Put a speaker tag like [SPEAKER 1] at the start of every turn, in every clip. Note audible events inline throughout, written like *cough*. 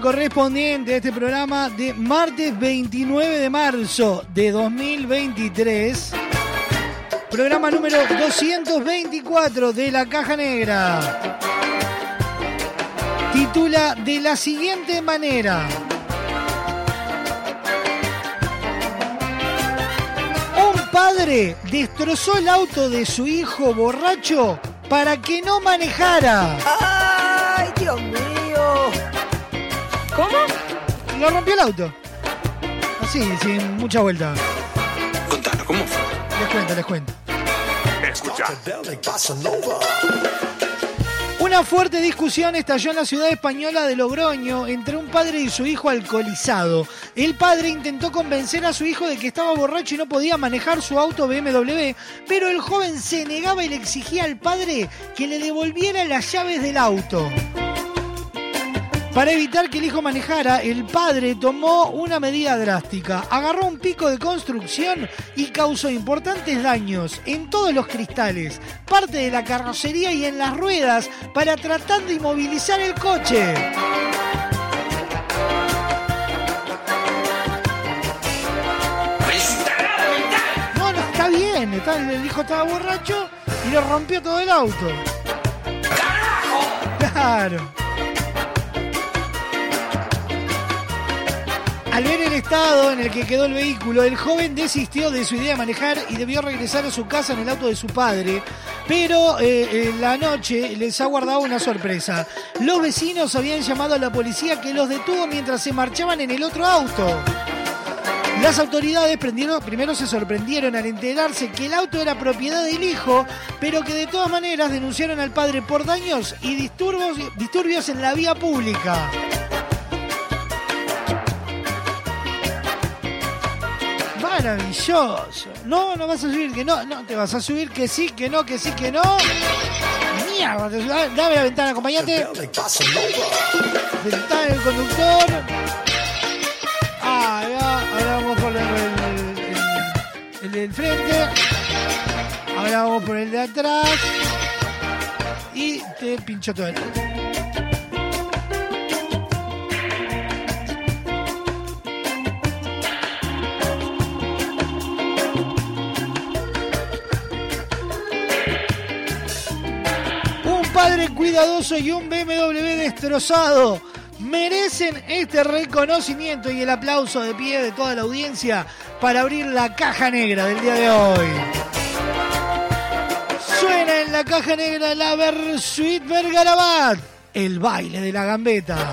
[SPEAKER 1] Correspondiente a este programa de martes 29 de marzo de 2023. Programa número 224 de la Caja Negra. Titula de la siguiente manera. Un padre destrozó el auto de su hijo borracho para que no manejara. Lo rompió el auto. Así, sin mucha vuelta.
[SPEAKER 2] Contanos, ¿cómo fue?
[SPEAKER 1] Les cuento, les cuento.
[SPEAKER 3] Nova.
[SPEAKER 1] Una fuerte discusión estalló en la ciudad española de Logroño entre un padre y su hijo alcoholizado. El padre intentó convencer a su hijo de que estaba borracho y no podía manejar su auto BMW, pero el joven se negaba y le exigía al padre que le devolviera las llaves del auto. Para evitar que el hijo manejara, el padre tomó una medida drástica. Agarró un pico de construcción y causó importantes daños en todos los cristales, parte de la carrocería y en las ruedas para tratar de inmovilizar el coche. No, no, está bien. está- el hijo estaba borracho y le rompió todo el auto. Claro. Al ver el estado en el que quedó el vehículo, el joven desistió de su idea de manejar y debió regresar a su casa en el auto de su padre. Pero eh, la noche les ha guardado una sorpresa. Los vecinos habían llamado a la policía que los detuvo mientras se marchaban en el otro auto. Las autoridades primero se sorprendieron al enterarse que el auto era propiedad del hijo, pero que de todas maneras denunciaron al padre por daños y disturbios en la vía pública. Maravilloso. No, no vas a subir que no, no te vas a subir que sí, que no, que sí, que no. mierda. Dame la ventana, acompañante. Ventana del conductor. Ah, ya. Ahora vamos por el, el- el- el del frente. Ahora vamos por el de atrás. Y te pincho todo el. Cuidadoso y un BMW destrozado merecen este reconocimiento y el aplauso de pie de toda la audiencia para abrir la caja negra del día de hoy. Suena en la caja negra la Versuit Vergarabat, el baile de la gambeta.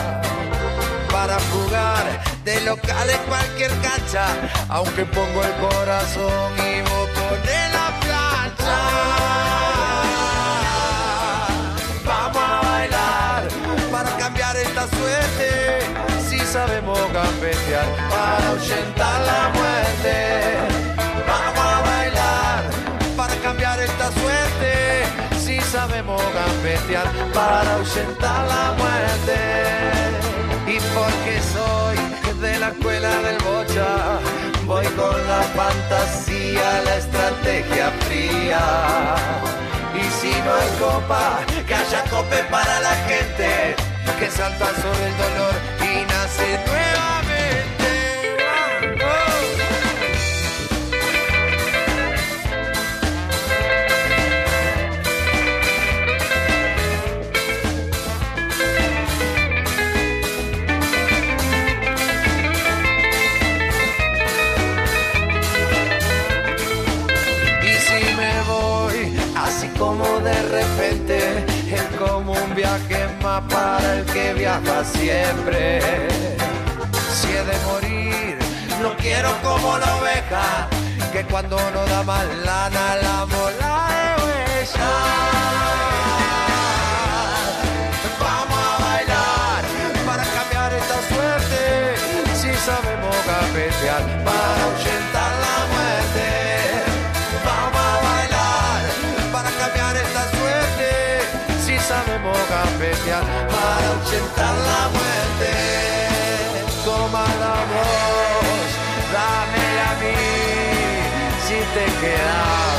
[SPEAKER 4] para jugar de local en cualquier cancha, aunque pongo el corazón y vos ponés la plancha. Vamos a bailar para cambiar esta suerte, si sabemos gambetear para ahuyentar la muerte. Vamos a bailar para cambiar esta suerte, si sabemos gambetear para ahuyentar la muerte y porque soy de la escuela del bocha, voy con la fantasía, la estrategia fría. Y si no hay copa, que haya cope para la gente, que salta sobre el dolor y nace nuevamente. Para el que viaja siempre. Si he de morir, no quiero como la oveja, que cuando no da más lana la mola de. Vamos a bailar para cambiar esta suerte. Si sabemos gambetear para ahuyentar para ahuyentar la muerte. Toma la voz, dámela a mí. Si te quedas,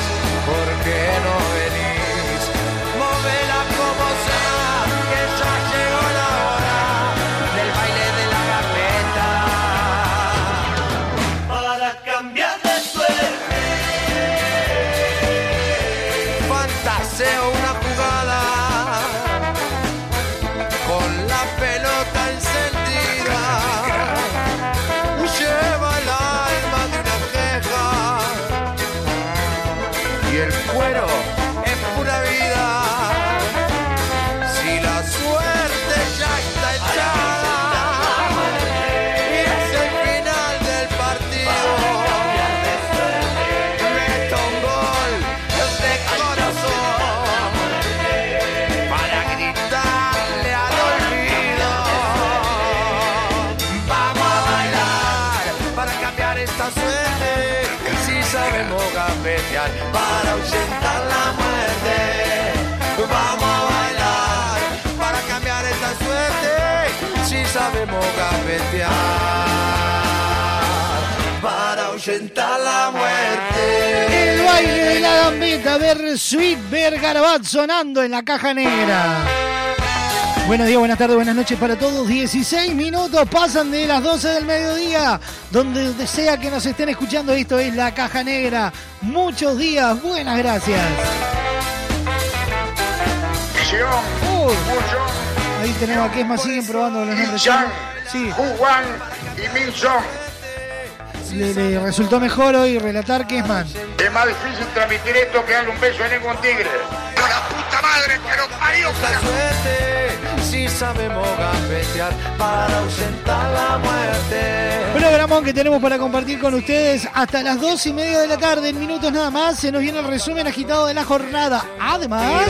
[SPEAKER 4] gambetear para ahuyentar la muerte.
[SPEAKER 1] El baile de la gambeta, Versuit Vergarabat sonando en la caja negra. Buenos días, buenas tardes, buenas noches para todos. 16 minutos pasan de las 12 del mediodía. Donde sea que nos estén escuchando, esto es La Caja Negra. Muchos días, buenas gracias.
[SPEAKER 5] Woo
[SPEAKER 1] Ahí tenemos a Kesma, siguen probando los nombres.
[SPEAKER 5] Chan,
[SPEAKER 1] Sí,
[SPEAKER 5] Hu Wan y Min
[SPEAKER 1] le, le resultó mejor hoy relatar Kesman.
[SPEAKER 5] Es más difícil transmitir esto que darle un beso a ningún tigre. ¡La puta madre parió!
[SPEAKER 6] La suerte, si sabemos gambetear para ausentar la muerte.
[SPEAKER 1] Programón que tenemos para compartir con ustedes hasta las dos y media de la tarde. En minutos nada más se nos viene el resumen agitado de la jornada. Además,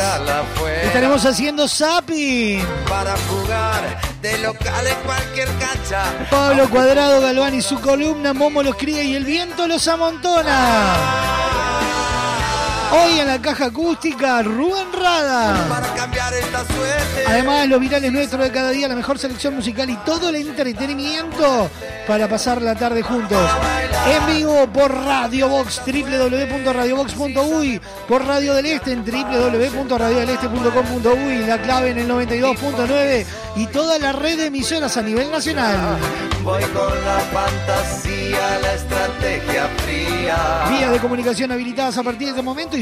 [SPEAKER 1] estaremos haciendo zapping.
[SPEAKER 6] para jugar de locales cualquier cancha.
[SPEAKER 1] Pablo Cuadrado Galván y su columna Momo los cría y el viento los amontona. Hoy en la caja acústica, Rubén Rada.
[SPEAKER 6] Para cambiar esta suerte.
[SPEAKER 1] Además, los virales nuestros de cada día, la mejor selección musical y todo el entretenimiento para pasar la tarde juntos. En vivo por Radio Box, www.radiobox.uy, por Radio del Este en www.radiodeleste.com.uy, la clave en el 92.9 y toda la red de emisoras a nivel nacional.
[SPEAKER 6] Voy con la fantasía, la estrategia fría.
[SPEAKER 1] Vías de comunicación habilitadas a partir de este momento y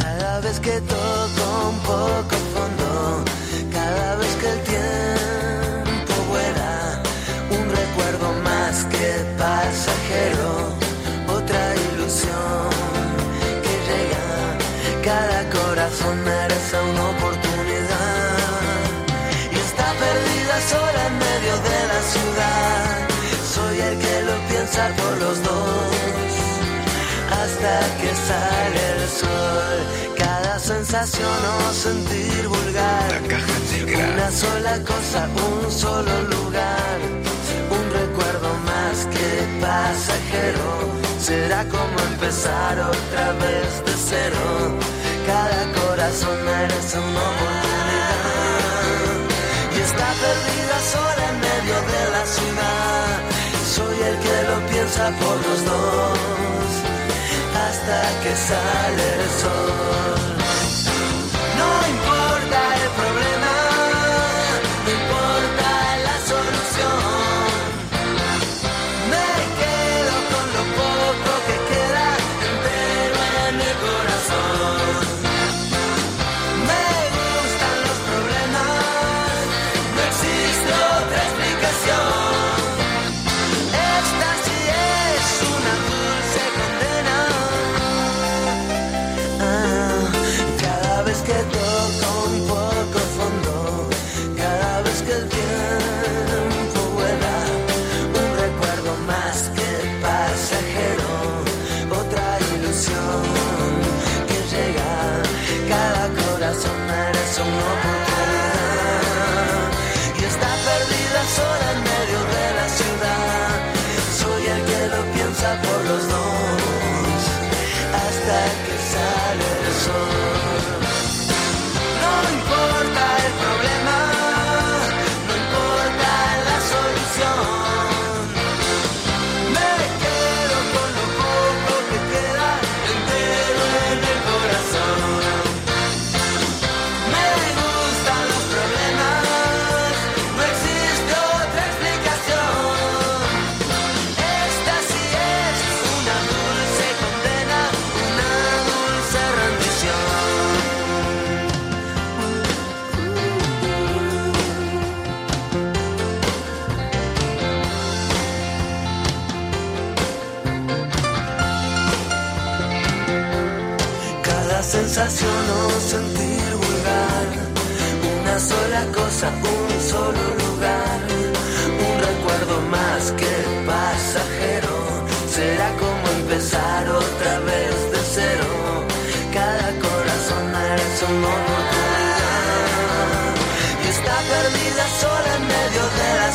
[SPEAKER 6] Cada vez que toco un poco fondo, cada vez que el tiempo vuela, un recuerdo más que pasajero, otra ilusión que llega. Cada corazón merece una oportunidad y está perdida sola en medio de la ciudad. Soy el que lo piensa por los dos hasta que sale el sol. Cada sensación o sentir vulgar.
[SPEAKER 2] La caja negra.
[SPEAKER 6] Una sola cosa, un solo lugar. Un recuerdo más que pasajero. Será como empezar otra vez de cero. Cada corazón merece una oportunidad. Y está perdida sola en medio de la ciudad. Soy el que lo piensa por los dos hasta que sale el sol.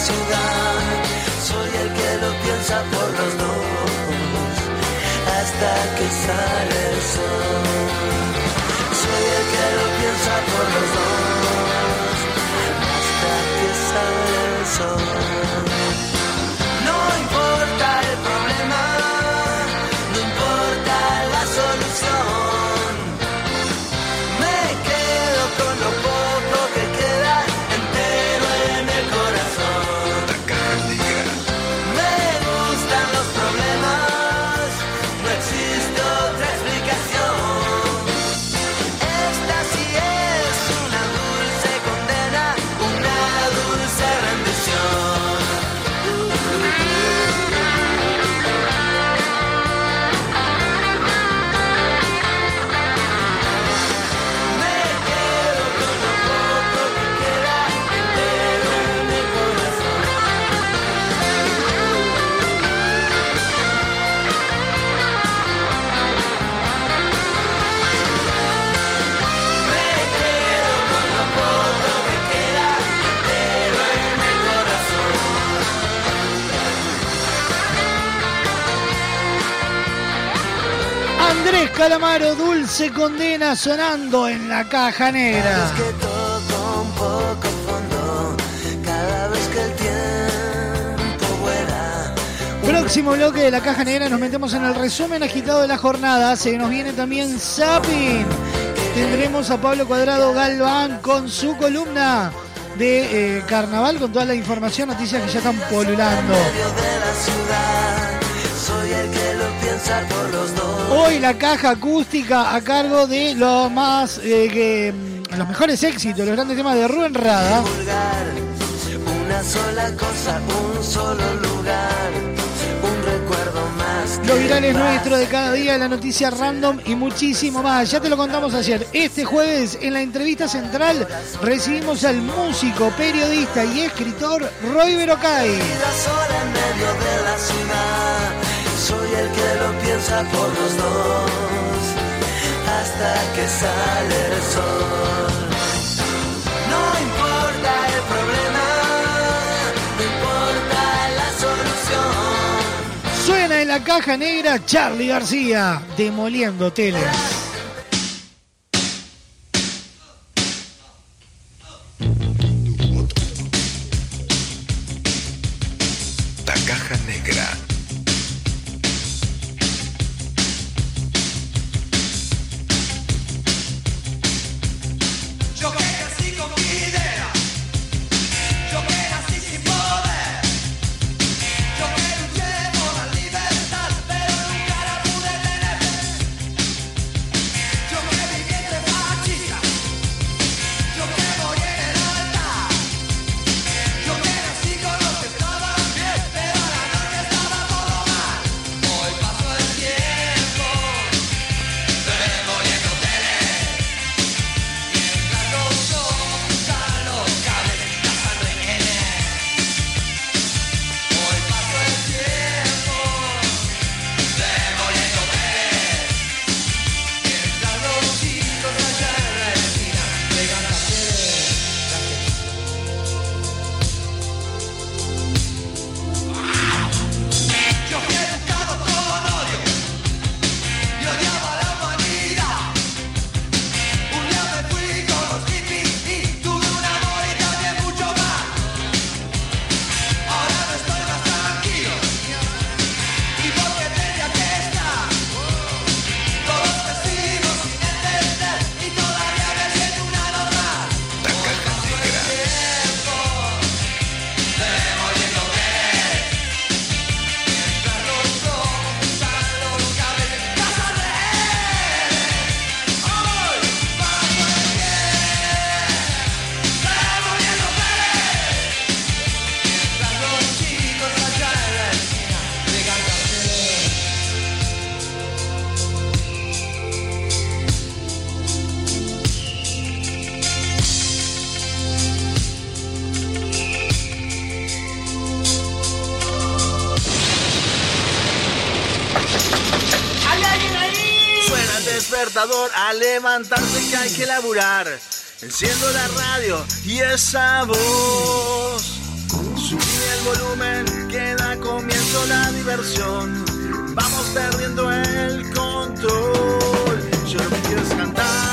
[SPEAKER 6] Soy el que lo piensa por los dos hasta que sale el sol. Soy el que lo piensa por los dos
[SPEAKER 1] Calamaro, Dulce Condena sonando en la caja negra. Próximo bloque de la caja negra nos metemos en el resumen agitado de la jornada. Se nos viene también Zapping. Tendremos a Pablo Cuadrado Galván con su columna de eh, carnaval con toda la información, noticias que ya están polulando.
[SPEAKER 6] Por los dos.
[SPEAKER 1] Hoy la caja acústica a cargo de los más eh, que, mm, los mejores éxitos, los grandes temas de Rubén Rada.
[SPEAKER 6] Vulgar, una sola cosa, un solo lugar, un recuerdo más.
[SPEAKER 1] Los
[SPEAKER 6] que
[SPEAKER 1] virales
[SPEAKER 6] más.
[SPEAKER 1] nuestros de cada día, la noticia random y muchísimo más. Ya te lo contamos ayer. Este jueves en la entrevista central recibimos al músico, periodista y escritor Roy Berocay.
[SPEAKER 6] Vida sola en medio de la ciudad, el que lo piensa por los dos, hasta que sale el sol. No importa el problema, no importa la solución.
[SPEAKER 1] Suena en la caja negra Charlie García, demoliendo teles.
[SPEAKER 7] Levantarse que hay que laburar. Enciendo la radio y esa voz. Subir el volumen que da comienzo la diversión. Vamos perdiendo el control. Yo lo que quiero cantar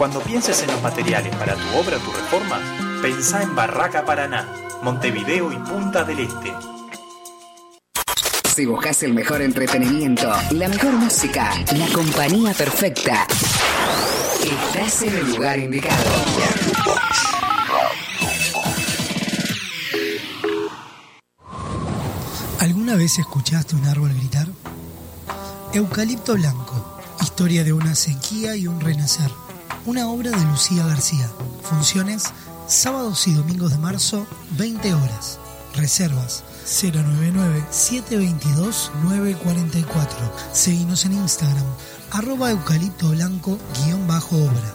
[SPEAKER 8] Cuando pienses en los materiales para tu obra o tu reforma, pensá en Barraca Paraná, Montevideo y Punta del Este.
[SPEAKER 9] Si buscas el mejor entretenimiento, la mejor música, la compañía perfecta, estás en el lugar indicado.
[SPEAKER 1] ¿Alguna vez escuchaste un árbol gritar? Eucalipto Blanco, historia de una sequía y un renacer. Una obra de Lucía García. Funciones sábados y domingos de marzo, 20 horas. Reservas 099-722-944. Seguimos en Instagram, arroba eucalipto blanco guion bajo obra.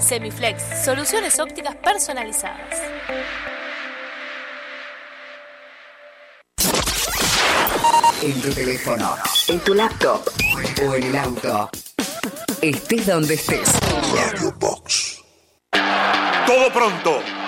[SPEAKER 10] Semiflex, soluciones ópticas personalizadas.
[SPEAKER 11] En tu teléfono, en tu laptop o en el auto. Estés donde estés.
[SPEAKER 2] Radio Box.
[SPEAKER 12] Todo pronto.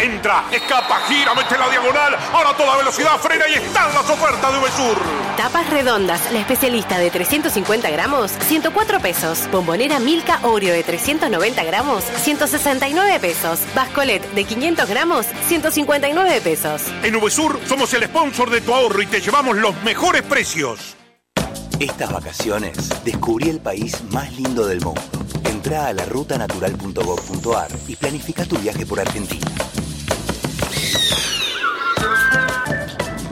[SPEAKER 12] Entra, escapa, gira, mete la diagonal. Ahora toda velocidad frena y están las ofertas de Uvesur.
[SPEAKER 13] Tapas redondas, la especialista de 350 gramos, 104 pesos. Bombonera Milka Oreo de 390 gramos, 169 pesos. Bascolet de 500 gramos, 159 pesos.
[SPEAKER 12] En Uvesur somos el sponsor de tu ahorro y te llevamos los mejores precios.
[SPEAKER 14] Estas vacaciones descubrí el país más lindo del mundo. Entra a la rutanatural.gov.ar y planifica tu viaje por Argentina.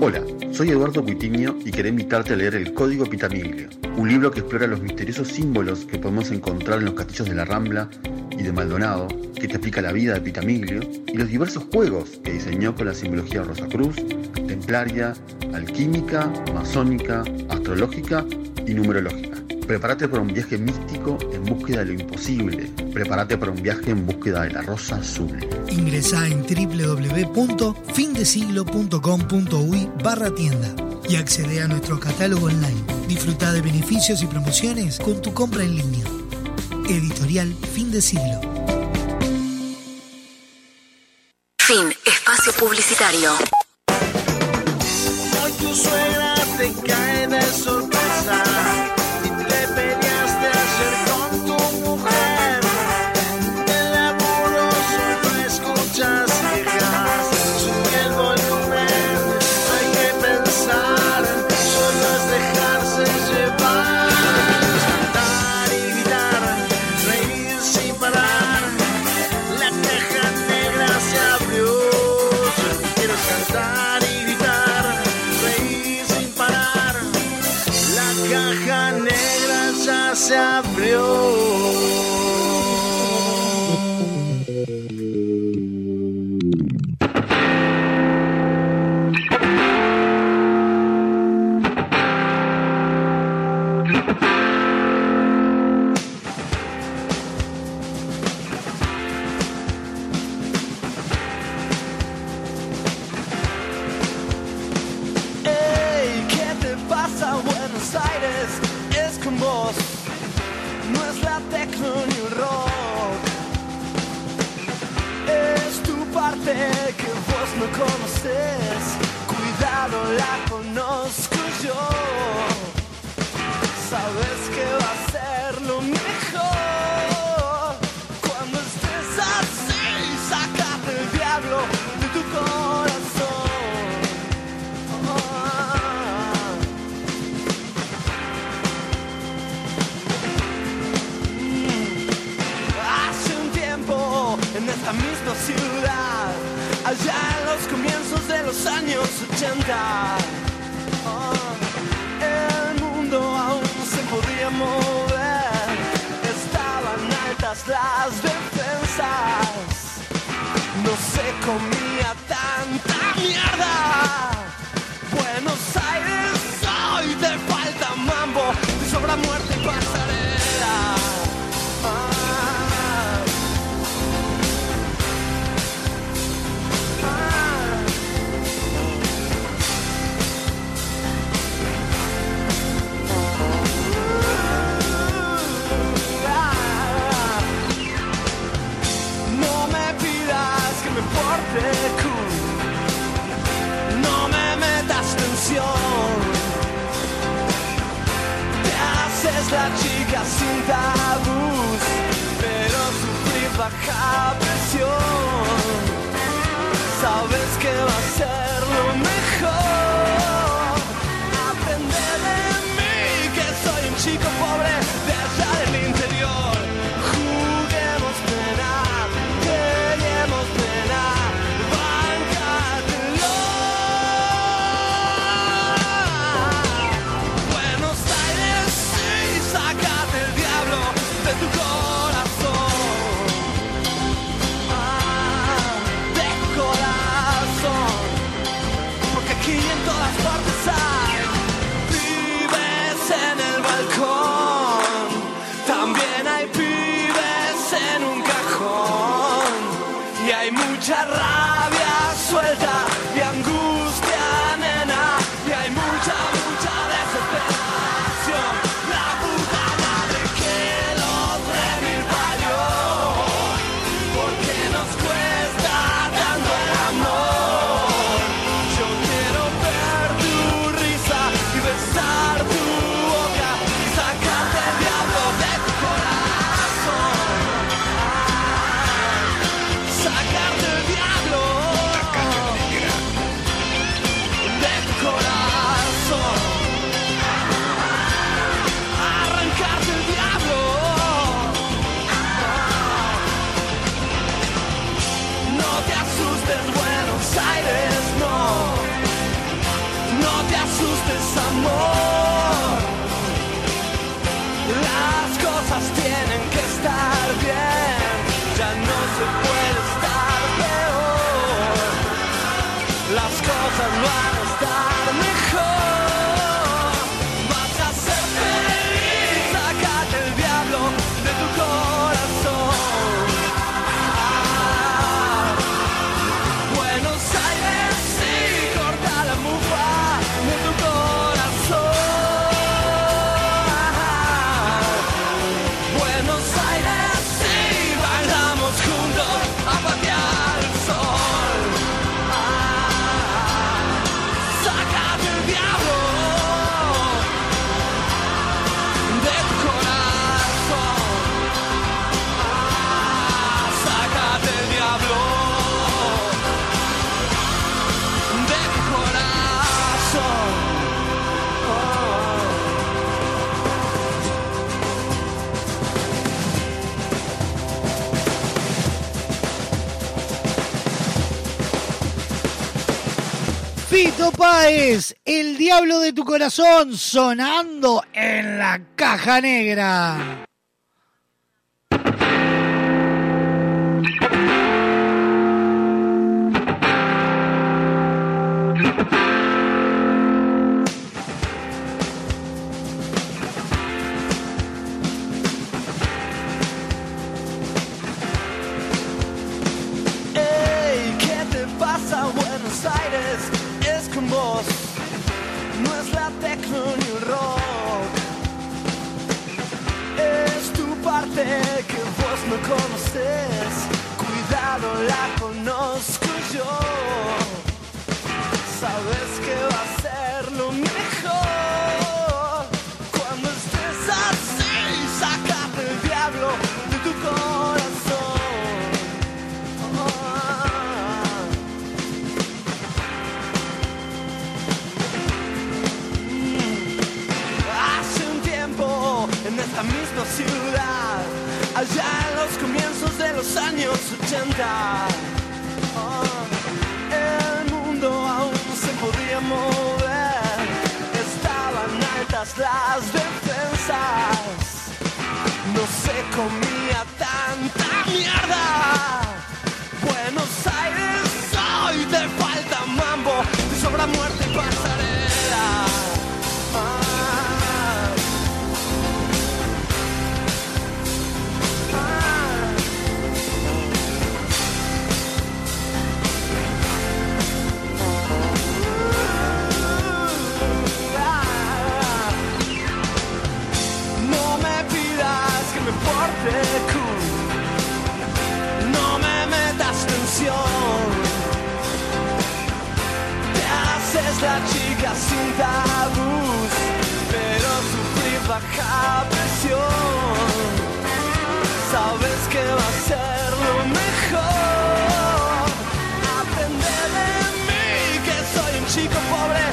[SPEAKER 15] Hola, soy Eduardo Cuitiño y quería invitarte a leer El Código Pitamiglio, un libro que explora los misteriosos símbolos que podemos encontrar en los castillos de la Rambla y de Maldonado, que te explica la vida de Pitamiglio y los diversos juegos que diseñó con la simbología Rosacruz, templaria, alquímica, masónica, astrológica y numerológica. Prepárate para un viaje místico en búsqueda de lo imposible. Prepárate para un viaje en búsqueda de la rosa azul.
[SPEAKER 1] Ingresá en www.findesiglo.com.uy barra tienda y accede a nuestro catálogo online. Disfruta de beneficios y promociones con tu compra en línea. Editorial Fin de Siglo.
[SPEAKER 11] Fin. Espacio publicitario.
[SPEAKER 7] Hoy tu suegra te cae de sorpresa que
[SPEAKER 16] vos no conoces, cuidado la conozco yo. Sabes que va a ser lo mejor cuando estés así, sacate el diablo de tu corazón. Hace un tiempo en esta misma ciudad allá en los comienzos de los años 80. el mundo aún no se podía mover, estaban altas las defensas, no se comía tanta mierda. Buenos Aires hoy te falta mambo, te sobra muerte No me metas tensión. Te haces la chica sin tabús, pero sufrir baja presión. Sabes que va a ser lo mejor. Páez, el diablo de tu corazón sonando en la caja negra. Chico pobre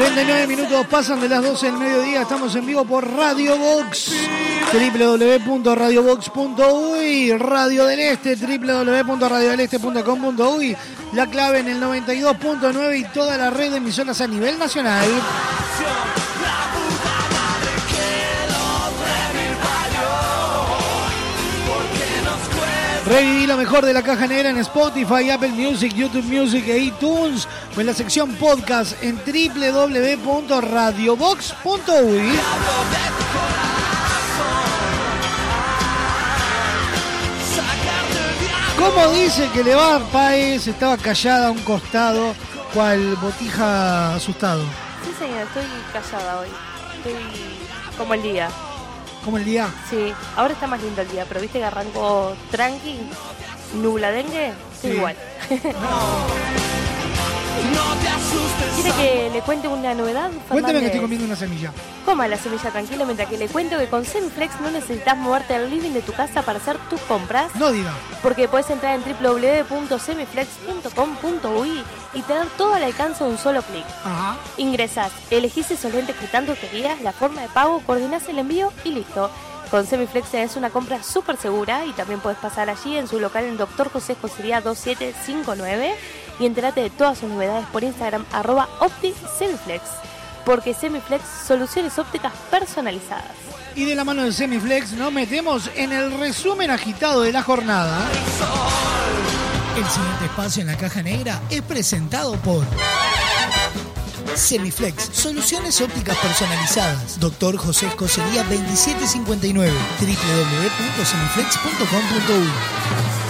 [SPEAKER 1] 39 minutos pasan de las 12 del mediodía. Estamos en vivo por Radio Box. www.radiobox.uy Radio del Este, www.radiodeleste.com.uy La clave en el 92.9 y toda la red de emisoras a nivel nacional. Reviví lo mejor de la caja negra en Spotify, Apple Music, YouTube Music e iTunes o en la sección podcast en www.radiobox.uy. Como dice que le va Paez, estaba callada a un costado, cual botija asustado.
[SPEAKER 10] Sí, señor, estoy callada hoy. Estoy como el día.
[SPEAKER 1] ¿Como el día?
[SPEAKER 10] Sí, ahora está más lindo el día, pero viste que arrancó tranqui, nubladengue,
[SPEAKER 1] Sí.
[SPEAKER 10] igual. *laughs* *laughs* ¿Quiere que le cuente una novedad?
[SPEAKER 1] Cuéntame que
[SPEAKER 10] Fernández?
[SPEAKER 1] estoy comiendo una semilla.
[SPEAKER 10] Coma la semilla tranquilo mientras que le cuento que con Semiflex no necesitas moverte al living de tu casa para hacer tus compras.
[SPEAKER 1] No diga.
[SPEAKER 10] Porque puedes entrar en www.semiflex.com.uy y tener todo al alcance de un solo clic.
[SPEAKER 1] Ajá.
[SPEAKER 10] Ingresás, elegís esos lentes que tanto querías, la forma de pago, coordinás el envío y listo. Con Semiflex es una compra súper segura y también puedes pasar allí en su local en Dr. José Josería 2759 y enterate de todas sus novedades por Instagram arroba OptiSemiflex. Porque Semiflex, soluciones ópticas personalizadas.
[SPEAKER 1] Y de la mano de Semiflex nos metemos en el resumen agitado de la jornada. El siguiente espacio en la caja negra es presentado por Semiflex, soluciones ópticas personalizadas. Doctor José Escocería 2759, www.semiflex.com.uy.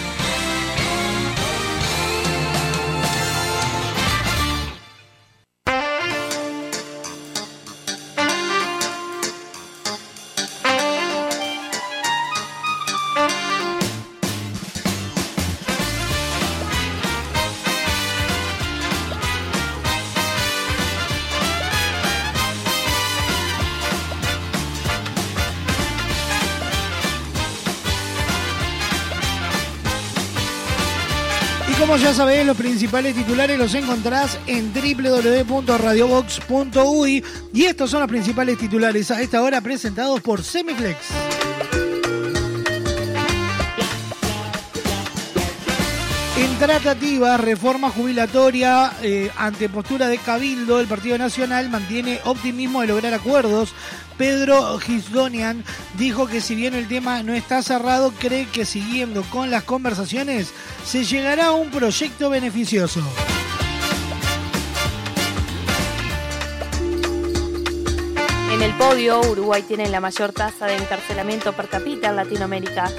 [SPEAKER 1] Sabés, los principales titulares los encontrás en www.radiobox.uy y estos son los principales titulares a esta hora presentados por Semiflex. Tratativas, reforma jubilatoria, eh, ante postura de Cabildo, el Partido Nacional mantiene optimismo de lograr acuerdos. Pedro Gisdonian dijo que si bien el tema no está cerrado, cree que siguiendo con las conversaciones se llegará a un proyecto beneficioso.
[SPEAKER 10] En el podio, Uruguay tiene la mayor tasa de encarcelamiento per cápita en Latinoamérica.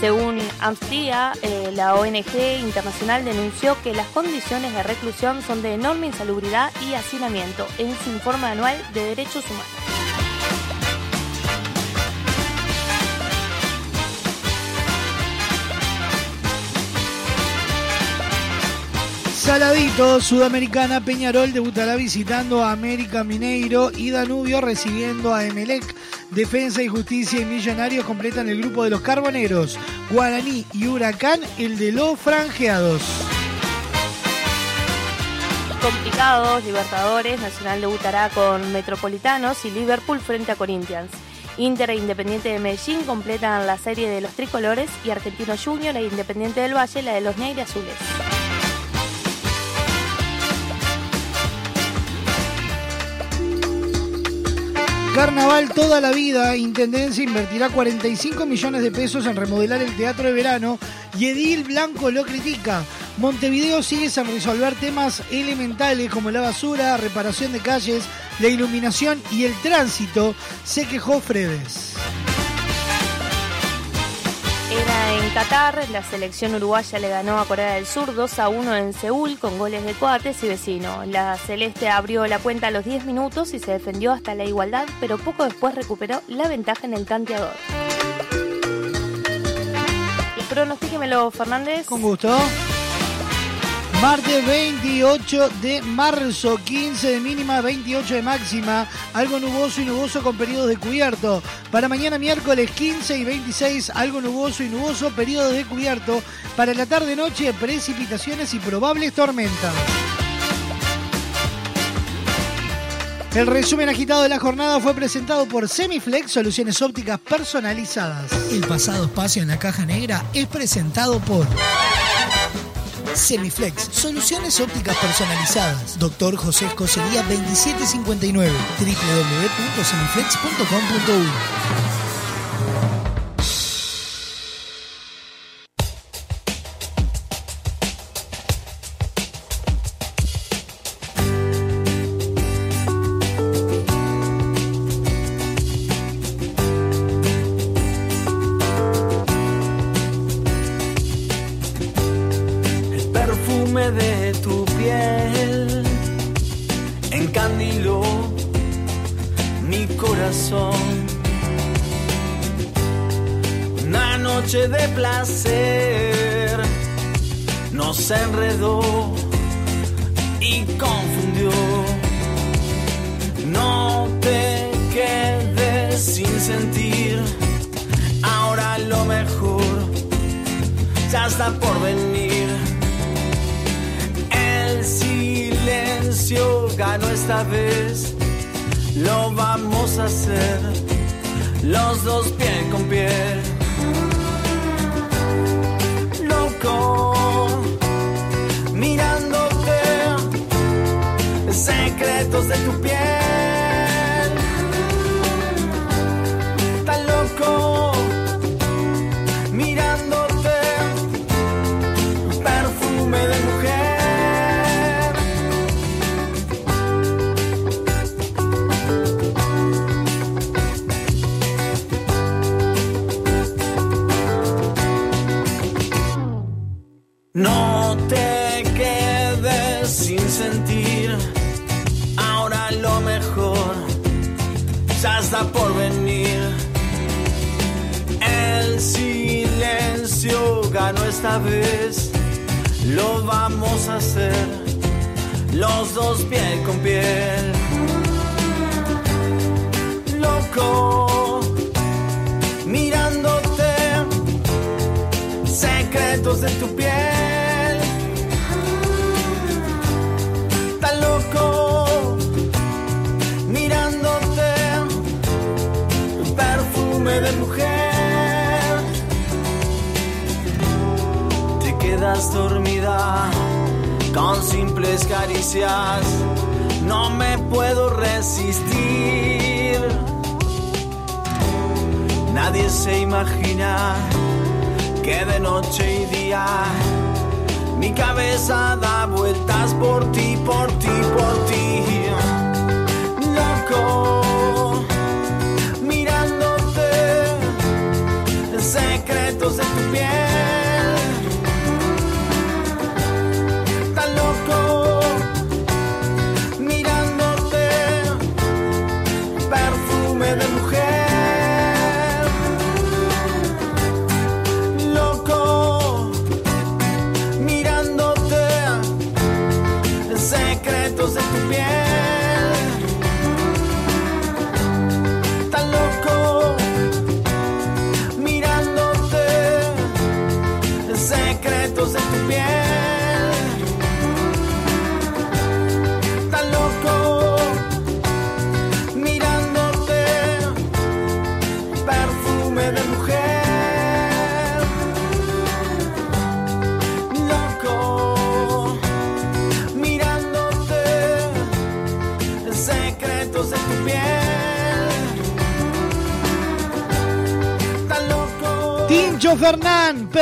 [SPEAKER 10] Según Amnistía, eh, la ONG internacional denunció que las condiciones de reclusión son de enorme insalubridad y hacinamiento en su informe anual de derechos humanos.
[SPEAKER 1] Saladito, Sudamericana, Peñarol debutará visitando a América Mineiro y Danubio recibiendo a Emelec. Defensa y Justicia y Millonarios completan el grupo de los Carboneros. Guaraní y Huracán, el de los franjeados.
[SPEAKER 10] Complicados, Libertadores, Nacional debutará con Metropolitanos y Liverpool frente a Corinthians. Inter e Independiente de Medellín completan la serie de los tricolores y Argentino Junior e Independiente del Valle la de los azules.
[SPEAKER 1] Carnaval toda la vida, Intendencia invertirá 45 millones de pesos en remodelar el teatro de verano y Edil Blanco lo critica. Montevideo sigue sin resolver temas elementales como la basura, reparación de calles, la iluminación y el tránsito, se quejó Fredes.
[SPEAKER 10] Qatar, la selección uruguaya le ganó a Corea del Sur 2 a 1 en Seúl con goles de Coates y Vecino. La Celeste abrió la cuenta a los 10 minutos y se defendió hasta la igualdad, pero poco después recuperó la ventaja en el tanteador. Pronostíquemelo, Fernández.
[SPEAKER 1] Con gusto. Martes 28 de marzo, 15 de mínima, 28 de máxima, algo nuboso y nuboso con periodos de cubierto. Para mañana miércoles 15 y 26, algo nuboso y nuboso, periodos de cubierto. Para la tarde-noche, precipitaciones y probables tormentas. El resumen agitado de la jornada fue presentado por Semiflex, soluciones ópticas personalizadas.
[SPEAKER 7] El pasado espacio en la caja negra es presentado por Semiflex, soluciones ópticas personalizadas. Doctor José Escocería 2759, www.semiflex.com.uy.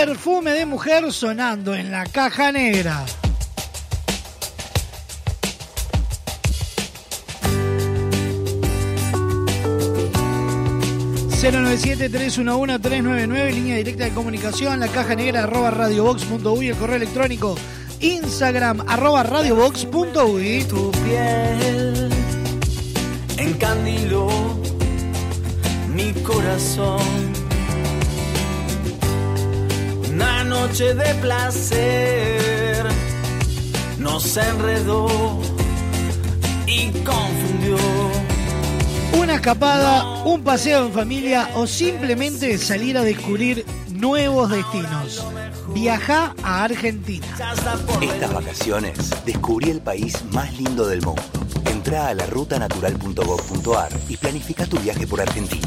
[SPEAKER 17] perfume de mujer
[SPEAKER 1] sonando en la caja negra. ...097-311-399... ...línea directa de comunicación... ...la caja negra arroba radiobox.uy... ...el correo electrónico... ...instagram arroba radiobox.uy...
[SPEAKER 7] Tu piel encandiló mi corazón. Noche de placer nos enredó y confundió.
[SPEAKER 1] Una escapada, un paseo en familia o simplemente salir a descubrir nuevos destinos. Viaja a Argentina.
[SPEAKER 14] Estas vacaciones descubrí el país más lindo del mundo. Entra a la rutanatural.gov.ar y planifica tu viaje por Argentina.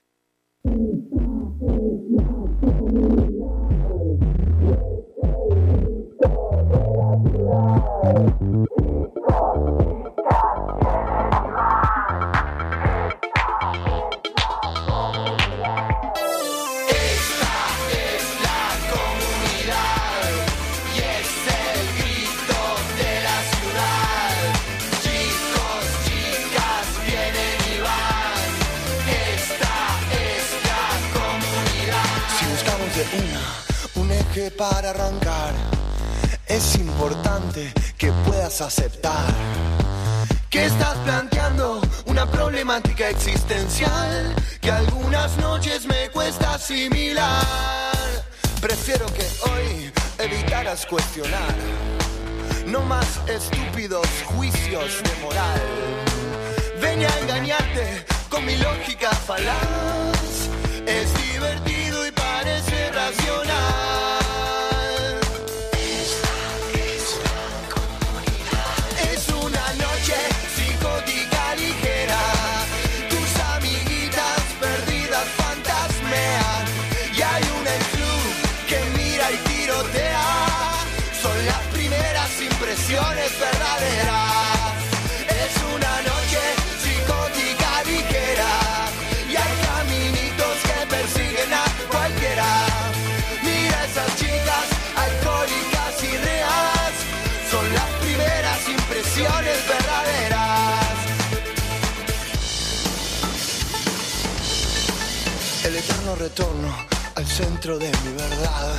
[SPEAKER 18] Es
[SPEAKER 6] importante que puedas aceptar que estás planteando una problemática existencial que algunas noches me cuesta asimilar. Prefiero que hoy evitaras cuestionar, no más estúpidos juicios de moral. Ven a engañarte con mi lógica falaz. Es divertido y parece racional. Retorno al centro de mi verdad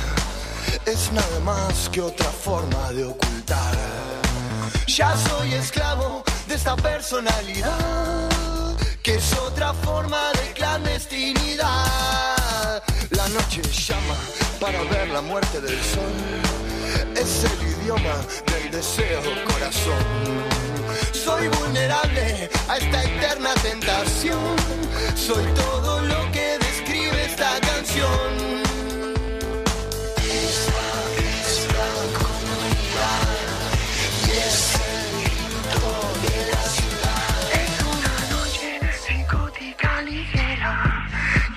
[SPEAKER 6] es nada más que otra forma de ocultar. Ya soy esclavo de esta personalidad, que es otra forma de clandestinidad. La noche llama para ver la muerte del sol, es el idioma del deseo corazón. Soy vulnerable a esta eterna tentación, soy todo lo que esta canción. Esta es la comunidad es el grito de la ciudad.
[SPEAKER 18] Es una noche psicótica ligera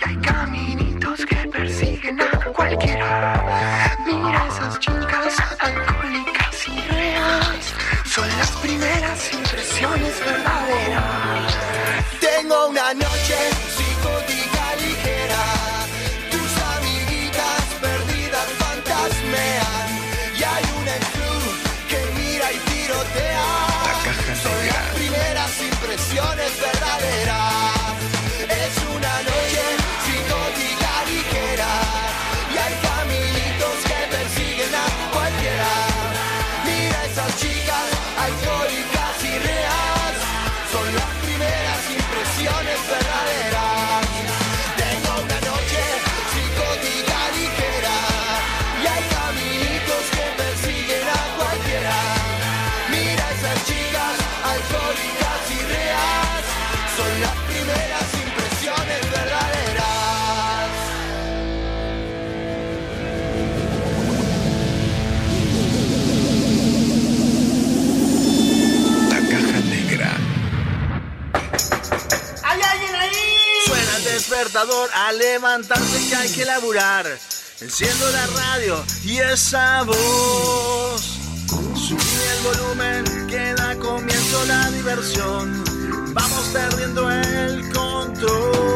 [SPEAKER 18] y hay caminitos que persiguen a cualquiera. Mira esas chicas alcohólicas y reas, son las primeras impresiones verdaderas.
[SPEAKER 6] Tengo una noche a
[SPEAKER 7] levantarse que hay que laburar. Enciendo la radio y esa voz. Subí el volumen que da comienzo la diversión. Vamos perdiendo el control.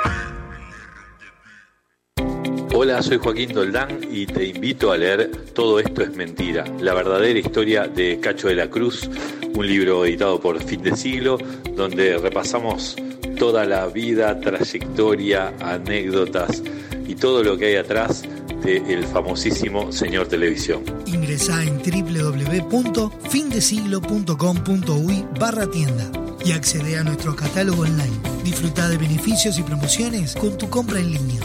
[SPEAKER 19] Hola, soy Joaquín Doldán y te invito a leer Todo esto es mentira, la verdadera historia de Cacho de la Cruz, un libro editado por Fin de Siglo, donde repasamos toda la vida, trayectoria, anécdotas y todo lo que hay atrás del famosísimo señor televisión.
[SPEAKER 1] Ingresá en www.findesiglo.com.uy barra tienda y accede a nuestro catálogo online. Disfruta de beneficios y promociones con tu compra en línea.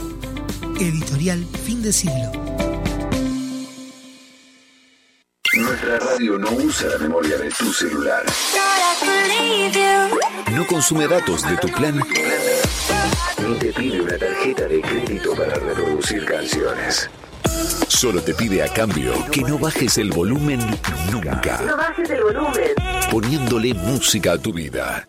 [SPEAKER 1] Editorial Fin de Siglo.
[SPEAKER 2] Nuestra radio no usa la memoria de tu celular. No consume datos de tu plan. Ni te pide una tarjeta de crédito para reproducir canciones. Solo te pide a cambio que no bajes el volumen nunca.
[SPEAKER 9] No bajes el volumen.
[SPEAKER 2] Poniéndole música a tu vida.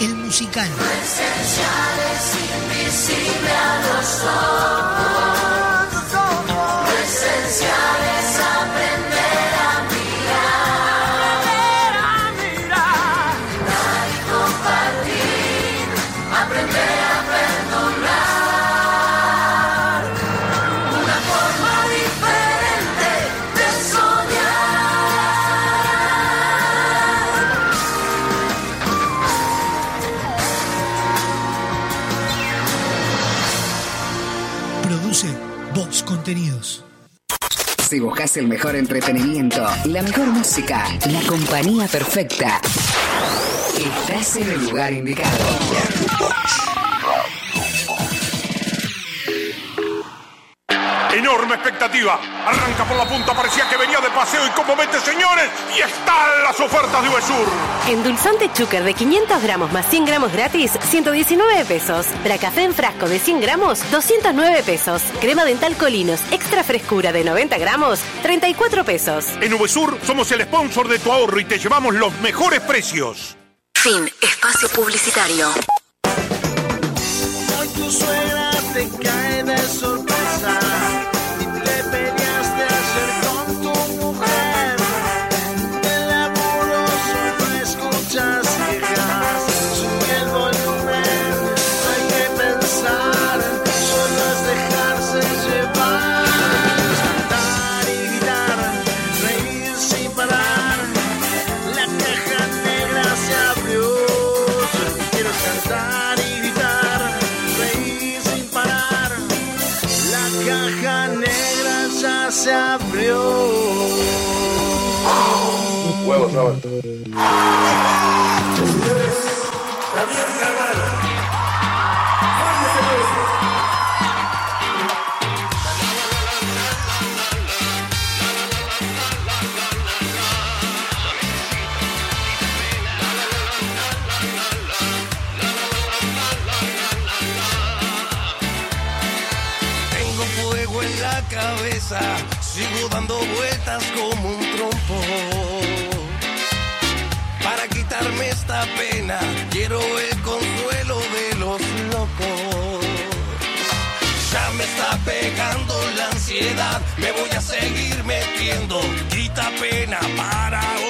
[SPEAKER 1] el musical.
[SPEAKER 20] invisible a los ojos.
[SPEAKER 9] Buscas el mejor entretenimiento, la mejor música, la compañía perfecta, estás en el lugar indicado.
[SPEAKER 12] Enorme expectativa. Arranca por la punta, parecía que venía de paseo y como mete señores, y están las ofertas de Uvesur.
[SPEAKER 13] Endulzante Chucker de 500 gramos más 100 gramos gratis, 119 pesos. Bracafé en frasco de 100 gramos, 209 pesos. Crema dental Colinos extra frescura de 90 gramos, 34 pesos.
[SPEAKER 12] En Uvesur somos el sponsor de tu ahorro y te llevamos los mejores precios.
[SPEAKER 7] Fin. Espacio publicitario.
[SPEAKER 16] Tengo fuego en la cabeza, sigo dando vueltas como un quiero el consuelo de los locos. Ya me está pegando la ansiedad, me voy a seguir metiendo. Quita pena para olvidar.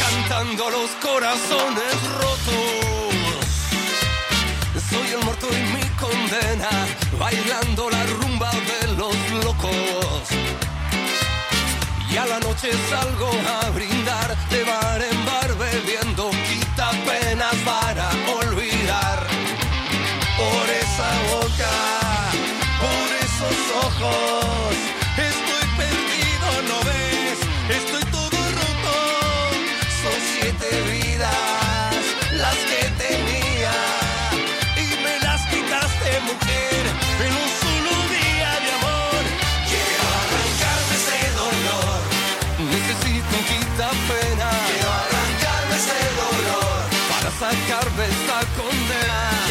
[SPEAKER 16] Cantando los corazones rotos. Soy el muerto y mi condena, bailando la rumba de los locos. Y a la noche salgo a brindar, de bar en bar bebiendo, quita penas para olvidar. Por esa boca, por esos ojos, condena.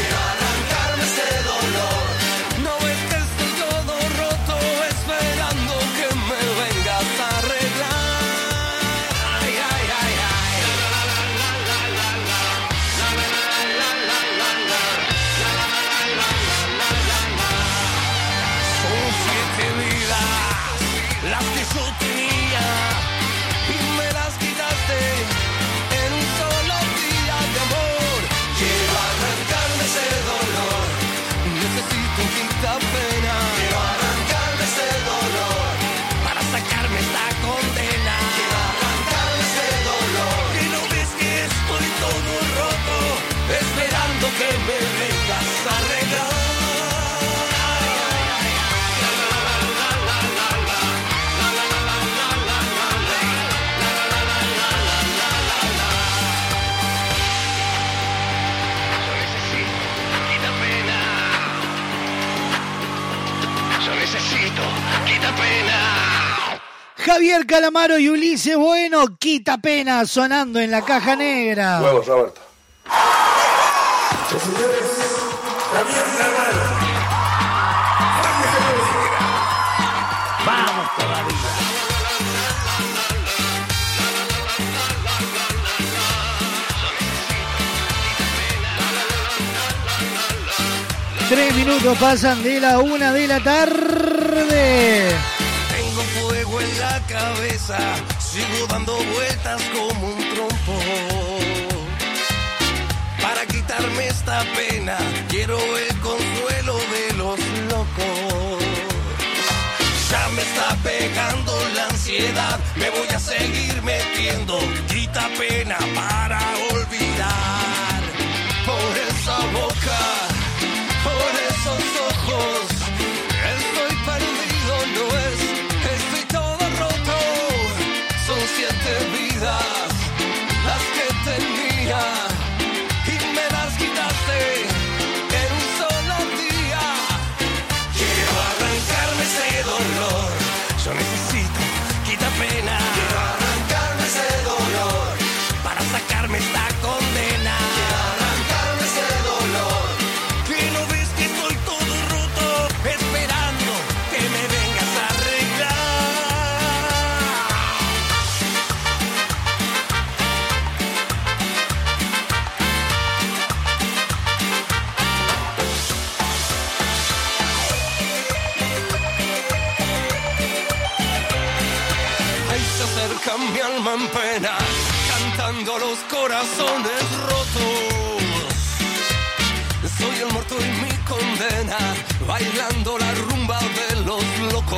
[SPEAKER 1] Javier Calamaro y Ulises Bueno, quita pena sonando en la caja negra.
[SPEAKER 2] Huevos, Roberto.
[SPEAKER 21] Vamos,
[SPEAKER 1] Tres minutos pasan de la una de la tarde.
[SPEAKER 16] Sigo dando vueltas como un trompo. Para quitarme esta pena, quiero el consuelo de los locos. Ya me está pegando la ansiedad, me voy a seguir metiendo. Quita pena para olvidar. Soy el muerto y mi condena, bailando la rumba de los locos.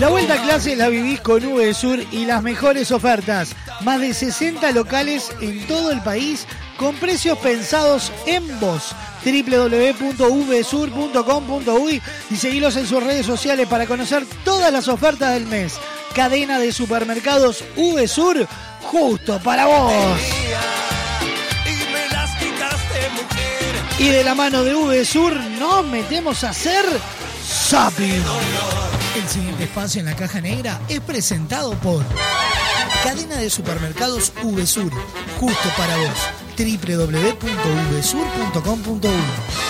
[SPEAKER 16] La
[SPEAKER 1] vuelta a clase la vivís con VSUR y las mejores ofertas. Más de 60 locales en todo el país con precios pensados en vos. www.vsur.com.uy y seguilos en sus redes sociales para conocer todas las ofertas del mes. Cadena de supermercados VSUR justo para vos.
[SPEAKER 16] y
[SPEAKER 1] de la mano de VSUR nos metemos a hacer Zapping. El siguiente espacio en la caja negra es presentado por Cadena de Supermercados VSUR, justo para vos. www.vsur.com.uy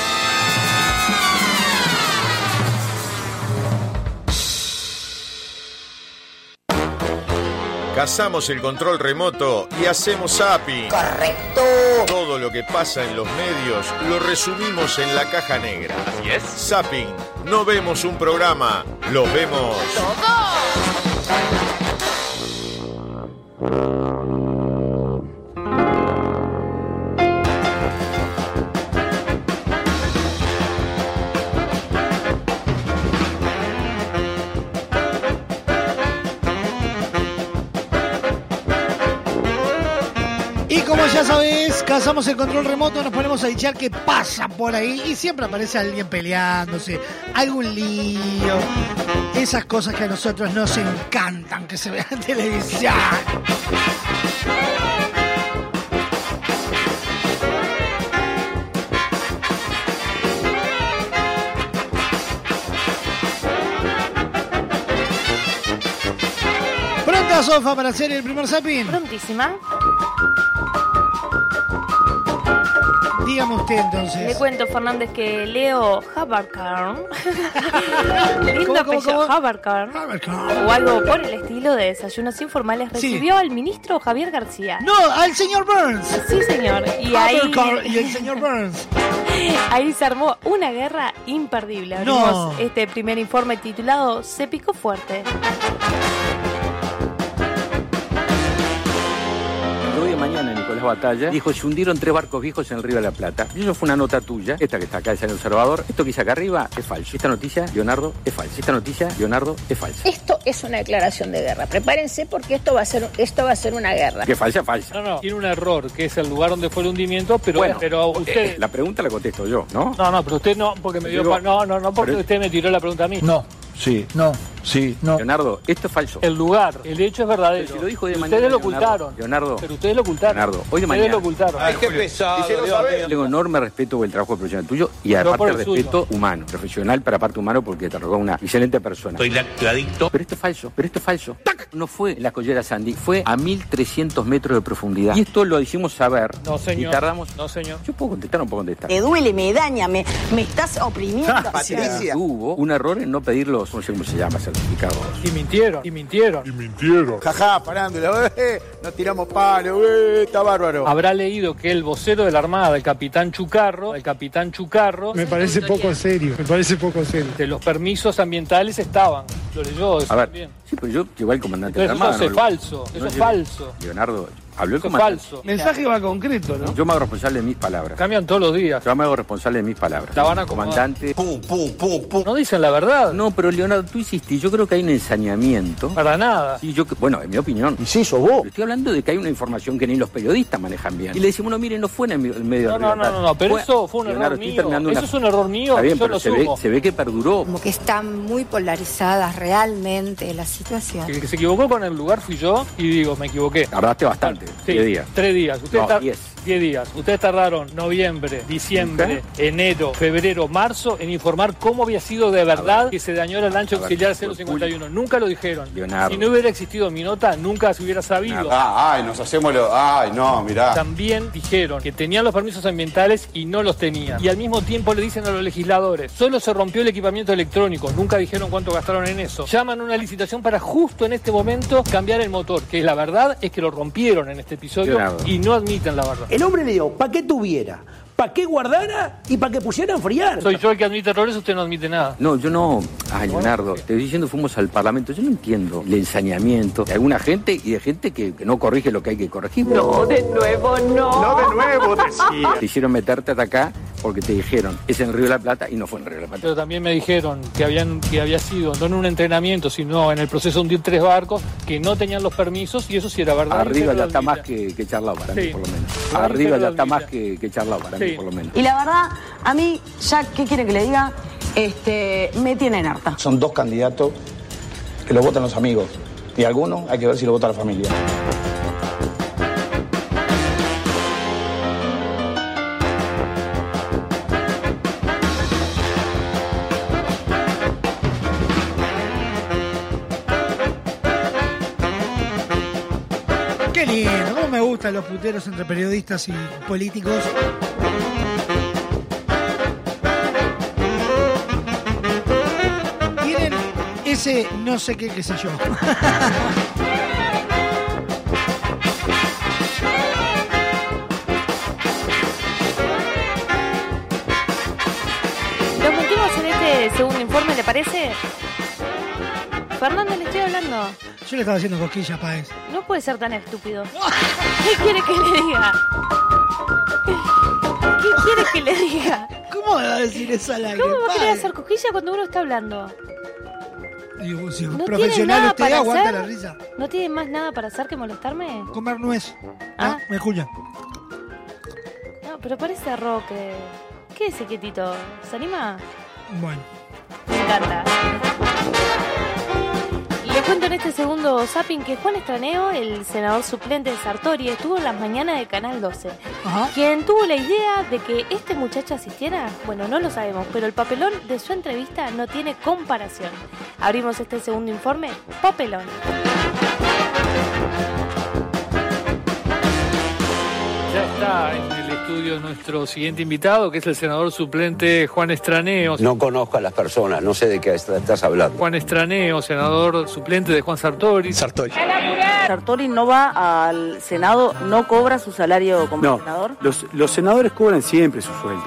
[SPEAKER 22] Cazamos el control remoto y hacemos zapping.
[SPEAKER 23] Correcto.
[SPEAKER 22] Todo lo que pasa en los medios lo resumimos en la caja negra. Así es. Zapping. No vemos un programa, lo vemos.
[SPEAKER 1] Y ya sabés, cazamos el control remoto, nos ponemos a dichar qué pasa por ahí y siempre aparece alguien peleándose, algún lío, esas cosas que a nosotros nos encantan que se vean en televisión. ¿Pronta, Sofa, para hacer el primer zapping?
[SPEAKER 10] Prontísima.
[SPEAKER 1] Dígame usted
[SPEAKER 10] Le
[SPEAKER 1] entonces.
[SPEAKER 10] cuento, Fernández, que Leo Haberkarn, *laughs* lindo
[SPEAKER 1] ¿Cómo, cómo,
[SPEAKER 10] apellido,
[SPEAKER 1] cómo?
[SPEAKER 10] Haberkarn, o algo por el estilo de desayunos informales,
[SPEAKER 1] Sí.
[SPEAKER 10] recibió al ministro Javier García.
[SPEAKER 1] No, al señor Burns.
[SPEAKER 10] Sí, señor. Y ahí,
[SPEAKER 1] y el *laughs* señor Burns.
[SPEAKER 10] ahí se armó una guerra imperdible. Abrimos
[SPEAKER 1] No.
[SPEAKER 10] este primer informe titulado Se picó fuerte.
[SPEAKER 24] Hoy de mañana Nicolás Batalla dijo se hundieron tres barcos viejos en el río de la Plata. Y eso fue una nota tuya, esta que está acá, es en el observador. Esto que dice acá arriba es falso. Esta noticia, Leonardo, es falsa. Esta noticia, Leonardo, es falsa.
[SPEAKER 23] Esto es una declaración de guerra. Prepárense porque esto va a ser, esto va a ser una guerra.
[SPEAKER 24] Que falsa, falsa.
[SPEAKER 25] No, no, tiene un error, que es el lugar donde fue el hundimiento, pero,
[SPEAKER 24] Bueno,
[SPEAKER 25] pero
[SPEAKER 24] eh,
[SPEAKER 25] usted...
[SPEAKER 24] la pregunta la contesto yo, ¿no?
[SPEAKER 25] No, no, pero usted no, porque me dio...
[SPEAKER 24] Digo-
[SPEAKER 25] No, no, no, porque
[SPEAKER 24] Pero-
[SPEAKER 25] usted me tiró la pregunta a mí.
[SPEAKER 24] No, sí, no, sí, no. Leonardo, esto es falso.
[SPEAKER 25] El lugar, el hecho es verdadero.
[SPEAKER 24] Pero si lo dijo de
[SPEAKER 25] Ustedes
[SPEAKER 24] mañana,
[SPEAKER 25] lo
[SPEAKER 24] Leonardo.
[SPEAKER 25] ocultaron.
[SPEAKER 24] Leonardo.
[SPEAKER 25] Pero ustedes lo ocultaron.
[SPEAKER 24] Leonardo, hoy de
[SPEAKER 25] Ustedes
[SPEAKER 24] mañana.
[SPEAKER 25] lo ocultaron.
[SPEAKER 24] Ay, qué pesado, Tengo enorme respeto por el trabajo profesional tuyo y aparte respeto humano, profesional para parte humano porque te arrogó una excelente persona. Estoy adicto. Pero esto es falso, pero esto es falso. ¡Tac! no fue en la collera Sandy, fue a 1300 metros de profundidad. Y esto lo hicimos saber.
[SPEAKER 25] No, señor.
[SPEAKER 24] Y tardamos.
[SPEAKER 25] No, señor.
[SPEAKER 24] Yo puedo contestar o no puedo contestar.
[SPEAKER 26] Me duele, me daña, me, me estás oprimiendo. *laughs*
[SPEAKER 24] Hubo un error en no pedir los, no sé cómo se llama, certificados.
[SPEAKER 25] Y mintieron, y mintieron. Y
[SPEAKER 27] mintieron. Jajá, parándola, eh, nos tiramos palo, eh, está bárbaro.
[SPEAKER 25] Habrá leído que el vocero de la Armada, el capitán Chucarro, el capitán Chucarro,
[SPEAKER 28] Me parece poco serio, me parece poco serio.
[SPEAKER 25] de los permisos ambientales estaban. Lo leyó eso
[SPEAKER 24] A ver,
[SPEAKER 25] también.
[SPEAKER 24] sí, pero yo llegó el comandante de la
[SPEAKER 25] Entonces, eso
[SPEAKER 24] Armada.
[SPEAKER 25] es
[SPEAKER 24] no
[SPEAKER 25] falso, eso
[SPEAKER 24] no
[SPEAKER 25] es falso.
[SPEAKER 24] Leonardo, habló el comandante.
[SPEAKER 25] falso.
[SPEAKER 28] Mensaje va concreto, ¿no?
[SPEAKER 24] Yo me hago responsable de mis palabras.
[SPEAKER 25] Cambian todos los días.
[SPEAKER 24] Yo me hago responsable de mis palabras.
[SPEAKER 25] La van a
[SPEAKER 24] comandante.
[SPEAKER 27] Pum, pum, pum, pum.
[SPEAKER 25] No dicen la verdad.
[SPEAKER 24] No, pero Leonardo, tú hiciste, yo creo que hay un ensañamiento.
[SPEAKER 25] Para nada.
[SPEAKER 24] Sí, yo, bueno, en mi opinión.
[SPEAKER 27] Y sí, sos vos.
[SPEAKER 24] Pero Estoy hablando de que hay una información que ni los periodistas manejan bien. Y le decimos, no, miren, no fue en el me- el medio
[SPEAKER 25] No,
[SPEAKER 24] de
[SPEAKER 25] no, no, no, no, pero eso fue un
[SPEAKER 24] Leonardo,
[SPEAKER 25] error
[SPEAKER 24] estoy
[SPEAKER 25] mío.
[SPEAKER 24] terminando
[SPEAKER 25] Eso es un error mío,
[SPEAKER 24] Está bien,
[SPEAKER 25] yo
[SPEAKER 24] pero
[SPEAKER 25] lo
[SPEAKER 24] se ve, se ve que perduró.
[SPEAKER 29] Como que están muy polarizadas realmente las situaciones.
[SPEAKER 25] El que se equivocó con el lugar fui yo y digo, me equivoqué.
[SPEAKER 24] Tardaste bastante.
[SPEAKER 25] Sí,
[SPEAKER 24] ¿Qué día?
[SPEAKER 25] Tres días. Ustedes
[SPEAKER 24] No,
[SPEAKER 25] tar-
[SPEAKER 24] diez.
[SPEAKER 25] Diez días. Ustedes tardaron noviembre, diciembre, enero, febrero, marzo en informar cómo había sido de verdad que se dañó la lancha auxiliar
[SPEAKER 24] fue
[SPEAKER 25] 051. Nunca lo dijeron.
[SPEAKER 27] Leonardo.
[SPEAKER 25] Si no hubiera existido mi nota, nunca se hubiera sabido.
[SPEAKER 27] Ah, ay, nos hacemos lo. Ay, no, mirá.
[SPEAKER 25] También dijeron que tenían los permisos ambientales y no los tenían. Y al mismo tiempo le dicen a los legisladores, solo se rompió el equipamiento electrónico, nunca dijeron cuánto gastaron en eso. Llaman una licitación para justo en este momento cambiar el motor, que la verdad es que lo rompieron en este episodio
[SPEAKER 24] Leonardo.
[SPEAKER 25] y no admiten la verdad.
[SPEAKER 30] El hombre le dio para que tuviera, para que guardara y para que pusiera a enfriar.
[SPEAKER 25] Soy yo el que admite errores, usted no admite nada.
[SPEAKER 24] No, yo no. Ay, Leonardo, te estoy diciendo, fuimos al Parlamento. Yo no entiendo el ensañamiento de alguna gente y de gente que, que no corrige lo que hay que corregir.
[SPEAKER 26] No, de nuevo no.
[SPEAKER 27] No de nuevo, decía.
[SPEAKER 24] Te hicieron meterte hasta acá porque te dijeron, es en Río de la Plata y no fue en Río de la Plata.
[SPEAKER 25] Pero también me dijeron que habían que había sido no en un entrenamiento, sino en el proceso de hundir tres barcos, que no tenían los permisos y eso sí era verdad.
[SPEAKER 24] Arriba ya está más que, que charlado para
[SPEAKER 25] Sí.
[SPEAKER 24] mí, por lo menos. Arriba ya está más que, que charlado para mí,
[SPEAKER 25] Sí.
[SPEAKER 24] por lo menos.
[SPEAKER 26] Y la verdad, a mí, ya, ¿qué quiere que le diga? Este, me tienen harta.
[SPEAKER 31] Son dos candidatos que lo votan los amigos. Y algunos hay que ver si lo vota la familia.
[SPEAKER 1] Qué lindo, cómo me gustan los puteros entre periodistas y políticos. Ese no sé qué, qué sé yo.
[SPEAKER 10] Nos metimos en este segundo informe, ¿le parece? Fernando, le estoy hablando.
[SPEAKER 1] Yo le estaba haciendo cosquillas, Paez.
[SPEAKER 10] No puede ser tan estúpido. ¿Qué quiere que le diga? ¿Qué quiere que le diga?
[SPEAKER 1] ¿Cómo va a decir eso al aire?
[SPEAKER 10] ¿Cómo va a querer hacer cosquilla cuando uno está hablando?
[SPEAKER 1] Digo, si
[SPEAKER 10] ¿No tiene
[SPEAKER 1] profesional
[SPEAKER 10] nada
[SPEAKER 1] usted,
[SPEAKER 10] para
[SPEAKER 1] aguanta
[SPEAKER 10] hacer?
[SPEAKER 1] la risa.
[SPEAKER 10] ¿No tiene más nada para hacer que molestarme?
[SPEAKER 1] Comer nuez.
[SPEAKER 10] Ah.
[SPEAKER 1] Ah, me escucha.
[SPEAKER 10] No, pero parece Roque. Quédese quietito. ¿Se anima?
[SPEAKER 1] Bueno.
[SPEAKER 10] Me encanta. Cuento en este segundo zapping que Juan Estraneo, el senador suplente de Sartori, estuvo en las mañanas de Canal 12. Quien tuvo la idea de que este muchacho asistiera, bueno, no lo sabemos, pero el papelón de su entrevista no tiene comparación. Abrimos este segundo informe, papelón.
[SPEAKER 25] Ya está en el estudio nuestro siguiente invitado, que es el senador suplente Juan Estraneo.
[SPEAKER 32] No conozco a las personas, no sé de qué est- estás hablando.
[SPEAKER 25] Juan Estraneo, senador suplente de Juan Sartori.
[SPEAKER 32] Sartori.
[SPEAKER 26] Sartori no va al Senado, no cobra su salario como
[SPEAKER 33] No,
[SPEAKER 26] senador.
[SPEAKER 33] los, los senadores cobran siempre su sueldo.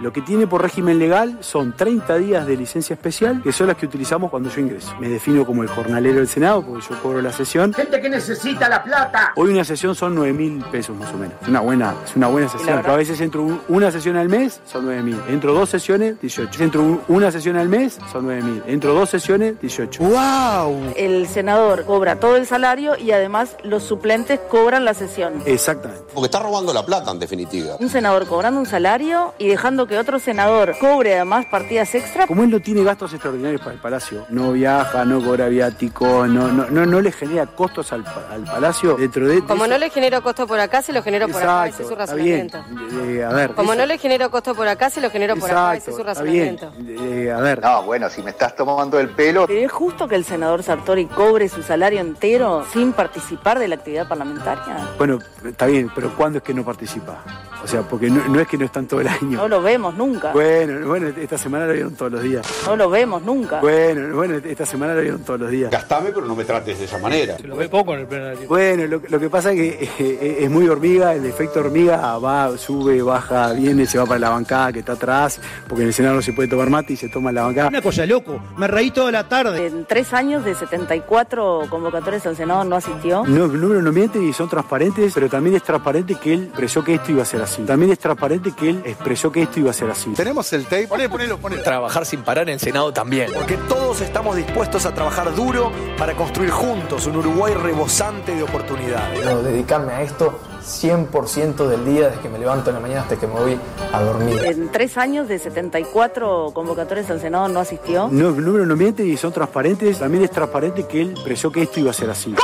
[SPEAKER 33] Lo que tiene por régimen legal son 30 días de licencia especial, que son las que utilizamos cuando yo ingreso. Me defino como el jornalero del Senado, porque yo cobro la sesión.
[SPEAKER 30] Gente que necesita la plata.
[SPEAKER 33] Hoy una sesión son 9 mil pesos más o menos. Es una buena, es una buena sesión. Pero a veces entro un- una sesión al mes, son 9 mil. Entro dos sesiones, 18. Entro un- una sesión al mes, son 9 mil. Entro dos sesiones, 18. ¡Wow!
[SPEAKER 26] El senador cobra todo el salario y además los suplentes cobran la sesión.
[SPEAKER 33] Exactamente.
[SPEAKER 32] Porque está robando la plata, en definitiva.
[SPEAKER 26] Un senador cobrando un salario y dejando que otro senador cobre además partidas extra.
[SPEAKER 33] Como él no tiene gastos extraordinarios para el palacio, no viaja, no cobra viático, no, no, no, no le genera costos al, al palacio dentro de.
[SPEAKER 13] Como
[SPEAKER 33] eso-
[SPEAKER 13] no le genero costo por acá, se lo genero por allá. Ese
[SPEAKER 33] Exacto,
[SPEAKER 13] es su
[SPEAKER 33] está bien.
[SPEAKER 13] razonamiento.
[SPEAKER 33] Eh, a ver.
[SPEAKER 34] Como no le genero costo por acá, se lo genero por acá. Ese es su
[SPEAKER 33] bien.
[SPEAKER 34] razonamiento.
[SPEAKER 33] Eh, a ver.
[SPEAKER 35] No, bueno, si me estás tomando el pelo.
[SPEAKER 26] ¿Es justo que el senador Sartori cobre su salario entero sin participar de la actividad parlamentaria?
[SPEAKER 33] Bueno, está bien, pero ¿cuándo es que no participa? O sea, porque no, no es que no están todo el año.
[SPEAKER 26] No lo vemos nunca.
[SPEAKER 33] Bueno, bueno, esta semana lo vieron todos los días.
[SPEAKER 26] No lo vemos nunca.
[SPEAKER 33] Bueno, bueno, esta semana lo vieron todos los días.
[SPEAKER 32] Gastame, pero no me trates de esa manera.
[SPEAKER 25] Se lo ve poco en el plenario.
[SPEAKER 33] Bueno, lo, lo que pasa es que eh, es muy hormiga, el efecto hormiga va, sube, baja, viene, se va para la bancada que está atrás, porque en el Senado no se puede tomar mate y se toma en la bancada.
[SPEAKER 30] Una cosa, loco, me reí toda la tarde.
[SPEAKER 26] En tres años de 74 convocatorias al Senado no asistió.
[SPEAKER 33] No, los números no mienten y son transparentes, pero también es transparente que él expresó que esto iba a ser así. También es transparente que él expresó que esto iba a ser así.
[SPEAKER 36] Tenemos el tape. Ponelo, ponelo, ponelo. Trabajar sin parar en Senado también. Porque todos estamos dispuestos a trabajar duro para construir juntos un Uruguay rebosante de oportunidades.
[SPEAKER 37] Quiero dedicarme a esto 100% del día, desde que me levanto en la mañana hasta que me voy a dormir.
[SPEAKER 26] En tres años de 74 convocatorias al Senado no asistió.
[SPEAKER 33] No, los números no mienten y son transparentes. También es transparente que él expresó que esto iba a ser así.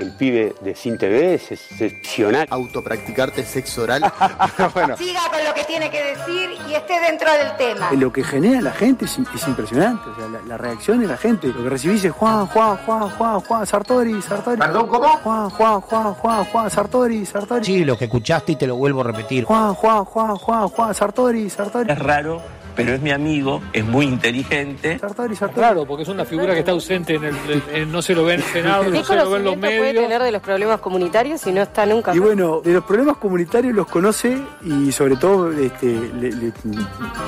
[SPEAKER 32] El pibe de Sin TV es excepcional.
[SPEAKER 36] Autopracticarte sexo oral.
[SPEAKER 33] bueno,
[SPEAKER 29] Siga con lo que tiene que decir y esté dentro del tema.
[SPEAKER 33] lo que genera la gente es, es impresionante. O sea, la, la reacción de la gente. Lo que recibís es Juan, Juan, Juan, Juan, Juan, Sartori, Sartori.
[SPEAKER 36] ¿Perdón, cómo?
[SPEAKER 33] Juan, Juan, Juan, Juan, Juan, Sartori, Sartori.
[SPEAKER 30] Sí, lo que escuchaste y te lo vuelvo a repetir.
[SPEAKER 33] Juan, Juan, Juan, Juan, Juan, Sartori, Sartori.
[SPEAKER 21] Es raro, pero es mi amigo, es muy inteligente.
[SPEAKER 33] Sartori, Sartori.
[SPEAKER 25] Claro, porque es una figura que está ausente en el, en- en- no se lo ve en el Senado,
[SPEAKER 34] ¿Qué
[SPEAKER 25] no se lo ve en los
[SPEAKER 34] conocimiento puede
[SPEAKER 25] medios.
[SPEAKER 34] tener de los problemas comunitarios si no está nunca?
[SPEAKER 33] Y bueno, de los problemas comunitarios los conoce y sobre todo este, le- le-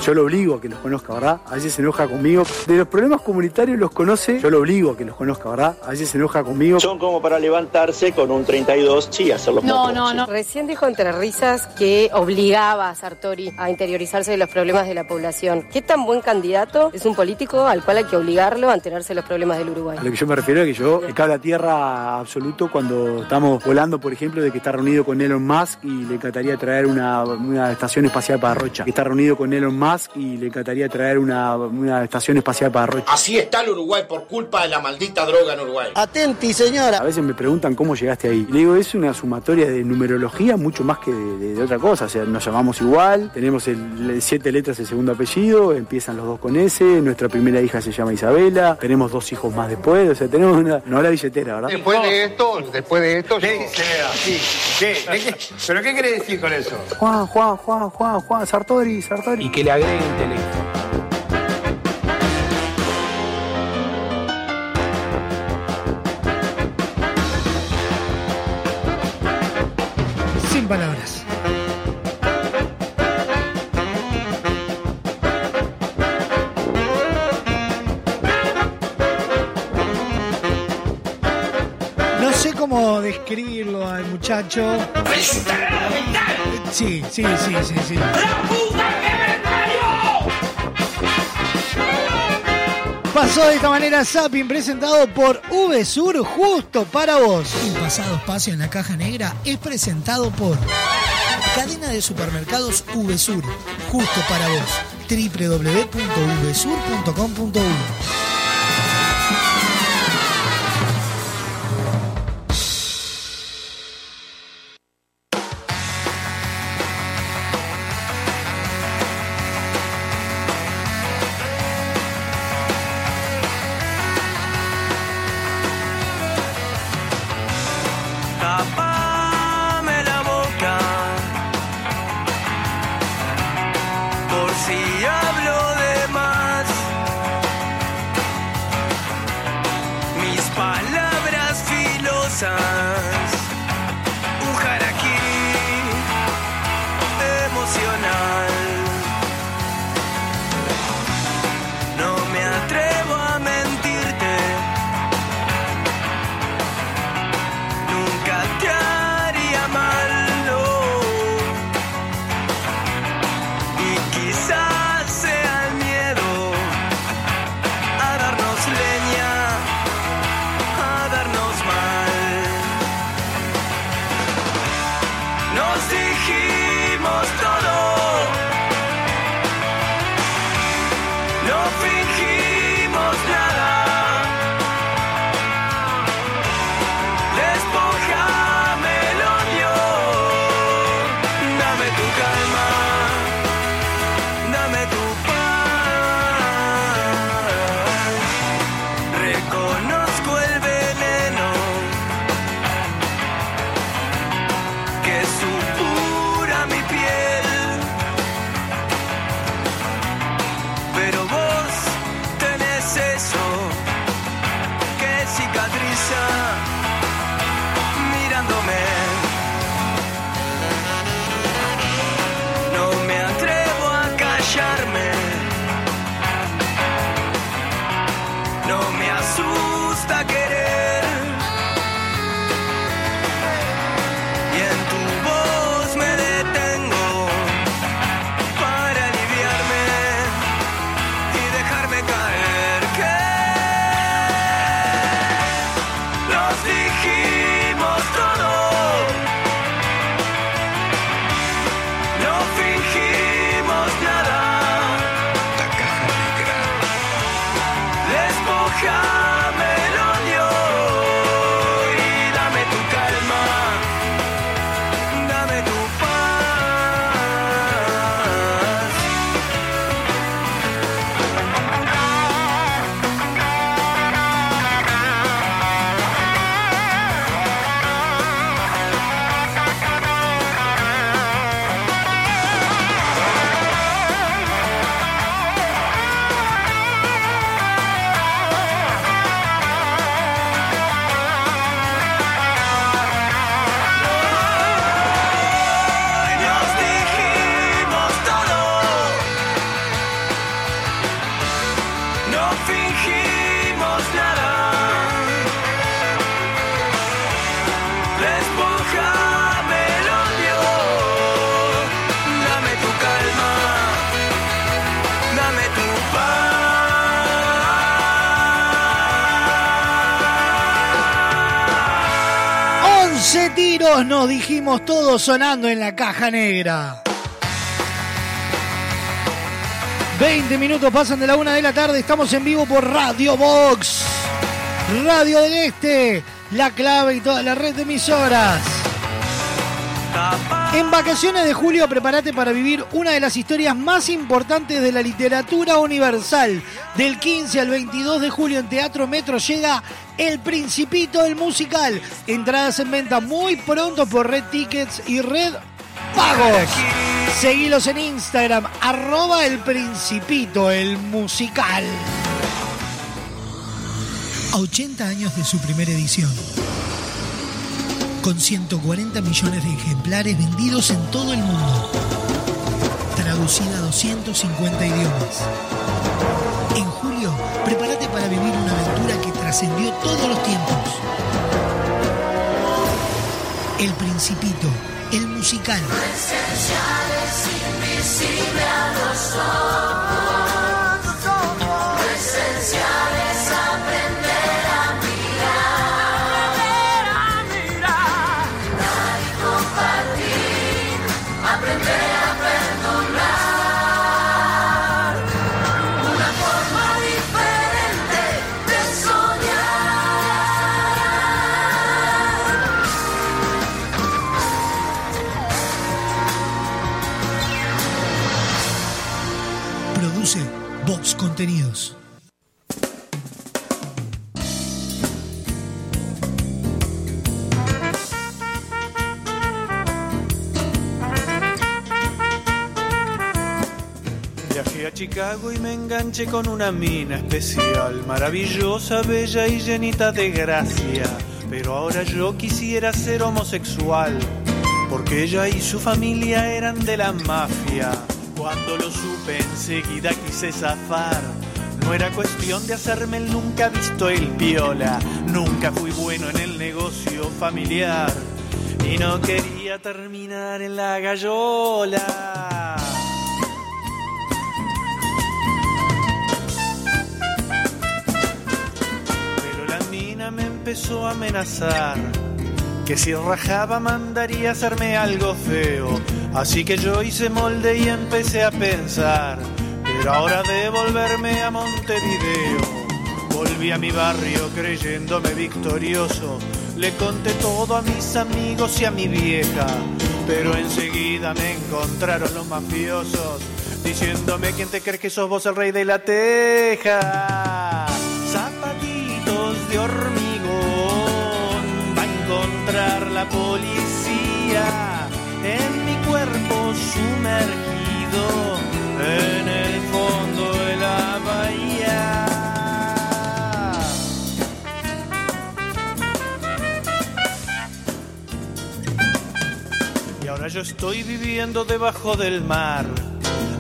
[SPEAKER 33] yo lo obligo a que los conozca, ¿verdad? A veces se enoja conmigo. De los problemas comunitarios los conoce, yo lo obligo a que los conozca, ¿verdad? A veces se enoja conmigo.
[SPEAKER 32] Son como para levantarse con un 32 y hacer los
[SPEAKER 34] No, no, no. Recién dijo entre risas que obligaba a Sartori a interiorizarse de los problemas de la población. ¿Qué tan buen candidato es un político al cual hay que obligarlo a enterarse de los problemas del Uruguay?
[SPEAKER 33] A lo que yo me refiero es que yo me a tierra absoluto cuando estamos volando, por ejemplo, de que está reunido con Elon Musk y le encantaría traer una, una estación espacial para Rocha. Que está reunido con Elon Musk y le encantaría traer una, una estación espacial para Rocha.
[SPEAKER 36] Así está el Uruguay por culpa de la maldita droga en Uruguay.
[SPEAKER 30] Atenti, señora.
[SPEAKER 33] A veces me preguntan cómo llegaste ahí. Y le digo, es una sumatoria de numerología mucho más que de, de- de otra cosa. O sea, nos llamamos igual, tenemos el, el siete letras el segundo apellido, empiezan los dos con S, nuestra primera hija se llama Isabela, tenemos dos hijos más después, o sea, tenemos una. No la billetera, ¿verdad?
[SPEAKER 36] Después de esto, después de esto.
[SPEAKER 27] ¿Qué? ¿De qué? ¿Pero qué quiere decir con eso?
[SPEAKER 33] Juan, Juan, Juan, Juan, Juan, Sartori, Sartori.
[SPEAKER 30] Y que le agregue intelecto.
[SPEAKER 1] Sin palabras. Muchacho. Sí, sí, sí, sí, sí. Pasó de esta manera Zapping presentado por VSUR justo para vos. El pasado espacio en la caja negra es presentado por Cadena de Supermercados VSUR justo para vos. www.vsur.com.uno todos sonando en la caja negra. 20 minutos pasan de la una de la tarde, estamos en vivo por Radio Box, Radio del Este, La Clave y toda la red de emisoras. En vacaciones de julio prepárate para vivir una de las historias más importantes de la literatura universal. Del 15 al 22 de julio en Teatro Metro llega El Principito del Musical. Entradas en venta muy pronto por Red Tickets y Red Pagos. Seguilos en Instagram, arroba El Principito, el musical. A 80 años de su primera edición con 140 millones de ejemplares vendidos en todo el mundo. Traducida a 250 idiomas. En julio, prepárate para vivir una aventura que trascendió todos los tiempos. El Principito, el musical.
[SPEAKER 38] Chicago y me enganché con una mina especial, maravillosa, bella y llenita de gracia. Pero ahora yo quisiera ser homosexual, porque ella y su familia eran de la mafia. Cuando lo supe enseguida quise zafar. No era cuestión de hacerme el nunca visto el piola. Nunca fui bueno en el negocio familiar. Y no quería terminar en la gallola. Empezó a amenazar. Que si rajaba mandaría hacerme algo feo. Así que yo hice molde y empecé a pensar. Pero ahora de volverme a Montevideo. Volví a mi barrio creyéndome victorioso. Le conté todo a mis amigos y a mi vieja. Pero enseguida me encontraron los mafiosos. Diciéndome quién te crees que sos vos el rey de la teja. Zapatitos de hormigón va a encontrar la policía en mi cuerpo sumergido en el fondo de la bahía. Y ahora yo estoy viviendo debajo del mar,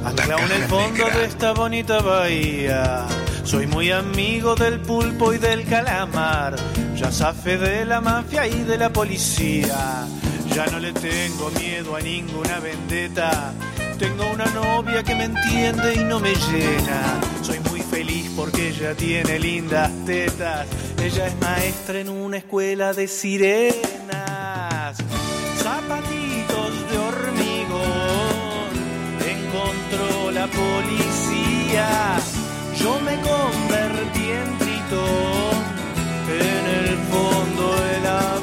[SPEAKER 38] anclado en el fondo de esta bonita bahía. Soy muy amigo del pulpo y del calamar, ya safe de la mafia y de la policía. Ya no le tengo miedo a ninguna vendetta. Tengo una novia que me entiende y no me llena. Soy muy feliz porque ella tiene lindas tetas. Ella es maestra en una escuela de sirenas. Zapatitos de hormigón encontró la policía. Yo me convertí en tritón en el fondo de la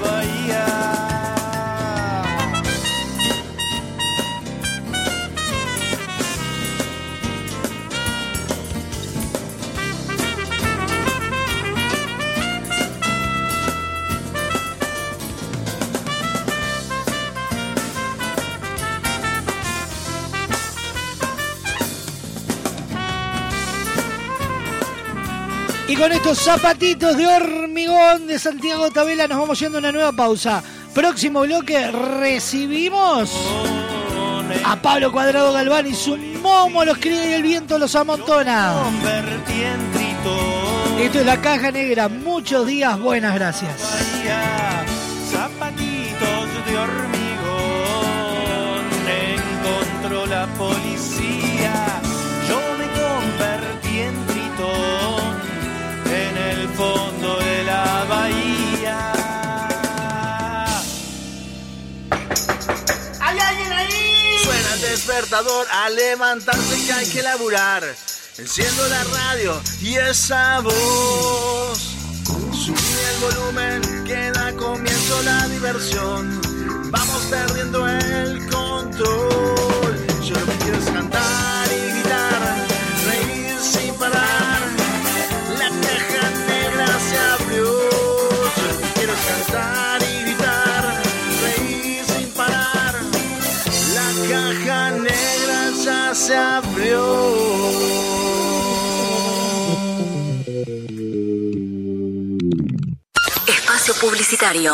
[SPEAKER 1] Y con estos zapatitos de hormigón de Santiago Tabela nos vamos yendo a una nueva pausa. Próximo bloque recibimos a Pablo Cuadrado Galván y su momo los cría y el viento los amontona. Esto es la caja negra. Muchos días, buenas gracias.
[SPEAKER 38] Zapatitos de hormigón. El fondo de la bahía.
[SPEAKER 7] ¿Hay alguien ahí? Suena el despertador a levantarse que hay que laburar. Enciendo la radio y esa voz. Subí el volumen que da comienzo la diversión. Vamos perdiendo el control. Se abrió.
[SPEAKER 9] Espacio Publicitario.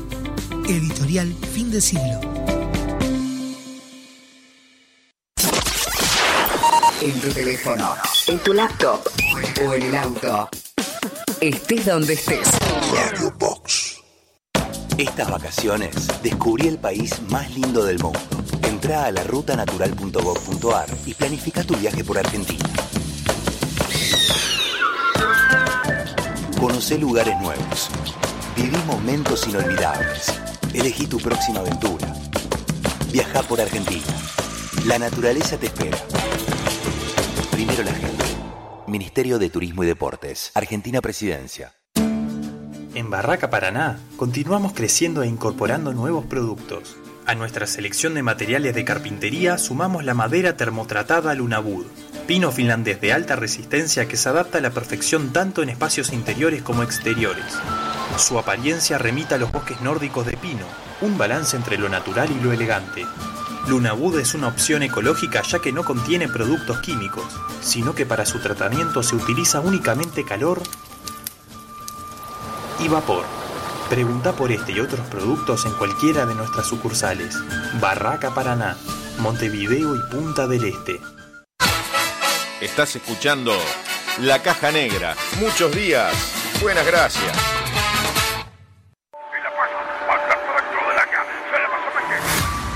[SPEAKER 1] Editorial Fin de Siglo.
[SPEAKER 11] En tu teléfono, en tu laptop o en el auto. Estés donde estés.
[SPEAKER 14] Radio Box. Estas vacaciones descubrí el país más lindo del mundo. Entra a la rutanatural.gov.ar y planifica tu viaje por Argentina. Conoce lugares nuevos. Viví momentos inolvidables. Elegí tu próxima aventura. Viaja por Argentina. La naturaleza te espera. Primero la gente. Ministerio de Turismo y Deportes. Argentina Presidencia.
[SPEAKER 8] En Barraca Paraná continuamos creciendo e incorporando nuevos productos. A nuestra selección de materiales de carpintería sumamos la madera termotratada Lunabud, pino finlandés de alta resistencia que se adapta a la perfección tanto en espacios interiores como exteriores. Su apariencia remita a los bosques nórdicos de pino, un balance entre lo natural y lo elegante. Lunabud es una opción ecológica ya que no contiene productos químicos, sino que para su tratamiento se utiliza únicamente calor y vapor. Pregunta por este y otros productos en cualquiera de nuestras sucursales. Barraca Paraná, Montevideo y Punta del Este.
[SPEAKER 22] Estás escuchando La Caja Negra. Muchos días. Buenas gracias.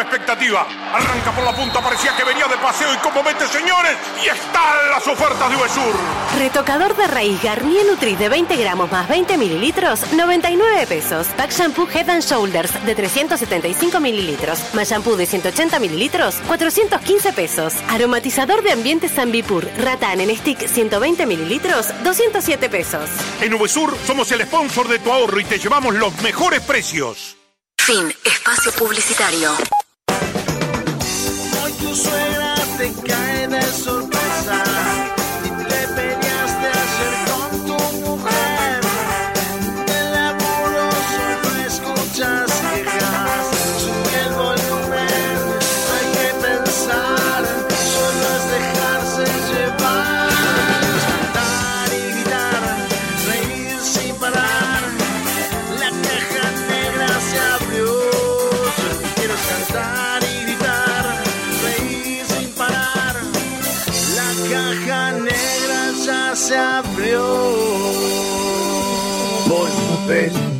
[SPEAKER 12] Enorme expectativa. Arranca por la punta, parecía que venía de paseo y como mete, señores, y están las ofertas de Uvesur.
[SPEAKER 13] Retocador de raíz Garnier Nutri de 20 gramos más 20 mililitros, 99 pesos. Pack Shampoo Head and Shoulders de 375 mililitros, más shampoo de 180 mililitros, 415 pesos. Aromatizador de ambiente Zambipur, Ratan en stick 120 mililitros, 207 pesos.
[SPEAKER 12] En Uvesur somos el sponsor de tu ahorro y te llevamos los mejores precios.
[SPEAKER 13] Fin. Espacio publicitario.
[SPEAKER 7] Tu suegra te cae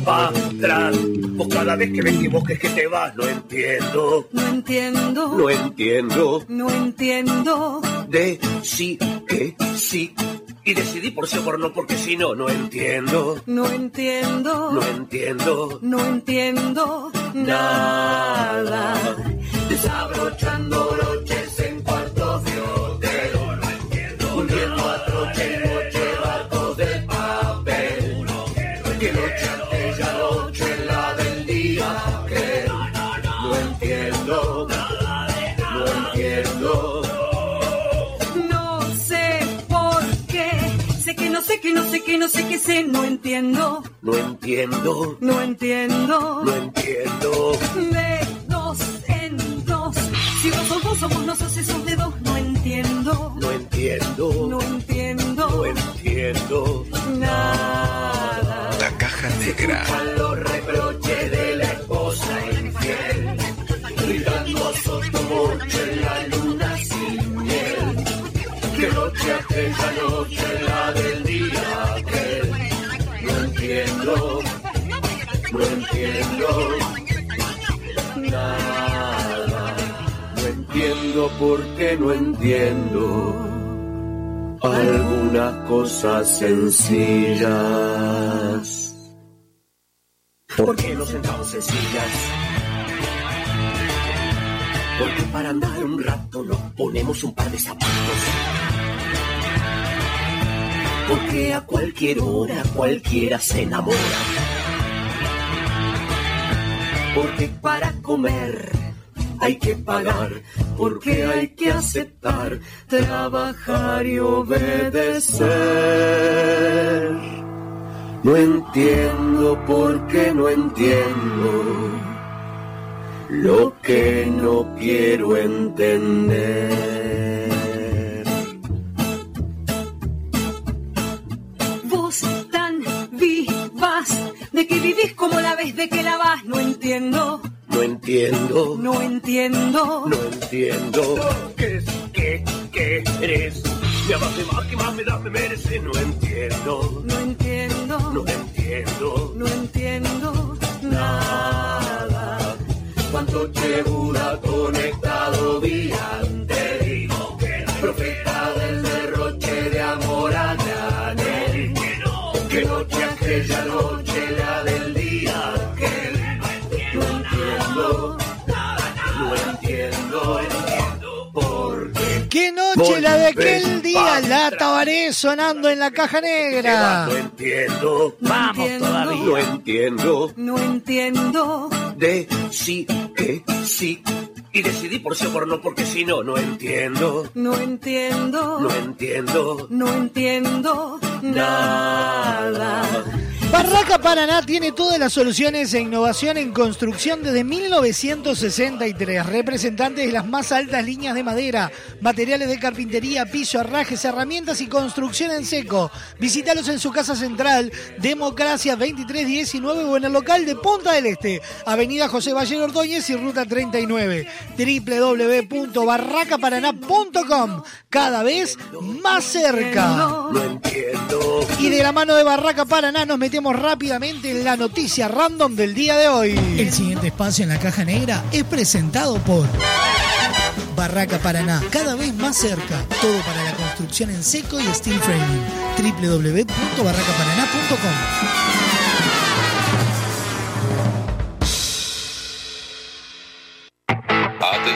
[SPEAKER 39] para atrás. Vos cada vez que me equivoques que te vas, no entiendo.
[SPEAKER 40] No entiendo,
[SPEAKER 39] No entiendo.
[SPEAKER 40] no entiendo.
[SPEAKER 39] De sí que sí. Y decidí por sí o por no, porque si no, no entiendo.
[SPEAKER 40] No entiendo,
[SPEAKER 39] No entiendo.
[SPEAKER 40] no entiendo nada.
[SPEAKER 39] Desabrochando broches que no
[SPEAKER 40] sé que no sé. No entiendo,
[SPEAKER 39] No entiendo.
[SPEAKER 40] no entiendo.
[SPEAKER 39] No entiendo.
[SPEAKER 40] De dos en dos. Si sos vos, somos nosotros, sos de dos. No entiendo,
[SPEAKER 39] No entiendo.
[SPEAKER 40] no entiendo
[SPEAKER 39] No entiendo.
[SPEAKER 40] nada.
[SPEAKER 22] La Caja Negra.
[SPEAKER 39] Los reproches de la esposa infiel. Gritando a sotomoche en la luna sin miel. Que noche aquella noche la del día. No entiendo. No entiendo. Nada. No entiendo por qué no entiendo. Algunas cosas sencillas. ¿Por qué nos sentamos en sillas? Porque para andar un rato nos ponemos un par de zapatos. Porque a cualquier hora cualquiera se enamora. Porque para comer hay que pagar. Porque hay que aceptar, trabajar y obedecer. No entiendo por qué no entiendo lo que no quiero entender.
[SPEAKER 40] Como la vez de que la vas, no entiendo,
[SPEAKER 39] No entiendo,
[SPEAKER 40] no entiendo.
[SPEAKER 39] no entiendo. ¿Qué es? ¿Qué? ¿Qué eres? Me amas de más, que más me das, me mereces. No entiendo,
[SPEAKER 40] No entiendo,
[SPEAKER 39] no entiendo.
[SPEAKER 40] no entiendo nada.
[SPEAKER 39] Cuánto Chebura conectado día noche la
[SPEAKER 1] de aquel día! La tabaré sonando en la caja negra.
[SPEAKER 39] No entiendo,
[SPEAKER 40] Vamos todavía.
[SPEAKER 39] no entiendo.
[SPEAKER 40] No entiendo,
[SPEAKER 39] de sí que sí y decidí por sí o por no porque si no no entiendo
[SPEAKER 40] no entiendo,
[SPEAKER 39] no entiendo
[SPEAKER 40] no entiendo nada.
[SPEAKER 1] Barraca Paraná tiene todas las soluciones e innovación en construcción desde 1963. Representantes de las más altas líneas de madera, materiales de carpintería, piso, herrajes, herramientas y construcción en seco. Visítalos en su casa central, Democracia 2319 o en el local de Punta del Este, Avenida José Valle Ordóñez y Ruta 39. www.barracaparaná.com. Cada vez más cerca. Y de la mano de Barraca Paraná nos metemos rápidamente en la noticia random del día de hoy. El siguiente espacio en la caja negra es presentado por Barraca Paraná, cada vez más cerca. Todo para la construcción en seco y steel framing. www.barracaparaná.com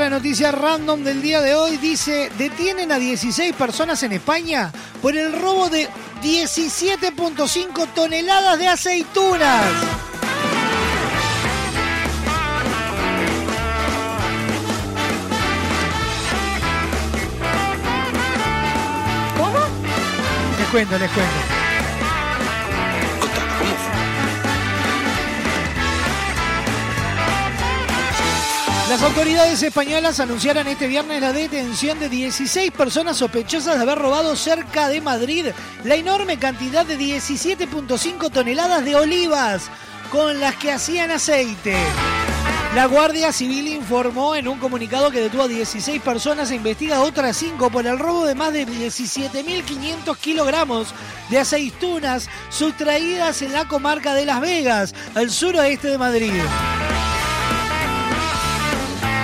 [SPEAKER 1] Nuestra noticia random del día de hoy dice, detienen a 16 personas en España por el robo de 17.5 toneladas de aceitunas.
[SPEAKER 40] ¿Cómo?
[SPEAKER 1] Les cuento, les cuento. Las autoridades españolas anunciaron este viernes la detención de 16 personas sospechosas de haber robado cerca de Madrid la enorme cantidad de 17.5 toneladas de olivas con las que hacían aceite. La Guardia Civil informó en un comunicado que detuvo a 16 personas e investiga otras 5 por el robo de más de 17.500 kilogramos de aceitunas sustraídas en la comarca de Las Vegas, al suroeste de Madrid.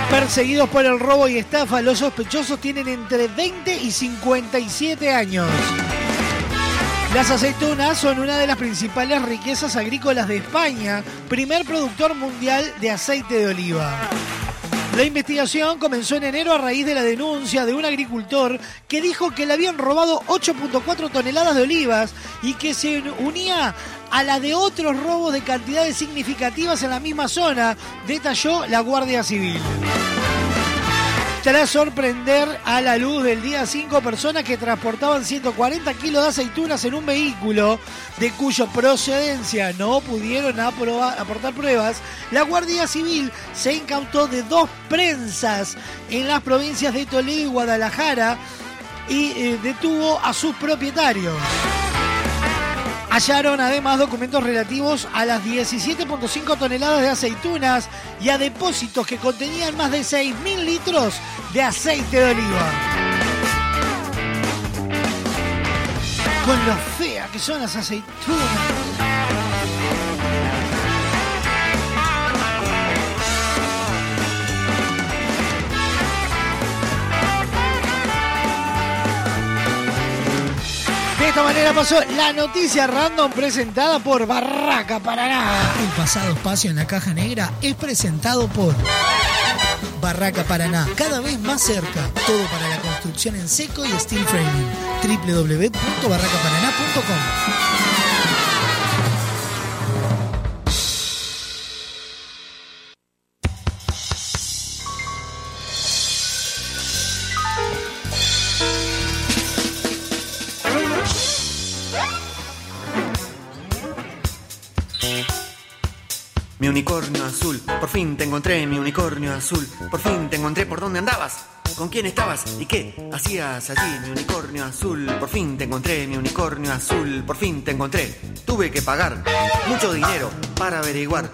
[SPEAKER 1] Perseguidos por el robo y estafa, los sospechosos tienen entre 20 y 57 años. Las aceitunas son una de las principales riquezas agrícolas de España, primer productor mundial de aceite de oliva. La investigación comenzó en enero a raíz de la denuncia de un agricultor que dijo que le habían robado 8.4 toneladas de olivas y que se unía a la de otros robos de cantidades significativas en la misma zona, detalló la Guardia Civil. Tras sorprender a la luz del día cinco personas que transportaban 140 kilos de aceitunas en un vehículo de cuya procedencia no pudieron aportar pruebas, la Guardia Civil se incautó de dos prensas en las provincias de Toledo y Guadalajara y eh, detuvo a sus propietarios. Hallaron además documentos relativos a las 17.5 toneladas de aceitunas y a depósitos que contenían más de 6.000 litros de aceite de oliva. Con lo fea que son las aceitunas. Esta manera pasó la noticia random presentada por Barraca Paraná. El pasado espacio en la caja negra es presentado por Barraca Paraná, cada vez más cerca. Todo para la construcción en seco y steel framing. www.barracaparaná.com
[SPEAKER 41] unicornio azul, por fin te encontré, mi unicornio azul, por fin te encontré por dónde andabas, con quién estabas y qué hacías allí, mi unicornio azul, por fin te encontré, mi unicornio azul, por fin te encontré. Tuve que pagar mucho dinero para averiguar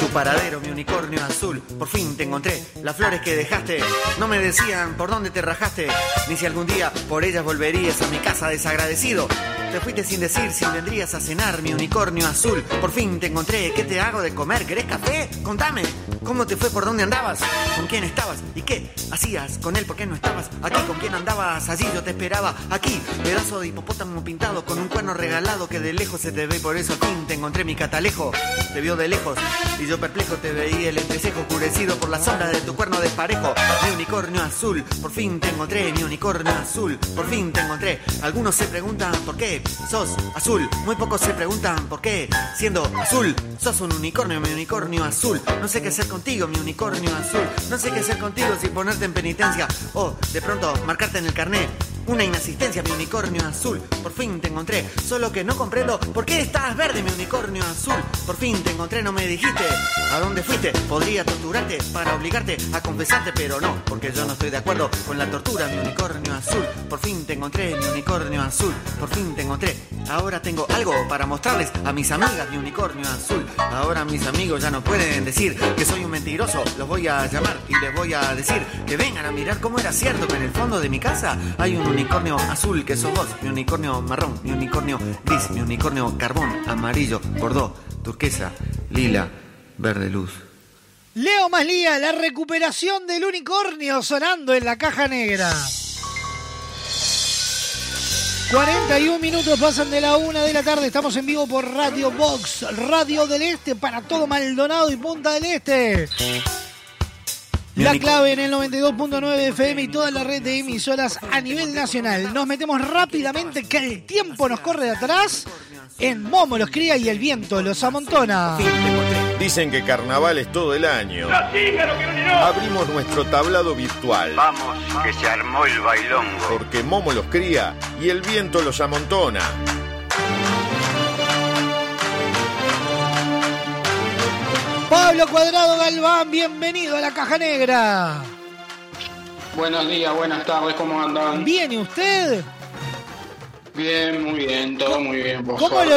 [SPEAKER 41] tu paradero, mi unicornio azul, por fin te encontré. Las flores que dejaste no me decían por dónde te rajaste, ni si algún día por ellas volverías a mi casa desagradecido. Te fuiste sin decir si vendrías a cenar, mi unicornio azul. Por fin te encontré. ¿Qué te hago de comer? ¿Querés café? Contame. ¿Cómo te fue? ¿Por dónde andabas? ¿Con quién estabas? ¿Y qué hacías con ¿Por qué no estabas aquí? ¿Con quién andabas? Allí yo te esperaba. Aquí, pedazo de hipopótamo pintado con un cuerno regalado que de lejos se te ve. Por eso fin te encontré mi catalejo. Te vio de lejos y yo perplejo te veía el entrecejo oscurecido por la sombra de tu cuerno desparejo. Mi unicornio azul. Por fin te encontré. Mi unicornio azul. Por fin te encontré. Algunos se preguntan por qué sos azul. Muy pocos se preguntan por qué, siendo azul, sos un unicornio, mi unicornio azul. No sé qué hacer contigo, mi unicornio azul. No sé qué hacer contigo sin ponerte en penitencia o de pronto marcarte en el carnet. Una inasistencia, mi unicornio azul. Por fin te encontré, solo que no comprendo por qué estás verde, mi unicornio azul. Por fin te encontré, no me dijiste a dónde fuiste. Podría torturarte para obligarte a confesarte, pero no, porque yo no estoy de acuerdo con la tortura, mi unicornio azul. Por fin te encontré, mi unicornio azul. Por fin te encontré. Ahora tengo algo para mostrarles a mis amigas, mi unicornio azul. Ahora mis amigos ya no pueden decir que soy un mentiroso. Los voy a llamar y les voy a decir que vengan a mirar cómo era cierto que en el fondo de mi casa hay un unicornio azul que sos vos, mi unicornio marrón, mi unicornio gris, mi unicornio carbón, amarillo, bordó, turquesa, lila, verde luz.
[SPEAKER 1] Leo más Lía, la recuperación del unicornio sonando en la caja negra. 41 minutos pasan de la una de la tarde. Estamos en vivo por Radio Box, Radio del Este para todo Maldonado y Punta del Este. La clave en el 92.9 FM y toda la red de emisoras a nivel nacional. Nos metemos rápidamente que el tiempo nos corre de atrás. En Momo los cría y el viento los amontona.
[SPEAKER 42] Dicen que carnaval es todo el año. Abrimos nuestro tablado virtual.
[SPEAKER 43] Vamos, que se armó el bailongo.
[SPEAKER 42] Porque Momo los cría y el viento los amontona.
[SPEAKER 1] Pablo Cuadrado Galván, bienvenido a la Caja Negra.
[SPEAKER 44] Buenos días, buenas tardes, ¿cómo andan?
[SPEAKER 1] ¿Bien y usted?
[SPEAKER 44] Bien, muy bien, todo muy bien, por
[SPEAKER 1] ¿Cómo lo.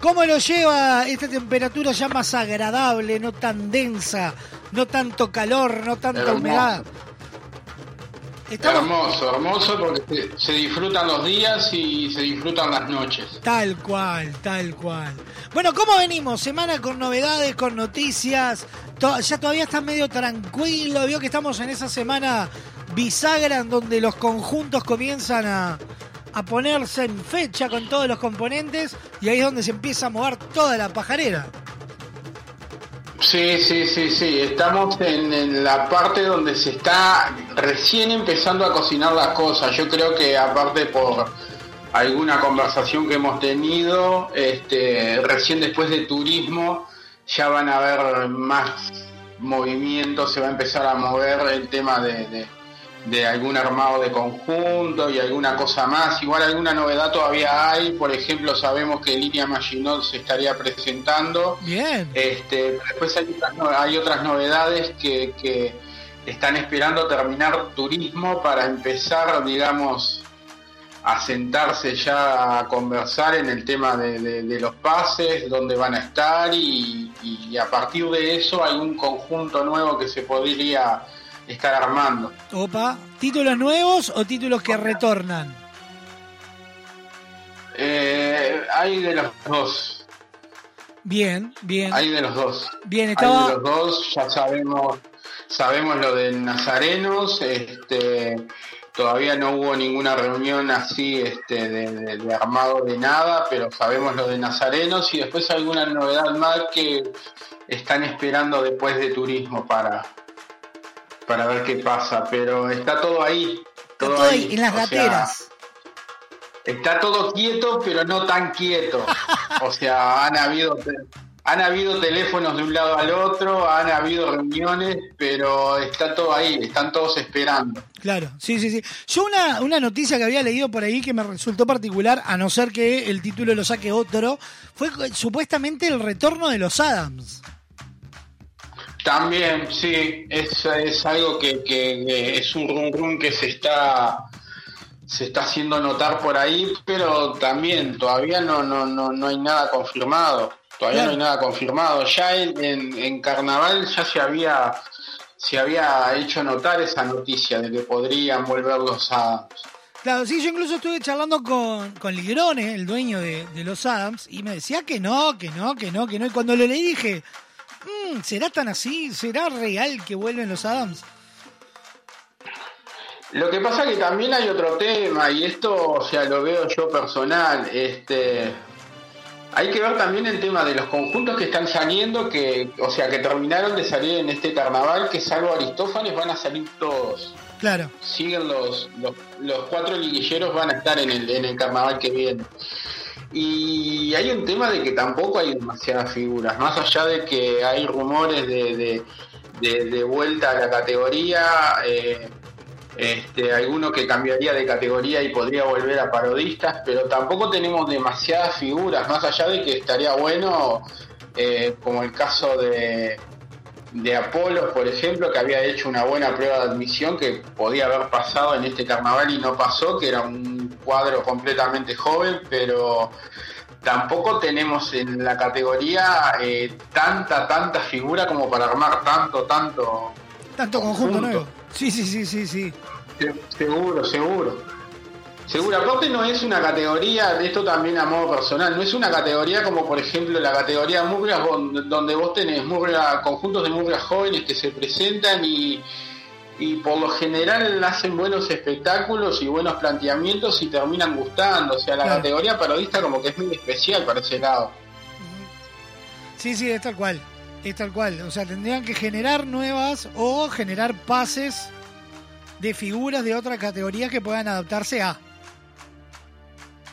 [SPEAKER 1] ¿Cómo lo lleva esta temperatura ya más agradable, no tan densa, no tanto calor, no tanta humedad? Estamos
[SPEAKER 44] Hermoso, hermoso porque se, disfrutan los días y se disfrutan las noches.
[SPEAKER 1] tal cual, tal cual. Bueno, ¿cómo venimos? Semana con novedades, con noticias. Ya todavía está medio tranquilo. Vio que estamos en esa semana bisagra en donde los conjuntos comienzan a, a ponerse en fecha con todos los componentes y ahí es donde se empieza a mover toda la pajarera.
[SPEAKER 44] Sí, sí, sí, sí. Estamos en, la parte donde se está recién empezando a cocinar las cosas. Yo creo que aparte por alguna conversación que hemos tenido, este, recién después de turismo ya van a haber más movimientos, se va a empezar a mover el tema de- de algún armado de conjunto y alguna cosa más. Igual alguna novedad todavía hay, por ejemplo sabemos que Línea Maginot se estaría presentando.
[SPEAKER 1] Bien.
[SPEAKER 44] Este, después hay otras, hay otras novedades que, que están esperando terminar turismo para empezar, digamos, a sentarse ya a conversar en el tema de, de- de los pases, dónde van a estar y, y a partir de eso hay un conjunto nuevo que se podría estar armando.
[SPEAKER 1] Opa, ¿títulos nuevos o títulos que retornan?
[SPEAKER 44] Eh, hay de los dos,
[SPEAKER 1] Bien, bien.
[SPEAKER 44] hay de los dos.
[SPEAKER 1] Bien,
[SPEAKER 44] Hay
[SPEAKER 1] estaba-
[SPEAKER 44] de los dos, ya sabemos, sabemos lo de Nazarenos, este, todavía no hubo ninguna reunión así este, de, de- de armado de nada, pero sabemos lo de Nazarenos y después alguna novedad más que están esperando después de turismo para, para ver qué pasa, pero está todo ahí. Todo,
[SPEAKER 1] Todo ahí, en las
[SPEAKER 44] sea,
[SPEAKER 1] gateras.
[SPEAKER 44] Está todo quieto, pero no tan quieto. O sea, han habido han habido teléfonos de un lado al otro, han habido reuniones, pero está todo ahí, están todos esperando.
[SPEAKER 1] Claro, sí, sí, sí. Yo una, una noticia que había leído por ahí que me resultó particular, a no ser que el título lo saque otro, fue supuestamente el retorno de los Adams.
[SPEAKER 44] También, sí, es, es algo que, que- que es un rum rum que se está se está haciendo notar por ahí, pero también todavía no, no, no, no hay nada confirmado. Todavía no hay nada confirmado. Ya en, en, en carnaval ya se había se había hecho notar esa noticia de que podrían volver los a
[SPEAKER 1] Claro, sí, yo incluso estuve charlando con, con Ligrone, el dueño de, de los Adams, y me decía que no, que no, que no, que no. Y cuando lo leí dije, "Mm, ¿será tan así? ¿Será real que vuelven los Adams?
[SPEAKER 44] Lo que pasa que también hay otro tema, y esto, o sea, lo veo yo personal, este hay que ver también el tema de los conjuntos que están saliendo, que, o sea, que terminaron de salir en este carnaval, que salvo Aristófanes van a salir todos.
[SPEAKER 1] Claro.
[SPEAKER 44] Siguen los, los, los cuatro liguilleros van a estar en el, en el carnaval que viene. Y hay un tema de que tampoco hay demasiadas figuras, más allá de que hay rumores de, de, vuelta a la categoría, eh, este, alguno que cambiaría de categoría y podría volver a parodistas, pero tampoco tenemos demasiadas figuras, más allá de que estaría bueno, eh, como el caso de, de Apolo, por ejemplo, que había hecho una buena prueba de admisión que podía haber pasado en este carnaval y no pasó, que era un cuadro completamente joven, pero tampoco tenemos en la categoría eh, tanta, tanta figura como para armar tanto, tanto.
[SPEAKER 1] Tanto conjunto
[SPEAKER 44] Conjunto.
[SPEAKER 1] nuevo. Sí, sí, sí, sí, sí.
[SPEAKER 44] Se- Seguro, seguro. Seguro, aparte no es una categoría, de esto también a modo personal, no es una categoría como por ejemplo la categoría Murrias, don- donde vos tenés conjuntos de Murrias jóvenes que se presentan y, y por lo general hacen buenos espectáculos y buenos planteamientos y terminan gustando. O sea, la
[SPEAKER 1] Claro.
[SPEAKER 44] categoría parodista como que es muy especial para ese lado.
[SPEAKER 1] Sí, sí, es tal cual. Es tal cual. O sea, tendrían que generar nuevas o generar pases de figuras de otra categoría que puedan adaptarse a.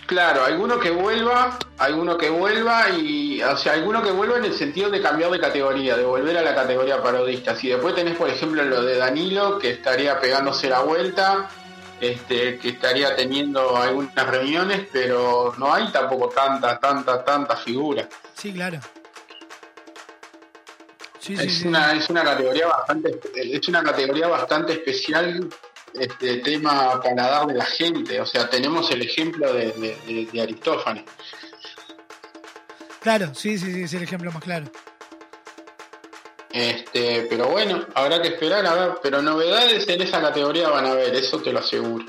[SPEAKER 44] Claro, alguno que vuelva, alguno que vuelva y, o sea, alguno que vuelva en el sentido de cambiar de categoría, de volver a la categoría parodista. Si después tenés, por ejemplo, lo de Danilo, que estaría pegándose la vuelta, este, que estaría teniendo algunas reuniones, pero no hay tampoco tanta, tanta, tanta figura.
[SPEAKER 1] Sí, claro. Sí,
[SPEAKER 44] es
[SPEAKER 1] sí.
[SPEAKER 44] una, es una categoría bastante, es una categoría bastante especial este tema paladar de la gente. O sea, tenemos el ejemplo de, de- Aristófanes.
[SPEAKER 1] Claro, sí, sí, sí, es el ejemplo más claro.
[SPEAKER 44] Este, pero bueno, habrá que esperar a ver, pero novedades en esa categoría van a haber, eso te lo aseguro.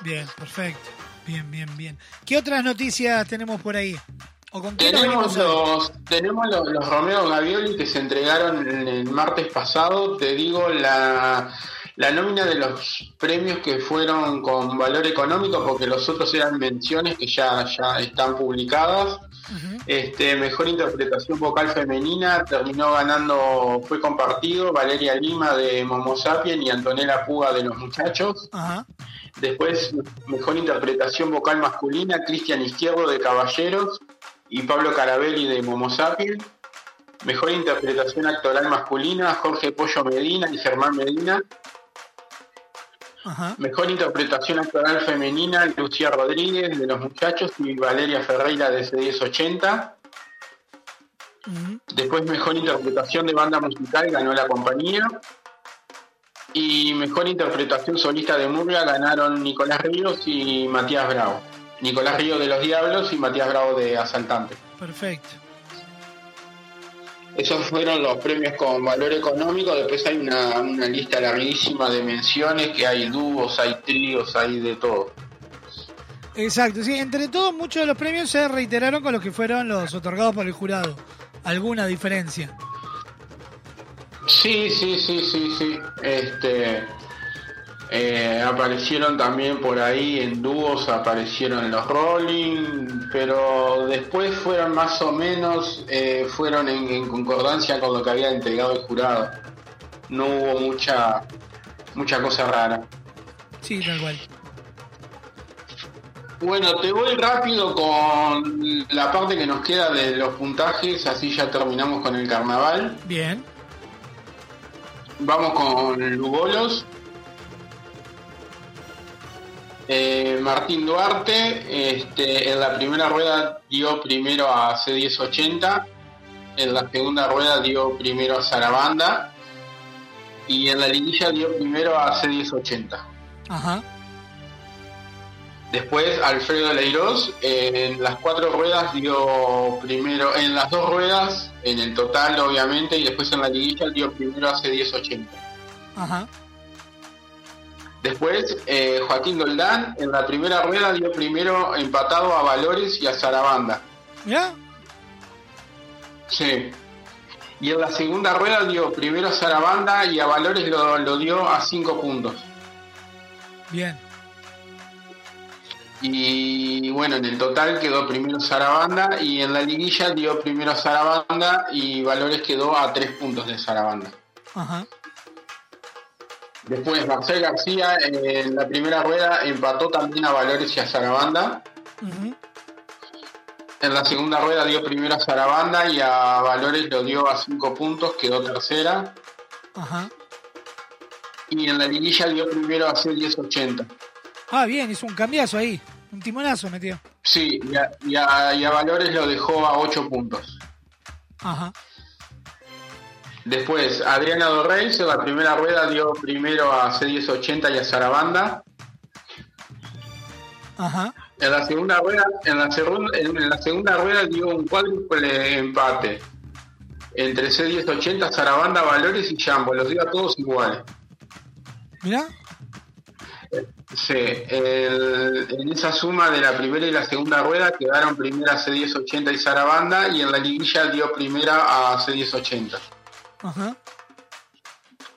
[SPEAKER 1] Bien, perfecto. Bien, bien, bien. ¿Qué otras noticias tenemos por ahí? ¿O con qué nos
[SPEAKER 44] Tenemos los, tenemos los, los Romeo Gavioli que se entregaron el, el martes pasado, te digo la, la nómina de los premios que fueron con valor económico, porque los otros eran menciones que ya, ya están publicadas. Este, mejor interpretación vocal femenina terminó ganando, fue compartido Valeria Lima de Momo Sapien y Antonella Puga de Los Muchachos.
[SPEAKER 1] Ajá.
[SPEAKER 44] Después, mejor interpretación vocal masculina, Cristian Izquierdo de Caballeros y Pablo Carabelli de Momo Sapien. Mejor interpretación actoral masculina, Jorge Pollo Medina y Germán Medina.
[SPEAKER 1] Ajá.
[SPEAKER 44] Mejor interpretación actoral femenina, Lucía Rodríguez de Los Muchachos y Valeria Ferreira de C1080. Después, mejor interpretación de banda musical ganó la compañía. Y mejor interpretación solista de Murga ganaron Nicolás Ríos y Matías Bravo. Nicolás Ríos de Los Diablos y Matías Bravo de Asaltante.
[SPEAKER 1] Perfecto.
[SPEAKER 44] Esos fueron los premios con valor económico. Después hay una, una lista larguísima de menciones que hay dúos, hay tríos, hay de todo.
[SPEAKER 1] Exacto, sí, entre todos muchos de los premios se reiteraron con los que fueron los otorgados por el jurado. ¿Alguna diferencia?
[SPEAKER 44] Sí, sí, sí, sí, sí. Este, eh, aparecieron también por ahí en dúos, aparecieron los Rolling, pero después fueron más o menos, eh, fueron en, en concordancia con lo que había entregado el jurado. No hubo mucha, mucha cosa rara.
[SPEAKER 1] Sí, tal cual.
[SPEAKER 44] Bueno, te voy rápido con la parte que nos queda de los puntajes, así ya terminamos con el carnaval.
[SPEAKER 1] Bien.
[SPEAKER 44] Vamos con Lugolos. Eh, Martín Duarte, este, en la primera rueda dio primero a C1080, en la segunda rueda dio primero a Sarabanda y en la liguilla dio primero a C1080.
[SPEAKER 1] Ajá.
[SPEAKER 44] Después Alfredo Leiros en las cuatro ruedas dio primero, en las dos ruedas, en el total obviamente, y después en la liguilla dio primero a C1080.
[SPEAKER 1] Ajá.
[SPEAKER 44] Después eh, Joaquín Doldán en la primera rueda dio primero empatado a Valores y a Sarabanda.
[SPEAKER 1] ¿Ya?
[SPEAKER 44] Sí. Y en la segunda rueda dio primero a Sarabanda y a Valores lo, lo dio a cinco puntos.
[SPEAKER 1] Bien.
[SPEAKER 44] Y bueno, en el total quedó primero Sarabanda y en la liguilla dio primero Sarabanda y Valores quedó a tres puntos de Sarabanda.
[SPEAKER 1] Ajá.
[SPEAKER 44] Después Marcel García en la primera rueda empató también a Valores y a Sarabanda.
[SPEAKER 1] Ujú.
[SPEAKER 44] En la segunda rueda dio primero a Sarabanda y a Valores lo dio a cinco puntos, quedó tercera.
[SPEAKER 1] Ajá.
[SPEAKER 44] Y en la liguilla dio primero a C1080.
[SPEAKER 1] Ah, bien, hizo un cambiazo ahí. Un timonazo metió.
[SPEAKER 44] Sí, y a, y a- y a Valores lo dejó a 8 puntos.
[SPEAKER 1] Ajá.
[SPEAKER 44] Después, Adriana Dorreis en la primera rueda dio primero a C1080 y a Sarabanda.
[SPEAKER 1] Ajá.
[SPEAKER 44] En la segunda rueda, en la, segunda, en la segunda rueda dio un cuádruple empate entre C1080, Sarabanda, Valores y Jambo. Los dio a todos iguales.
[SPEAKER 1] Mirá.
[SPEAKER 44] Sí, el- en esa suma de la primera y la segunda rueda quedaron primera C1080 y Sarabanda y en la liguilla dio primera a C1080.
[SPEAKER 1] Ajá.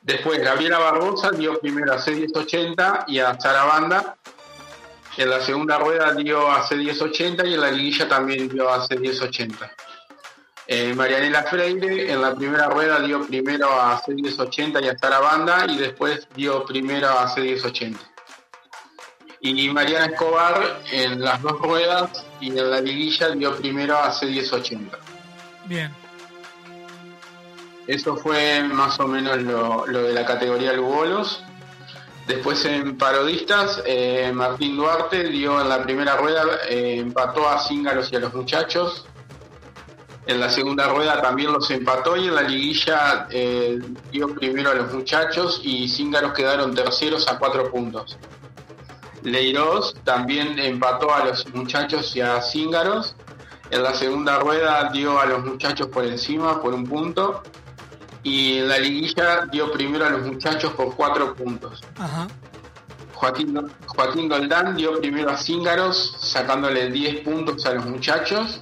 [SPEAKER 44] Después Gabriela Barbosa dio primero a C1080 y a Sarabanda. En la segunda rueda dio a C1080 y en la liguilla también dio a C1080. Eh, Marianela Freire en la primera rueda dio primero a C1080 y a Sarabanda y después dio primero a C1080. Y Mariana Escobar en las dos ruedas y en la liguilla dio primero a C1080.
[SPEAKER 1] Bien.
[SPEAKER 44] Eso fue más o menos lo, de la categoría Lugolos. Después en parodistas, eh, Martín Duarte dio en la primera rueda, eh, empató a Cíngaros y a los muchachos. En la segunda rueda también los empató y en la liguilla eh, dio primero a los muchachos y Cíngaros quedaron terceros a cuatro puntos. Leiros también empató a los muchachos y a Cíngaros. En la segunda rueda dio a los muchachos por encima por un punto. Y en la liguilla dio primero a los muchachos por cuatro puntos.
[SPEAKER 1] Ajá.
[SPEAKER 44] Joaquín, Joaquín Doldán dio primero a Cíngaros, sacándole 10 puntos a los muchachos.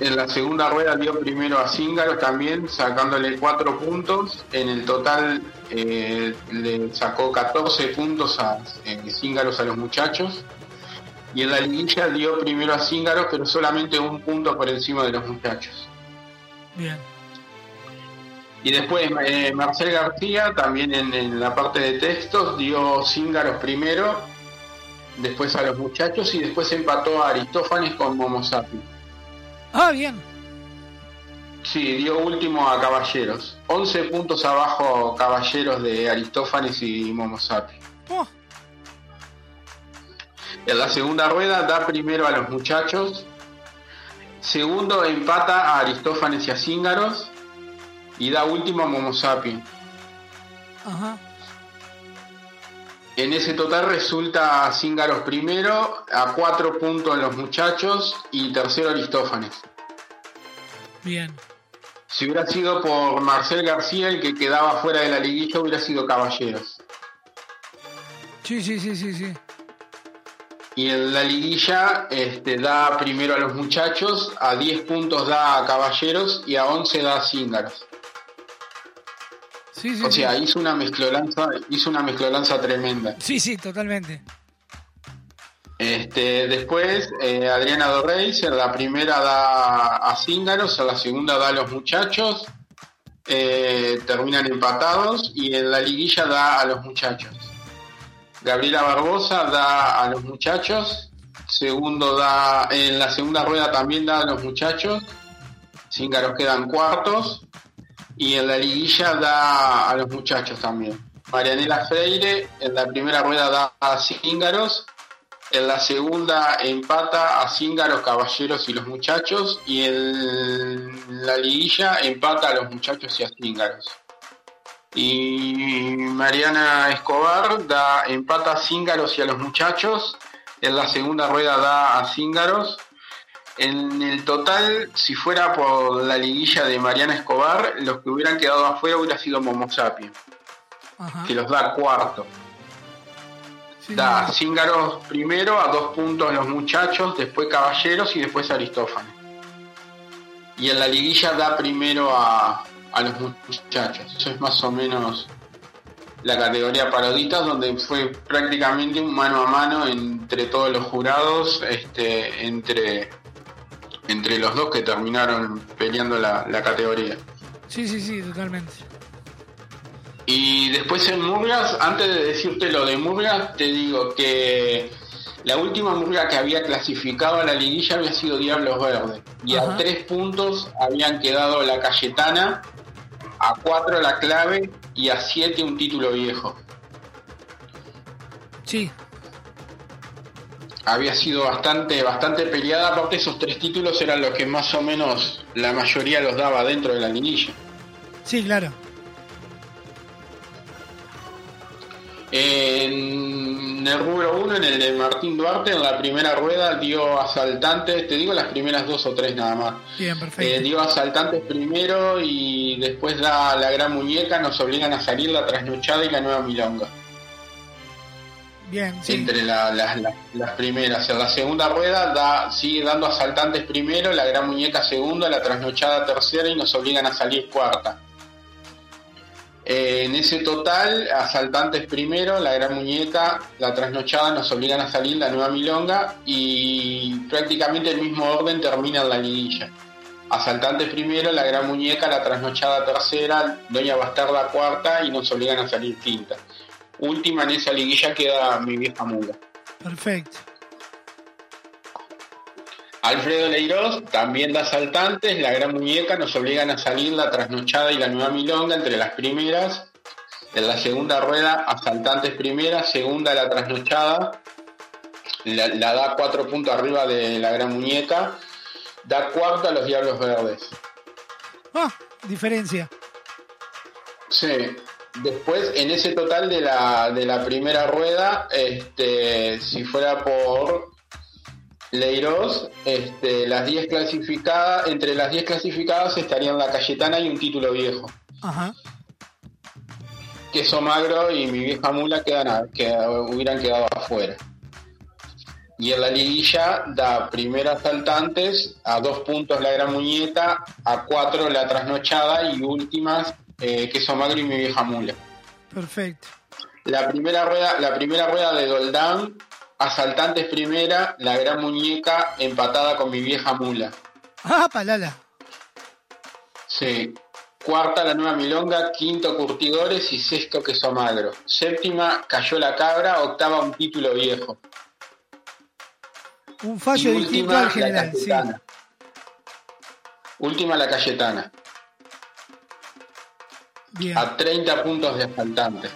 [SPEAKER 44] En la segunda rueda dio primero a Cíngaros también, sacándole 4 puntos. En el total eh, le sacó 14 puntos a eh, Cíngaros a los muchachos. Y en la liguilla dio primero a Cíngaros, pero solamente un punto por encima de los muchachos.
[SPEAKER 1] Bien.
[SPEAKER 44] Y después eh, Marcel García, también en, en la parte de textos, dio Cíngaros primero, después a los muchachos y después empató a Aristófanes con Momo Sapi.
[SPEAKER 1] Ah, bien.
[SPEAKER 44] Sí, dio último a Caballeros. 11 puntos abajo Caballeros de Aristófanes y Momo Sapi.
[SPEAKER 1] Oh.
[SPEAKER 44] En la segunda rueda da primero a los muchachos. Segundo empata a Aristófanes y a Cíngaros. Y da último a Momo Sapi.
[SPEAKER 1] Ajá.
[SPEAKER 44] En ese total resulta Cíngaros primero, a cuatro puntos los muchachos y tercero Aristófanes.
[SPEAKER 1] Bien.
[SPEAKER 44] Si hubiera sido por Marcel García el que quedaba fuera de la liguilla, hubiera sido Caballeros.
[SPEAKER 1] Sí, sí, sí, sí, sí.
[SPEAKER 44] Y en la liguilla este, da primero a los muchachos, a 10 puntos da a Caballeros y a 11 da a Cíngaros.
[SPEAKER 1] Sí, sí,
[SPEAKER 44] O sea, hizo una mezclolanza, hizo una mezclolanza tremenda.
[SPEAKER 1] Sí, sí, totalmente.
[SPEAKER 44] Este, después, eh, Adriana Dorreis, en la primera da a Cíngaros, en la segunda da a los muchachos, eh, terminan empatados y en la liguilla da a los muchachos. Gabriela Barbosa da a los muchachos, segundo da, en la segunda rueda también da a los muchachos, Cíngaros quedan cuartos y en la liguilla da a los muchachos también. Marianela Freire en la primera rueda da a Cíngaros, en la segunda empata a Cíngaros, Caballeros y los muchachos y en la liguilla empata a los muchachos y a Cíngaros. Y Mariana Escobar da empata a Cíngaros y a los muchachos, en la segunda rueda da a Cíngaros. En el total, si fuera por la liguilla de Mariana Escobar, los que hubieran quedado afuera hubiera sido Momo Sapien,
[SPEAKER 1] Ajá.
[SPEAKER 44] que los da cuarto. Da Cíngaros primero, a dos puntos los muchachos, después Caballeros y después Aristófanes. Y en la liguilla da primero a, a los muchachos. Eso es más o menos la categoría paroditas, donde fue prácticamente un mano a mano entre todos los jurados, este, entre, entre los dos que terminaron peleando la, la categoría.
[SPEAKER 1] Sí, sí, sí, totalmente.
[SPEAKER 44] Y después en Murgas, antes de decirte lo de Murgas, te digo que la última Murga que había clasificado a la liguilla había sido Diablos Verdes. Y
[SPEAKER 1] Ajá.
[SPEAKER 44] a tres puntos habían quedado la Cayetana, a cuatro la clave y a siete un título viejo.
[SPEAKER 1] Sí,
[SPEAKER 44] Había sido bastante, bastante peleada, aparte esos tres títulos eran los que más o menos la mayoría los daba dentro de la liguilla.
[SPEAKER 1] sí, claro.
[SPEAKER 44] En el rubro 1, en el de Martín Duarte, en la primera rueda dio asaltantes, te digo las primeras dos o tres nada más.
[SPEAKER 1] Bien,
[SPEAKER 44] Eh,
[SPEAKER 1] perfecto.
[SPEAKER 44] dio asaltantes primero y después da la gran muñeca, nos obligan a salir la trasnochada y la nueva milonga. Entre la- las primeras. En la segunda rueda da, sigue dando asaltantes primero, la gran muñeca segunda, la trasnochada tercera y nos obligan a salir cuarta. Eh, en ese total, asaltantes primero, la gran muñeca, la trasnochada nos obligan a salir la nueva milonga y prácticamente el mismo orden termina en la liguilla. Asaltantes primero, la gran muñeca, la trasnochada tercera, Doña Bastarda cuarta y nos obligan a salir quinta. Última en esa liguilla queda mi vieja mula.
[SPEAKER 1] Perfecto.
[SPEAKER 44] Alfredo Leiros también da asaltantes, la gran muñeca, nos obligan a salir la trasnochada y la nueva milonga entre las primeras. En la segunda rueda, asaltantes primera, segunda la trasnochada, la, la da cuatro puntos arriba de la gran muñeca, da cuarta a los Diablos Verdes.
[SPEAKER 1] Ah, diferencia.
[SPEAKER 44] Sí. Después, en ese total de la, de la primera rueda, este, si fuera por Leiros, este, las 10 clasificadas, entre las 10 clasificadas estarían la Cayetana y un título viejo.
[SPEAKER 1] Ajá.
[SPEAKER 44] Queso Magro y mi vieja mula quedan que hubieran quedado afuera. Y en la liguilla da primero asaltantes, a dos puntos la gran muñeca, a cuatro la trasnochada y últimas eh, Queso Magro y mi vieja mula.
[SPEAKER 1] Perfecto.
[SPEAKER 44] La primera rueda, la primera rueda de Doldán, asaltantes primera, la gran muñeca empatada con mi vieja mula.
[SPEAKER 1] Ah, palala.
[SPEAKER 44] Sí. Cuarta la nueva milonga, quinto curtidores y sexto queso magro. Séptima cayó la cabra, octava un título viejo.
[SPEAKER 1] Un fallo
[SPEAKER 44] y
[SPEAKER 1] distinto
[SPEAKER 44] última
[SPEAKER 1] al
[SPEAKER 44] la
[SPEAKER 1] general, sí.
[SPEAKER 44] Cayetana. Última la Cayetana.
[SPEAKER 1] Bien.
[SPEAKER 44] a 30 puntos de asaltantes.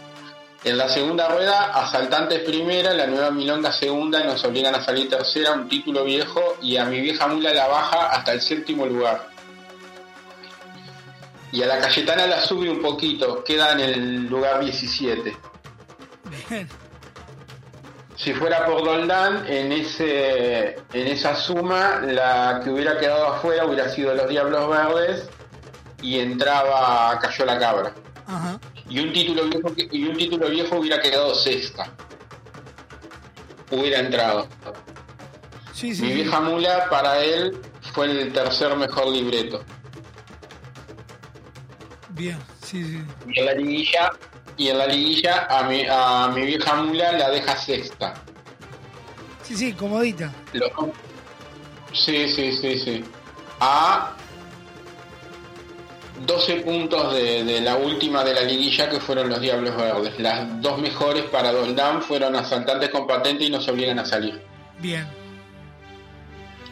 [SPEAKER 44] En la segunda rueda, asaltantes primera, la nueva milonga segunda, nos obligan a salir tercera, un título viejo, y a mi vieja mula la baja hasta el séptimo lugar. Y a la Cayetana la sube un poquito, queda en el lugar 17.
[SPEAKER 1] Bien.
[SPEAKER 44] Si fuera por Doldán, en ese en esa suma, la que hubiera quedado afuera hubiera sido los Diablos Verdes y entraba Cayó la Cabra.
[SPEAKER 1] Ajá.
[SPEAKER 44] Y un título viejo y un título viejo hubiera quedado sexta. Hubiera entrado.
[SPEAKER 1] Sí, sí.
[SPEAKER 44] Mi vieja mula para él fue el tercer mejor libreto.
[SPEAKER 1] Bien, sí, sí.
[SPEAKER 44] Y en la liguilla, y en la liguilla a mi, a mi vieja mula la deja sexta.
[SPEAKER 1] Sí, sí, comodita.
[SPEAKER 44] Lo- Sí, sí, sí, sí. A 12 puntos de, de la última de la liguilla que fueron los Diablos Verdes. Las dos mejores para Doldán fueron asaltantes con patente y nos obligan a salir.
[SPEAKER 1] Bien.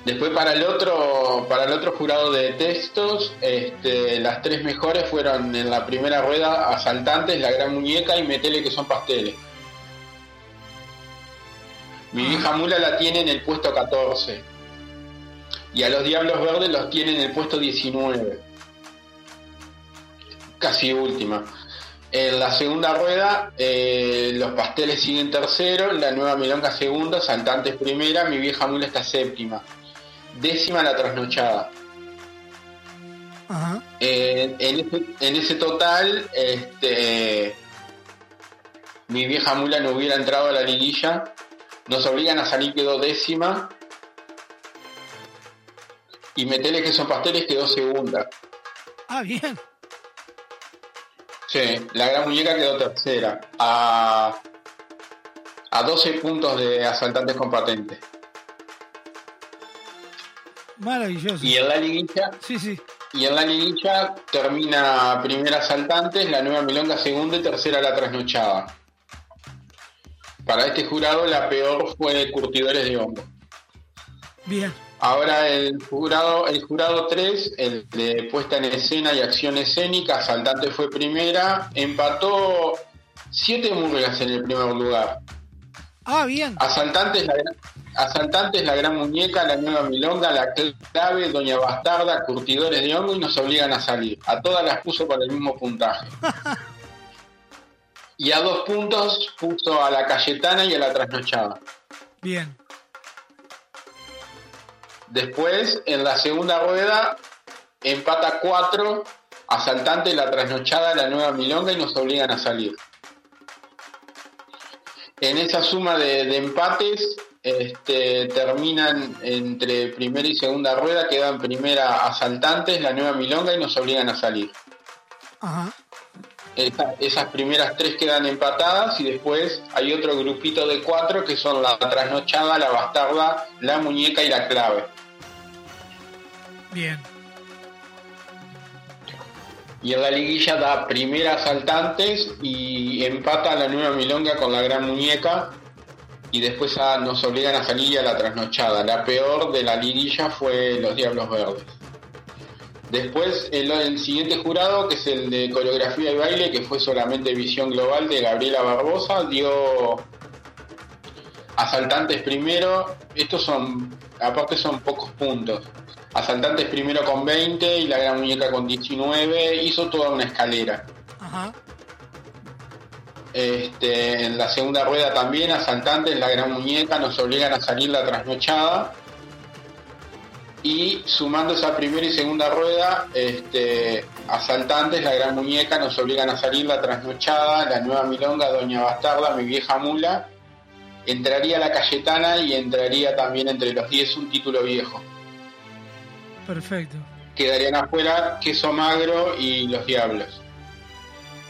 [SPEAKER 44] Después para el otro, para el otro jurado de textos, este, las tres mejores fueron en la primera rueda Asaltantes, La Gran Muñeca y Metele que son pasteles. Mi vieja mula la tiene en el puesto 14. Y a los Diablos Verdes los tiene en el puesto 19. Casi última. En la segunda rueda, eh, los pasteles siguen tercero, la nueva milonga segunda, saltantes primera, mi vieja mula está séptima. Décima la trasnochada.
[SPEAKER 1] Ajá.
[SPEAKER 44] Eh, en, ese, en ese total, este, mi vieja mula no hubiera entrado a la liguilla. Nos obligan a salir, quedó décima. Y Metele que son pasteles quedó segunda.
[SPEAKER 1] Ah, bien.
[SPEAKER 44] Sí, la gran muñeca quedó tercera. A, a 12 puntos de asaltantes con patente.
[SPEAKER 1] Maravilloso.
[SPEAKER 44] Y en la liguilla.
[SPEAKER 1] Sí, sí.
[SPEAKER 44] Y en la liguilla termina primera asaltantes, la nueva milonga segunda y tercera la trasnochada. Para este jurado la peor fue Curtidores de Hongo.
[SPEAKER 1] Bien.
[SPEAKER 44] Ahora el jurado, el jurado 3, el de puesta en escena y acción escénica, asaltante fue primera, empató siete murgas en el primer lugar.
[SPEAKER 1] Ah, bien.
[SPEAKER 44] Asaltantes la, Asaltantes, la gran muñeca, la nueva milonga, la clave, Doña Bastarda, curtidores de hongo y nos obligan a salir. A todas las puso con el mismo puntaje. *laughs* Y a dos puntos puso a la Cayetana y a la Trasnochada.
[SPEAKER 1] Bien.
[SPEAKER 44] Después, en la segunda rueda, empata cuatro, Asaltante, la Trasnochada, la nueva milonga y nos obligan a salir. En esa suma de, de empates, este, terminan entre primera y segunda rueda, quedan primera Asaltantes, la nueva milonga y nos obligan a salir.
[SPEAKER 1] Ajá.
[SPEAKER 44] Esa- esas primeras tres quedan empatadas y después hay otro grupito de cuatro que son la trasnochada, la bastarda, la muñeca y la clave.
[SPEAKER 1] Bien.
[SPEAKER 44] Y en la liguilla da primera asaltantes y empata la nueva milonga con la gran muñeca y después a- nos obligan a salir a la trasnochada. La peor de la liguilla fue los Diablos Verdes. Después el, el siguiente jurado, que es el de coreografía y baile, que fue solamente visión global de Gabriela Barbosa, dio asaltantes primero, estos son, aparte son pocos puntos. Asaltantes primero con 20 y la gran muñeca con 19, hizo toda una escalera.
[SPEAKER 1] Ajá.
[SPEAKER 44] Este, en la segunda rueda también, asaltantes, la gran muñeca, nos obligan a salir la trasnochada. Y sumando esa primera y segunda rueda, este, asaltantes, la gran muñeca, nos obligan a salir la trasnochada, la nueva milonga, Doña Bastarda, mi vieja mula. Entraría la Cayetana y entraría también entre los 10 un título viejo.
[SPEAKER 1] Perfecto.
[SPEAKER 44] Quedarían afuera Queso Magro y Los Diablos.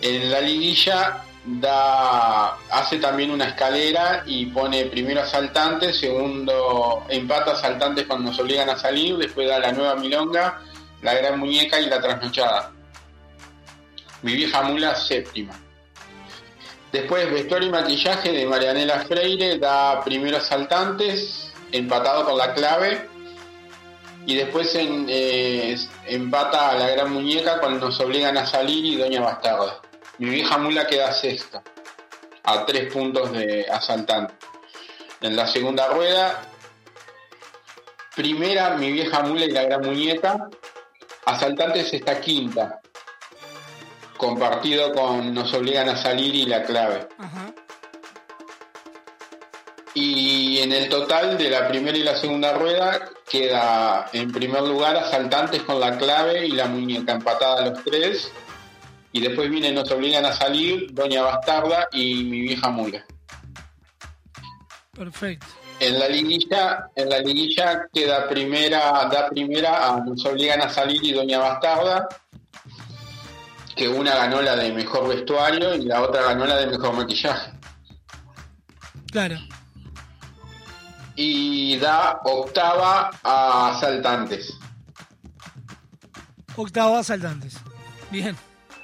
[SPEAKER 44] En la liguilla da, hace también una escalera y pone primero asaltantes, segundo empata asaltantes cuando nos obligan a salir, después da la nueva milonga, la gran muñeca y la trasnochada. Mi vieja mula séptima. Después vestuario y maquillaje de Marianela Freire da primero asaltantes, empatado con la clave, y después en, eh, empata a la gran muñeca cuando nos obligan a salir y Doña Bastarda. Mi vieja mula queda sexta, a tres puntos de asaltante. En la segunda rueda, primera mi vieja mula y la gran muñeca, asaltantes está quinta, compartido con Nos obligan a salir y la clave.
[SPEAKER 1] Ajá.
[SPEAKER 44] Y en el total de la primera y la segunda rueda queda en primer lugar Asaltantes con la clave y la muñeca empatada a los tres. Y después viene Nos obligan a salir, Doña Bastarda y Mi vieja mula.
[SPEAKER 1] Perfecto.
[SPEAKER 44] En la liguilla, en la liguilla queda primera, da primera a Nos obligan a salir y Doña Bastarda, que una ganó la de mejor vestuario y la otra ganó la de mejor maquillaje.
[SPEAKER 1] Claro.
[SPEAKER 44] Y da octava a Asaltantes.
[SPEAKER 1] Octavo asaltantes. Bien.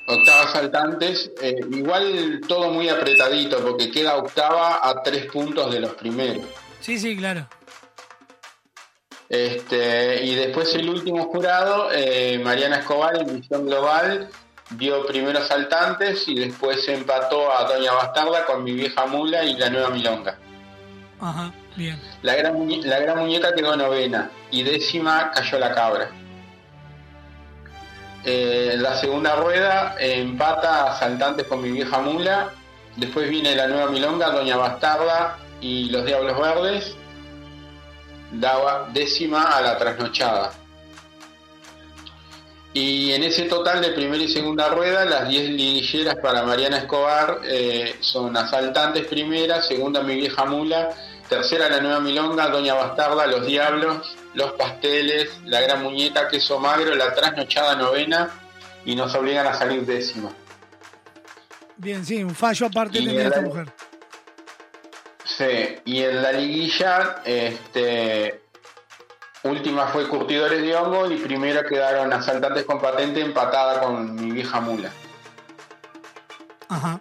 [SPEAKER 44] Octava Asaltantes, eh, igual todo muy apretadito porque queda octava a tres puntos de los primeros.
[SPEAKER 1] Sí, sí, claro.
[SPEAKER 44] Este, y después el último jurado, eh, Mariana Escobar en Visión Global, dio primero Asaltantes y después empató a Doña Bastarda con Mi Vieja Mula y La Nueva Milonga.
[SPEAKER 1] Ajá,
[SPEAKER 44] La gran, la gran muñeca quedó novena y décima cayó la cabra. Eh, la segunda rueda empata Asaltantes con mi vieja mula. Después viene la nueva milonga, Doña Bastarda y los Diablos Verdes. Daba décima a la trasnochada. Y en ese total de primera y segunda rueda, las 10 liguilleras para Mariana Escobar eh, son Asaltantes primera, segunda Mi Vieja Mula, tercera La Nueva Milonga, Doña Bastarda, Los Diablos, Los Pasteles, La Gran Muñeca, Queso Magro, La Trasnochada Novena y nos obligan a salir décima.
[SPEAKER 1] Bien, sí, un fallo aparte
[SPEAKER 44] Y
[SPEAKER 1] tenía
[SPEAKER 44] el-
[SPEAKER 1] esta mujer.
[SPEAKER 44] Sí, y en la liguilla, este, última fue Curtidores de Hongo y primero quedaron Asaltantes con Patente empatada con Mi Vieja Mula.
[SPEAKER 1] Ajá.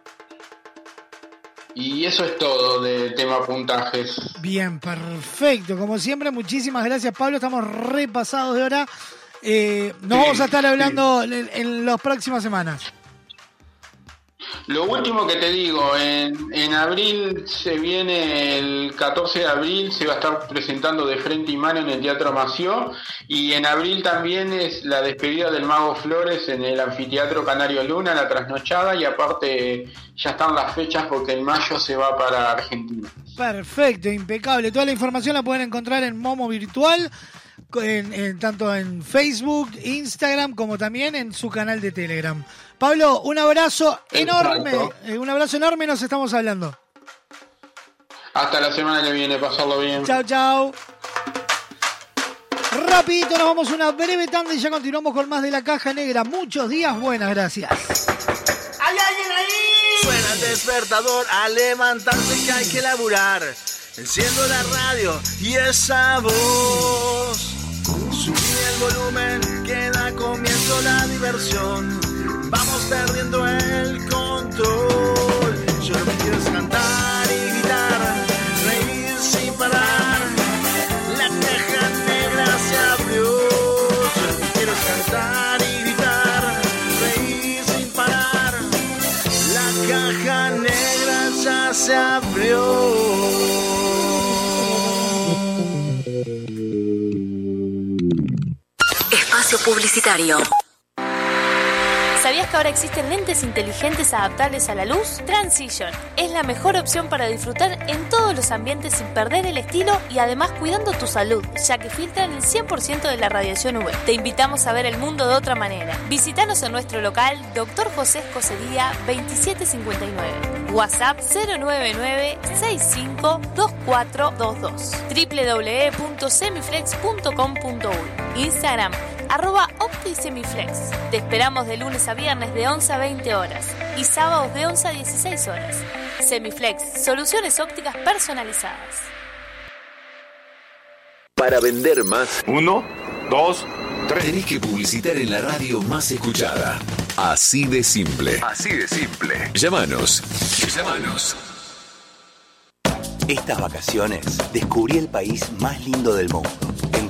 [SPEAKER 44] Y eso es todo del tema puntajes.
[SPEAKER 1] Bien, perfecto. Como siempre, muchísimas gracias, Pablo. Estamos repasados de hora. Eh, nos
[SPEAKER 44] Sí,
[SPEAKER 1] vamos a estar hablando en, en las próximas semanas.
[SPEAKER 44] Lo último que te digo, en, en abril se viene, el 14 de abril se va a estar presentando de frente y mano en el Teatro Mació y en abril también es la despedida del Mago Flores en el Anfiteatro Canario Luna, la trasnochada y aparte ya están las fechas porque en mayo se va para Argentina.
[SPEAKER 1] Perfecto, impecable. Toda la información la pueden encontrar en Momo Virtual, en- en- tanto en Facebook, Instagram, como también en su canal de Telegram. Pablo, un abrazo enorme.
[SPEAKER 44] Exacto.
[SPEAKER 1] eh, un abrazo enorme, nos estamos hablando.
[SPEAKER 44] Hasta la semana que viene, pasarlo bien.
[SPEAKER 1] Chao, chao. Rapidito, nos vamos a una breve tanda y ya continuamos con más de la caja negra. Muchos días, buenas, gracias.
[SPEAKER 7] ¿Hay alguien ahí? Suena el despertador a levantarse que hay que laburar. Enciendo la radio y esa voz. Subí el volumen que da comienzo la diversión. Vamos perdiendo el control. Yo lo que quiero es cantar y gritar, reír sin parar. La caja negra se abrió. Yo lo que quiero es cantar y gritar, reír sin parar. La caja negra ya se abrió.
[SPEAKER 10] Espacio publicitario. ¿Sabías que ahora existen lentes inteligentes adaptables a la luz? Transition es la mejor opción para disfrutar en todos los ambientes sin perder el estilo y además cuidando tu salud, ya que filtran el 100% de la radiación UV. Te invitamos a ver el mundo de otra manera. Visítanos en nuestro local Dr. José Escocería 2759. WhatsApp 099-652422. www.semiflex.com.uy Instagram arroba OptiSemiflex. Te esperamos de lunes a viernes de 11 a 20 horas y sábados de 11 a 16 horas. Semiflex, soluciones ópticas personalizadas.
[SPEAKER 2] Para vender más. Uno, dos, tres. Tenés que publicitar en la radio más escuchada. Así de simple. Así de simple. Llámanos. Llámanos.
[SPEAKER 14] Estas vacaciones descubrí el país más lindo del mundo.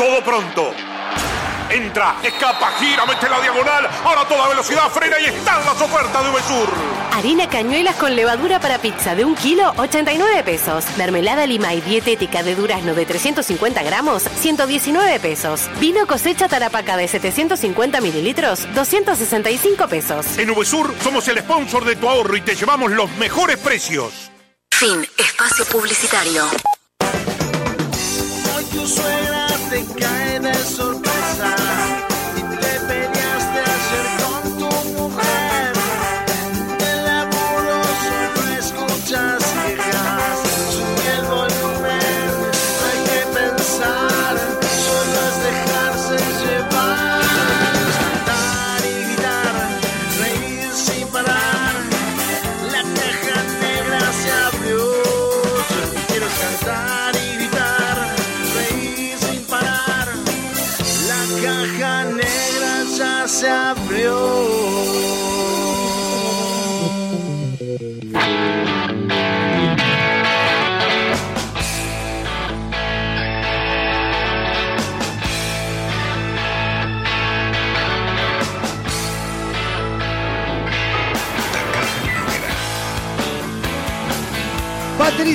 [SPEAKER 12] Todo pronto. Entra, escapa, gira, mete la diagonal. Ahora toda velocidad frena y están las ofertas de Uvesur.
[SPEAKER 13] Harina cañuelas con levadura para pizza de un kilo, 89 pesos. Mermelada lima y dietética de durazno de 350 gramos, 119 pesos. Vino cosecha tarapaca de 750 mililitros, 265 pesos.
[SPEAKER 12] En Uvesur somos el sponsor de tu ahorro y te llevamos los mejores precios.
[SPEAKER 7] Fin. Espacio publicitario.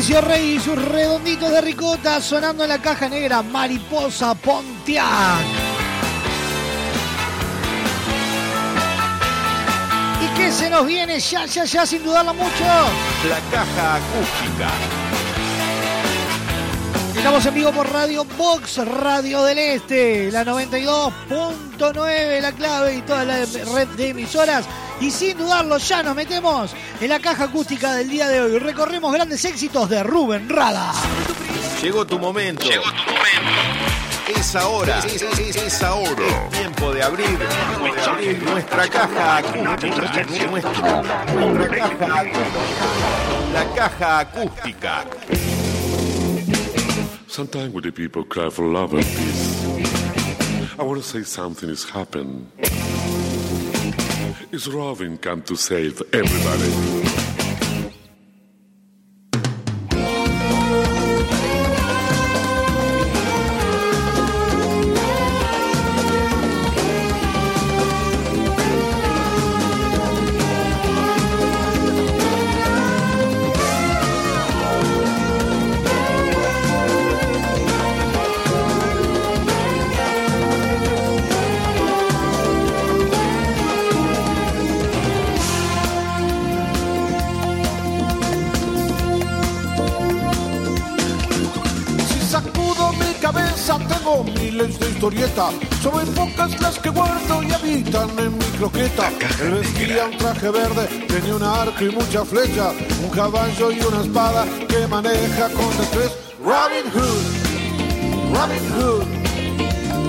[SPEAKER 1] Patricio Rey y sus redonditos de ricota sonando en la caja negra Mariposa Pontiac. ¿Y qué se nos viene ya, ya, ya, sin dudarlo mucho?
[SPEAKER 22] La Caja Acústica.
[SPEAKER 1] Estamos en vivo por Radio Box, Radio del Este, la 92.9, la clave y toda la red de emisoras. Y sin dudarlo, ya nos metemos en la caja acústica del día de hoy. Recorremos grandes éxitos de Rubén Rada.
[SPEAKER 22] Llegó tu momento. Llegó tu momento. Es ahora. Es, es- es ahora. Es tiempo de abrir, tiempo de abrir nuestra caja acústica. Nuestra, nuestra caja acústica. La caja acústica.
[SPEAKER 2] Sometimes when the people cry for love and peace, I want to say something has happened. It's Robin come to save everybody.
[SPEAKER 45] Verde, tenía un arco y mucha flecha. Un caballo y una espada que maneja con destreza. Robin Hood, Robin Hood,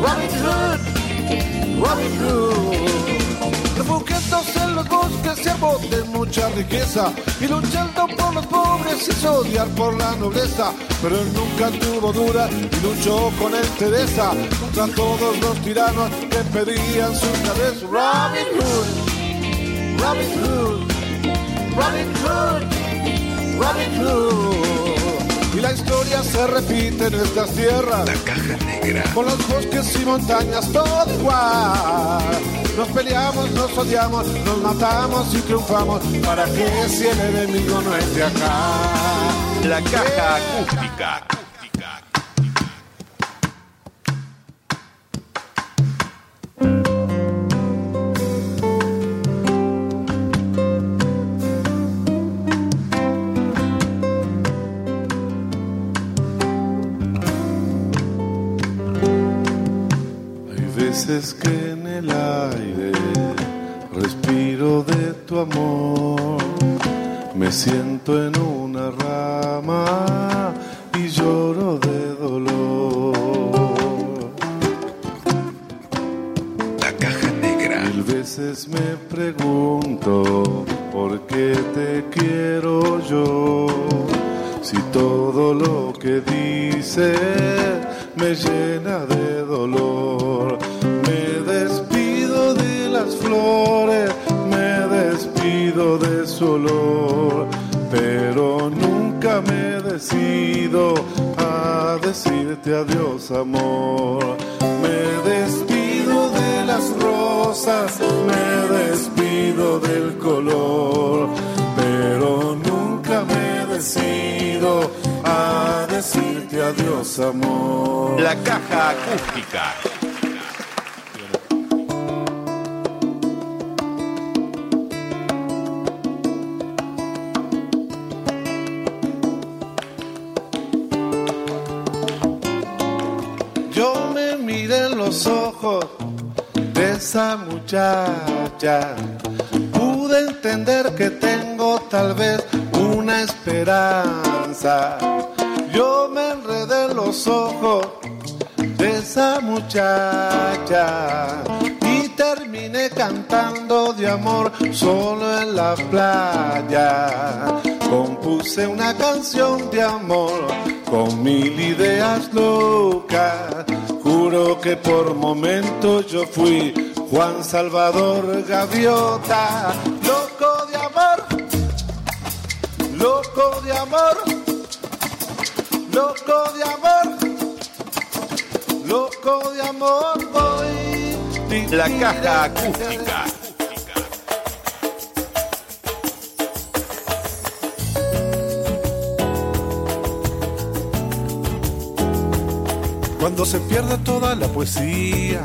[SPEAKER 45] Robin Hood, Robin Hood. Refugiándose en los bosques y arbos de mucha riqueza y luchando por los pobres y odiar por la nobleza. Pero él nunca tuvo dura y luchó con entereza contra todos los tiranos que pedían su cabeza. Robin Hood, Robin Hood, Robin Hood, Robin Hood. Y la historia se repite en estas tierras. La caja negra. Con los bosques y montañas todo igual. Nos peleamos, nos odiamos, nos matamos y triunfamos. ¿Para que si el enemigo no es de acá?
[SPEAKER 22] La caja acústica.
[SPEAKER 2] Que en el aire respiro de tu amor. Me siento en una rama y lloro de dolor. La caja negra. Mil veces me pregunto por qué te quiero yo. Si todo lo que dices me llena de dolor, me despido de
[SPEAKER 45] su olor, pero nunca me decido a decirte adiós amor. Me despido de las rosas, me despido del color, pero nunca me decido a decirte adiós amor.
[SPEAKER 42] La caja acústica.
[SPEAKER 45] Esa muchacha. Pude entender que tengo tal vez una esperanza. Yo me enredé en los ojos de esa muchacha y terminé cantando de amor solo en la playa. Compuse una canción de amor con mil ideas locas. Juro que por momentos yo fui Juan Salvador Gaviota, loco de amor, loco de amor, loco de amor, loco de amor voy.
[SPEAKER 42] La caja acústica.
[SPEAKER 45] Cuando se pierda toda la poesía,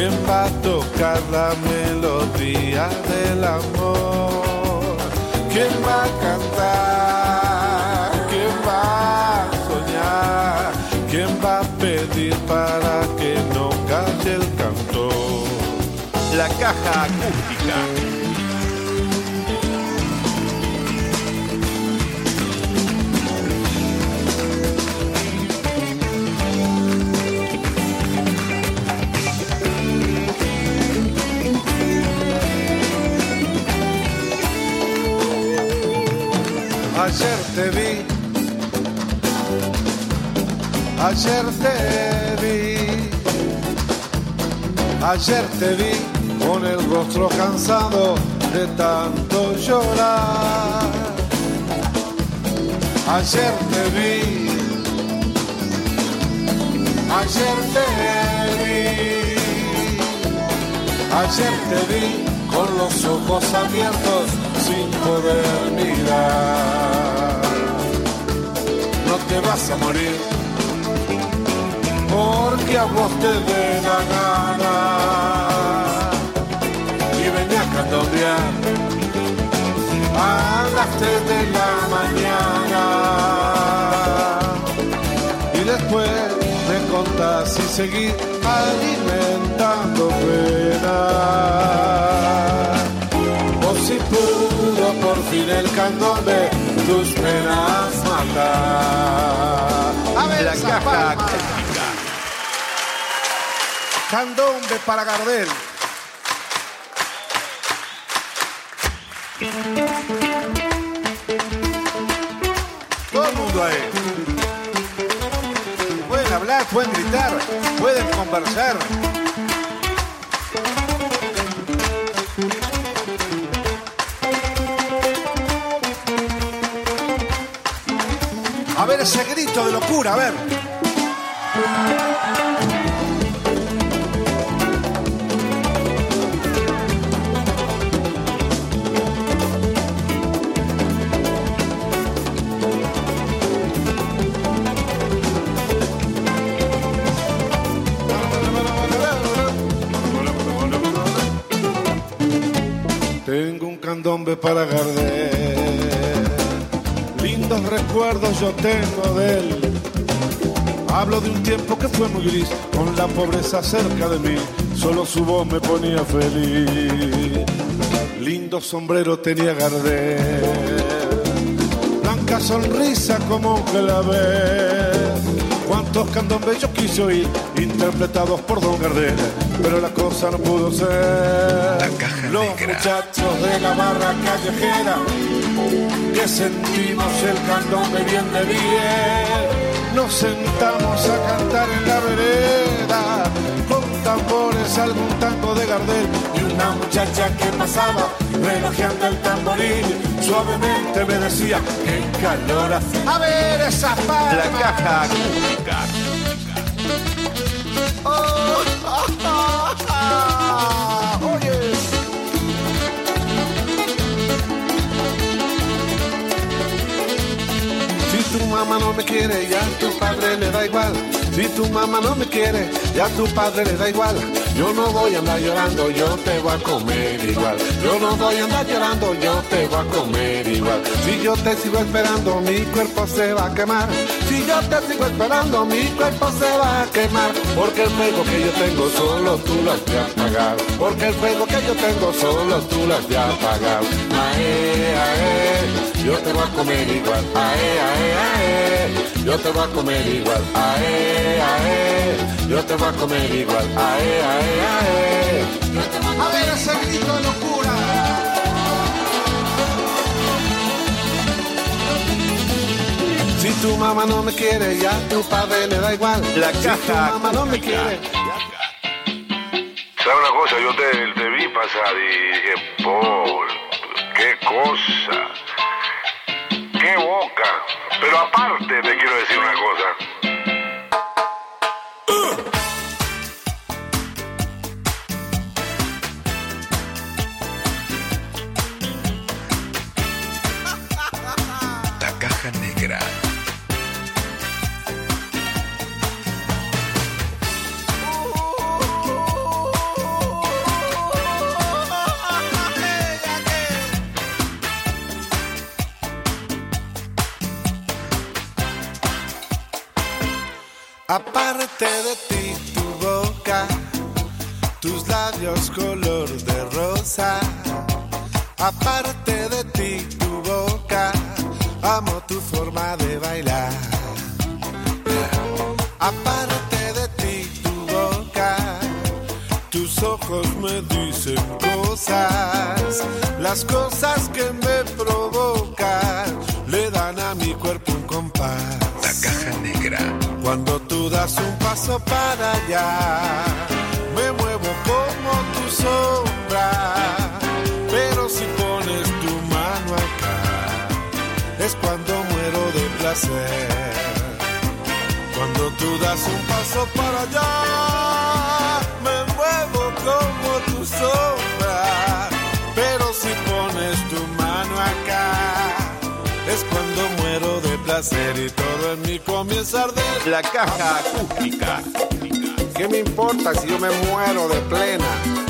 [SPEAKER 45] quién va a tocar la melodía del amor, quién va a cantar, quién va a soñar, quién va a pedir para que no calle el cantor.
[SPEAKER 42] La caja acústica.
[SPEAKER 45] Ayer te vi, ayer te vi, ayer te vi con el rostro cansado de tanto llorar. Ayer te vi, ayer te vi, ayer te vi con los ojos abiertos sin poder mirar. Te vas a morir. Porque a vos te dé la gana. Y venía a candombear. A las tres de la mañana. Y después me contás y seguir alimentando pena o si pudo por fin el candombe tus penas matar a ver
[SPEAKER 42] La caja
[SPEAKER 45] candombe para Gardel. Todo el mundo ahí. Pueden hablar pueden gritar pueden conversar ver ese grito de locura, a ver. Tengo un candombe para Gardel. Lindos recuerdos yo tengo de él. Hablo de un tiempo que fue muy gris, con la pobreza cerca de mí. solo su voz me ponía feliz. Lindo sombrero tenía Gardel, blanca sonrisa como un clavel. Cuántos candombes yo quise oír, interpretados por Don Gardel, pero la cosa no pudo ser. Los muchachos de la barra callejera, que sentimos el candombe bien de bien. Nos sentamos a cantar en la vereda, con tambores algún tango de Gardel y una muchacha que pasaba relojeando el tamboril. Suavemente me decía, qué calor hace. A ver esa palma.
[SPEAKER 22] La caja
[SPEAKER 45] mamá no me quiere, ya tu padre le da igual. Si tu mamá no me quiere, ya tu padre le da igual. Yo no voy a andar llorando, yo te voy a comer igual. Yo no voy a andar llorando, yo te voy a comer igual. Si yo te sigo esperando, mi cuerpo se va a quemar. Si yo te sigo esperando, mi cuerpo se va a quemar. Porque el fuego que yo tengo solo tú lo has de apagar. Porque el fuego que yo tengo solo tú lo has de apagar. Ae, ae, yo te voy a comer igual. Ae, ae, ae, yo te voy a comer igual. Ae, ae, yo te voy a comer igual. Ae, ae, ae. A ver ese grito de locura. Si tu mamá no me quiere, ya tu padre le da igual.
[SPEAKER 22] La
[SPEAKER 45] si
[SPEAKER 22] caja
[SPEAKER 45] tu mamá no me quiere.
[SPEAKER 46] ¿Sabes una cosa? Yo te, te vi pasar y dije, Paul, qué cosa, qué boca. Pero aparte te quiero decir una cosa.
[SPEAKER 45] Labios color de rosa. Aparte de ti, tu boca, amo tu forma de bailar. Aparte de ti, tu boca, tus ojos me dicen cosas. Las cosas que me provocan le dan a mi cuerpo un compás.
[SPEAKER 2] La caja negra.
[SPEAKER 45] Cuando tú das un paso para allá, sombra. Pero si pones tu mano acá, es cuando muero de placer. Cuando tú das un paso para allá, me muevo como tu sombra. Pero si pones tu mano acá, es cuando muero de placer y todo en mí comienza a arder.
[SPEAKER 22] La caja acústica.
[SPEAKER 45] ¿Qué me importa si yo me muero de plena?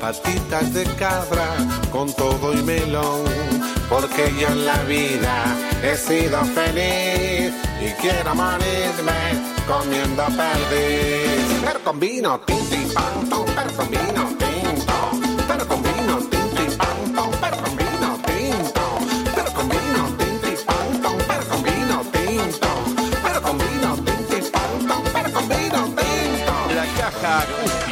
[SPEAKER 45] patitas de cabra con todo y melón, porque yo en la vida he sido feliz y quiero morirme comiendo perdiz. Pero con vino, tinti, pam, pero con vino, tinto, pero con vino, tinti, pam, pero con vino, tinto, pero con vino, tinti, pam, pero con vino, tinto, pero con vino, tinti, pam, pero con vino, tinto.
[SPEAKER 22] La caja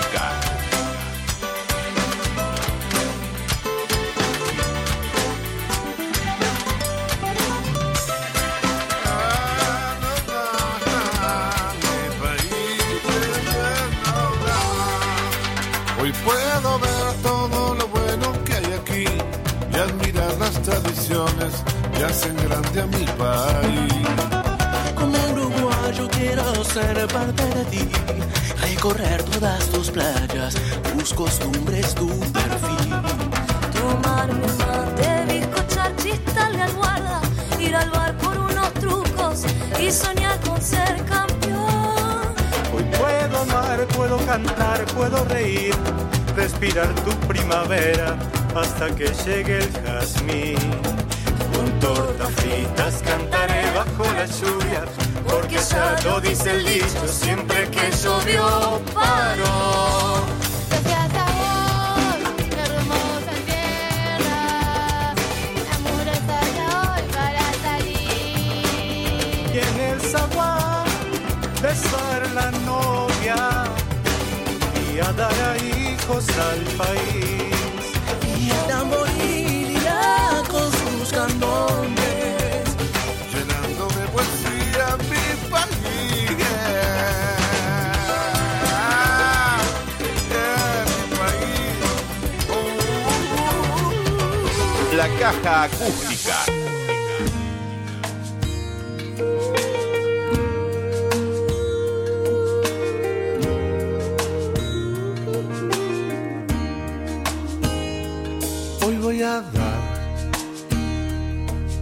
[SPEAKER 45] tradiciones que hacen grande a mi país.
[SPEAKER 47] Como uruguayo quiero
[SPEAKER 48] ser parte de ti, recorrer todas tus playas, tus costumbres, tu perfil.
[SPEAKER 49] Tomarme un mate, bizcochar, chistarle al guarda, ir al bar por unos trucos y soñar con ser campeón.
[SPEAKER 38] Hoy puedo amar, puedo cantar, puedo reír, respirar tu primavera hasta que llegue el jazmín. Tortas fritas cantaré bajo la lluvia, porque ya lo dice el dicho, siempre que llovió paró.
[SPEAKER 50] Gracias a vos, hermosa tierra, la muralla hoy para salir.
[SPEAKER 38] Y en el zaguán besar la novia y a dar a hijos al país.
[SPEAKER 22] Acústica.
[SPEAKER 45] Hoy voy a dar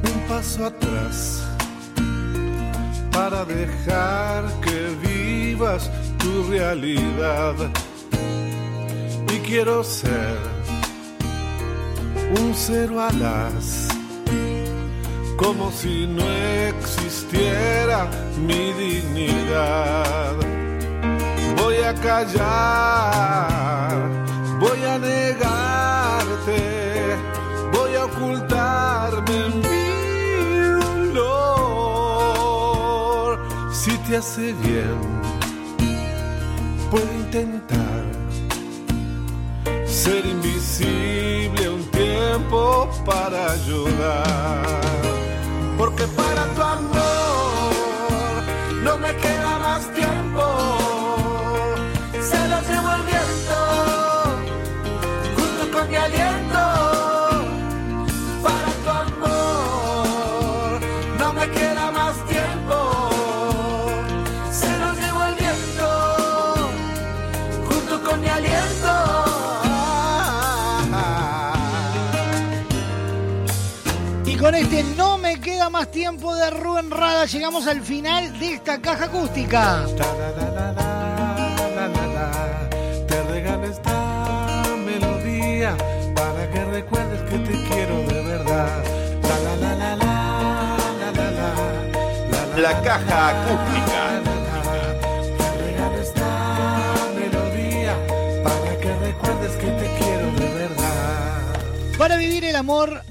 [SPEAKER 45] un paso atrás para dejar que vivas tu realidad. Y quiero ser un cero alas, como si no existiera mi dignidad. Voy a callar, voy a negarte, voy a ocultarme en mi dolor. Si te hace bien, puedo intentar ser invisible para ayudar. Porque para tu amor no me queda más tiempo. Queda más tiempo
[SPEAKER 1] de Rubén Rada, llegamos al final de esta caja acústica.
[SPEAKER 45] Te regalo esta melodía para que recuerdes que te quiero de verdad. La
[SPEAKER 22] caja acústica.
[SPEAKER 45] Te regalo esta melodía para que recuerdes que te quiero de verdad.
[SPEAKER 1] Para vivir el amor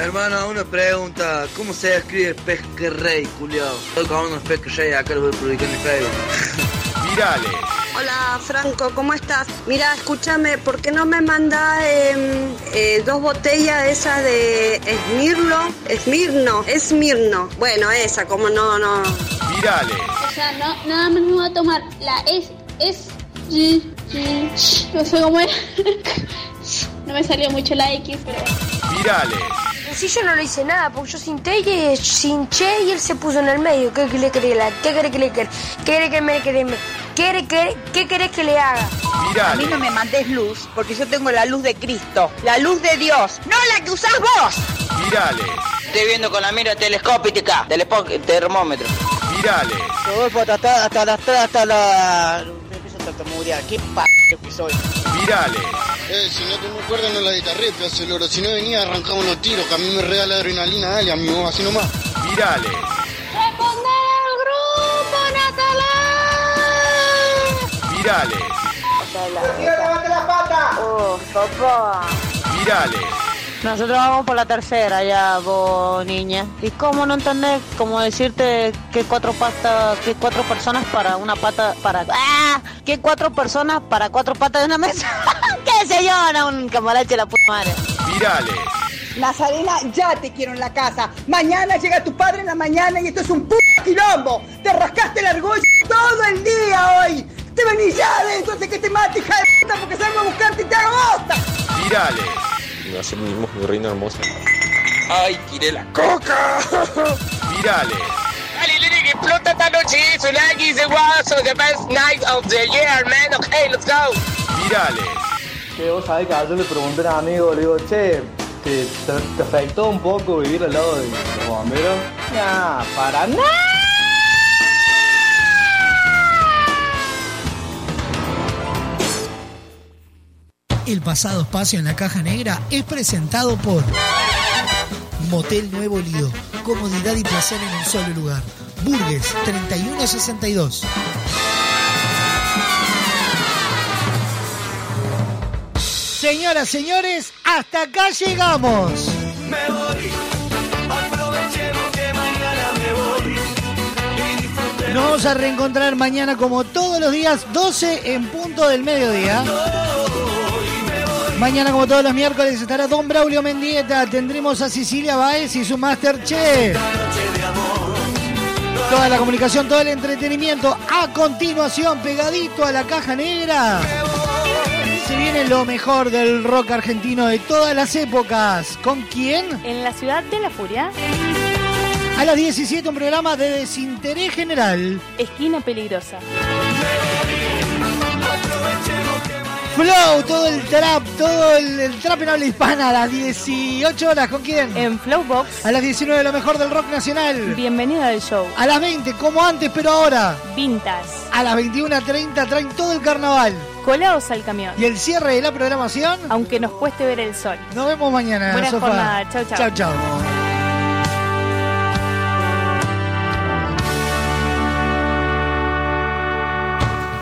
[SPEAKER 51] Hermano, una pregunta. ¿Cómo se escribe Pesquerrey, culiao? Estoy con unos Pesquerrey, acá los voy a publicar en mi Facebook. *laughs*
[SPEAKER 22] Virales.
[SPEAKER 52] Hola Franco, ¿cómo estás? Mira, escúchame, ¿por qué no me manda em, eh, dos botellas esas de Esmirno? Esmirno, Esmirno. Bueno, esa, como no, no.
[SPEAKER 22] Virales.
[SPEAKER 50] O sea, no, nada más me voy a tomar la es, es, y- y- no sé cómo es. *laughs* no me salió mucho la X, pero...
[SPEAKER 22] Virales.
[SPEAKER 53] Sí, yo no le hice nada, porque yo sinté y sinché y él se puso en el medio. ¿Qué quiere que le ¿Qué quiere que le ¿Qué quiere que me quede? ¿Qué qué, qué querés que le haga?
[SPEAKER 7] A mí no me mandes luz, porque yo tengo la luz de Cristo, la luz de Dios, no la que usás vos.
[SPEAKER 22] Virales.
[SPEAKER 51] Estoy viendo con la mira telescópica termómetro.
[SPEAKER 22] Virales.
[SPEAKER 51] Rodolfo, hasta, hasta, hasta, hasta, hasta la... Me empiezo a tartamudear. ¿Qué p*** que soy?
[SPEAKER 22] Virales.
[SPEAKER 54] Eh, si no tengo cuerda no la guitarré, pedazo de loro. Si no venía arrancamos los tiros, que a mí me regala adrenalina, dale, amigo, así nomás.
[SPEAKER 22] Virales.
[SPEAKER 55] ¡Responder al grupo, Natalá!
[SPEAKER 22] Virales.
[SPEAKER 7] levante la pata!
[SPEAKER 56] Oh, papá.
[SPEAKER 22] Virales.
[SPEAKER 57] Nosotros vamos por la tercera ya, vos niña. ¿Y cómo no entendés? Como decirte que cuatro patas, que cuatro personas para una pata, para... ¡Ah! Que cuatro personas para cuatro patas de una mesa. *laughs* ¿Qué señora? Un camarache la puta madre.
[SPEAKER 22] Virales.
[SPEAKER 7] Nazarena, ya te quiero en la casa. Mañana llega tu padre en la mañana y esto es un p quilombo. Te rascaste el argolla todo el día hoy. Te venís ya de entonces que te mate, hija de puta, porque salgo a buscarte y te hago bosta.
[SPEAKER 22] Virales.
[SPEAKER 58] Así mismo, mi reina hermosa.
[SPEAKER 5] ¡Ay, tiré la coca!
[SPEAKER 22] Virales.
[SPEAKER 5] Dale, Lili, que explota esta noche. So like is the was the best night of the year, man. Okay, let's go.
[SPEAKER 22] Virales.
[SPEAKER 59] Que vos sabés que ayer le pregunté a un amigo, le digo, che, ¿te, afectó un poco vivir al lado de los bomberos? Nah, para nada.
[SPEAKER 1] El pasado espacio en la caja negra es presentado por Motel Nuevo Lido. Comodidad y placer en un solo lugar. Burgues 3162. Señoras, señores, hasta acá llegamos.
[SPEAKER 6] Me voy, aprovechemos que mañana me voy. Y disfrutemos
[SPEAKER 1] Nos vamos a reencontrar mañana como todos los días, 12 en punto del mediodía. Mañana como todos los miércoles estará Don Braulio Mendieta, tendremos a Cecilia Baez y su Masterchef. Toda la comunicación, todo el entretenimiento a continuación, pegadito a la caja negra. Se viene lo mejor del rock argentino de todas las épocas. ¿Con quién?
[SPEAKER 10] En la ciudad de la furia.
[SPEAKER 1] A las 17 un programa de desinterés general.
[SPEAKER 10] Esquina peligrosa.
[SPEAKER 1] Flow, todo el trap, todo el, el trap en habla hispana a las 18 horas. ¿Con quién?
[SPEAKER 10] En Flowbox.
[SPEAKER 1] A las 19 lo mejor del rock nacional.
[SPEAKER 10] Bienvenida al show.
[SPEAKER 1] A las 20, como antes, pero ahora.
[SPEAKER 10] Vintas.
[SPEAKER 1] A las 21.30 traen todo el carnaval.
[SPEAKER 10] Colaos al camión.
[SPEAKER 1] Y el cierre de la programación.
[SPEAKER 10] Aunque nos cueste ver el sol.
[SPEAKER 1] Nos vemos mañana.
[SPEAKER 10] Buena jornada. Chau, chau.
[SPEAKER 1] Chau, chau.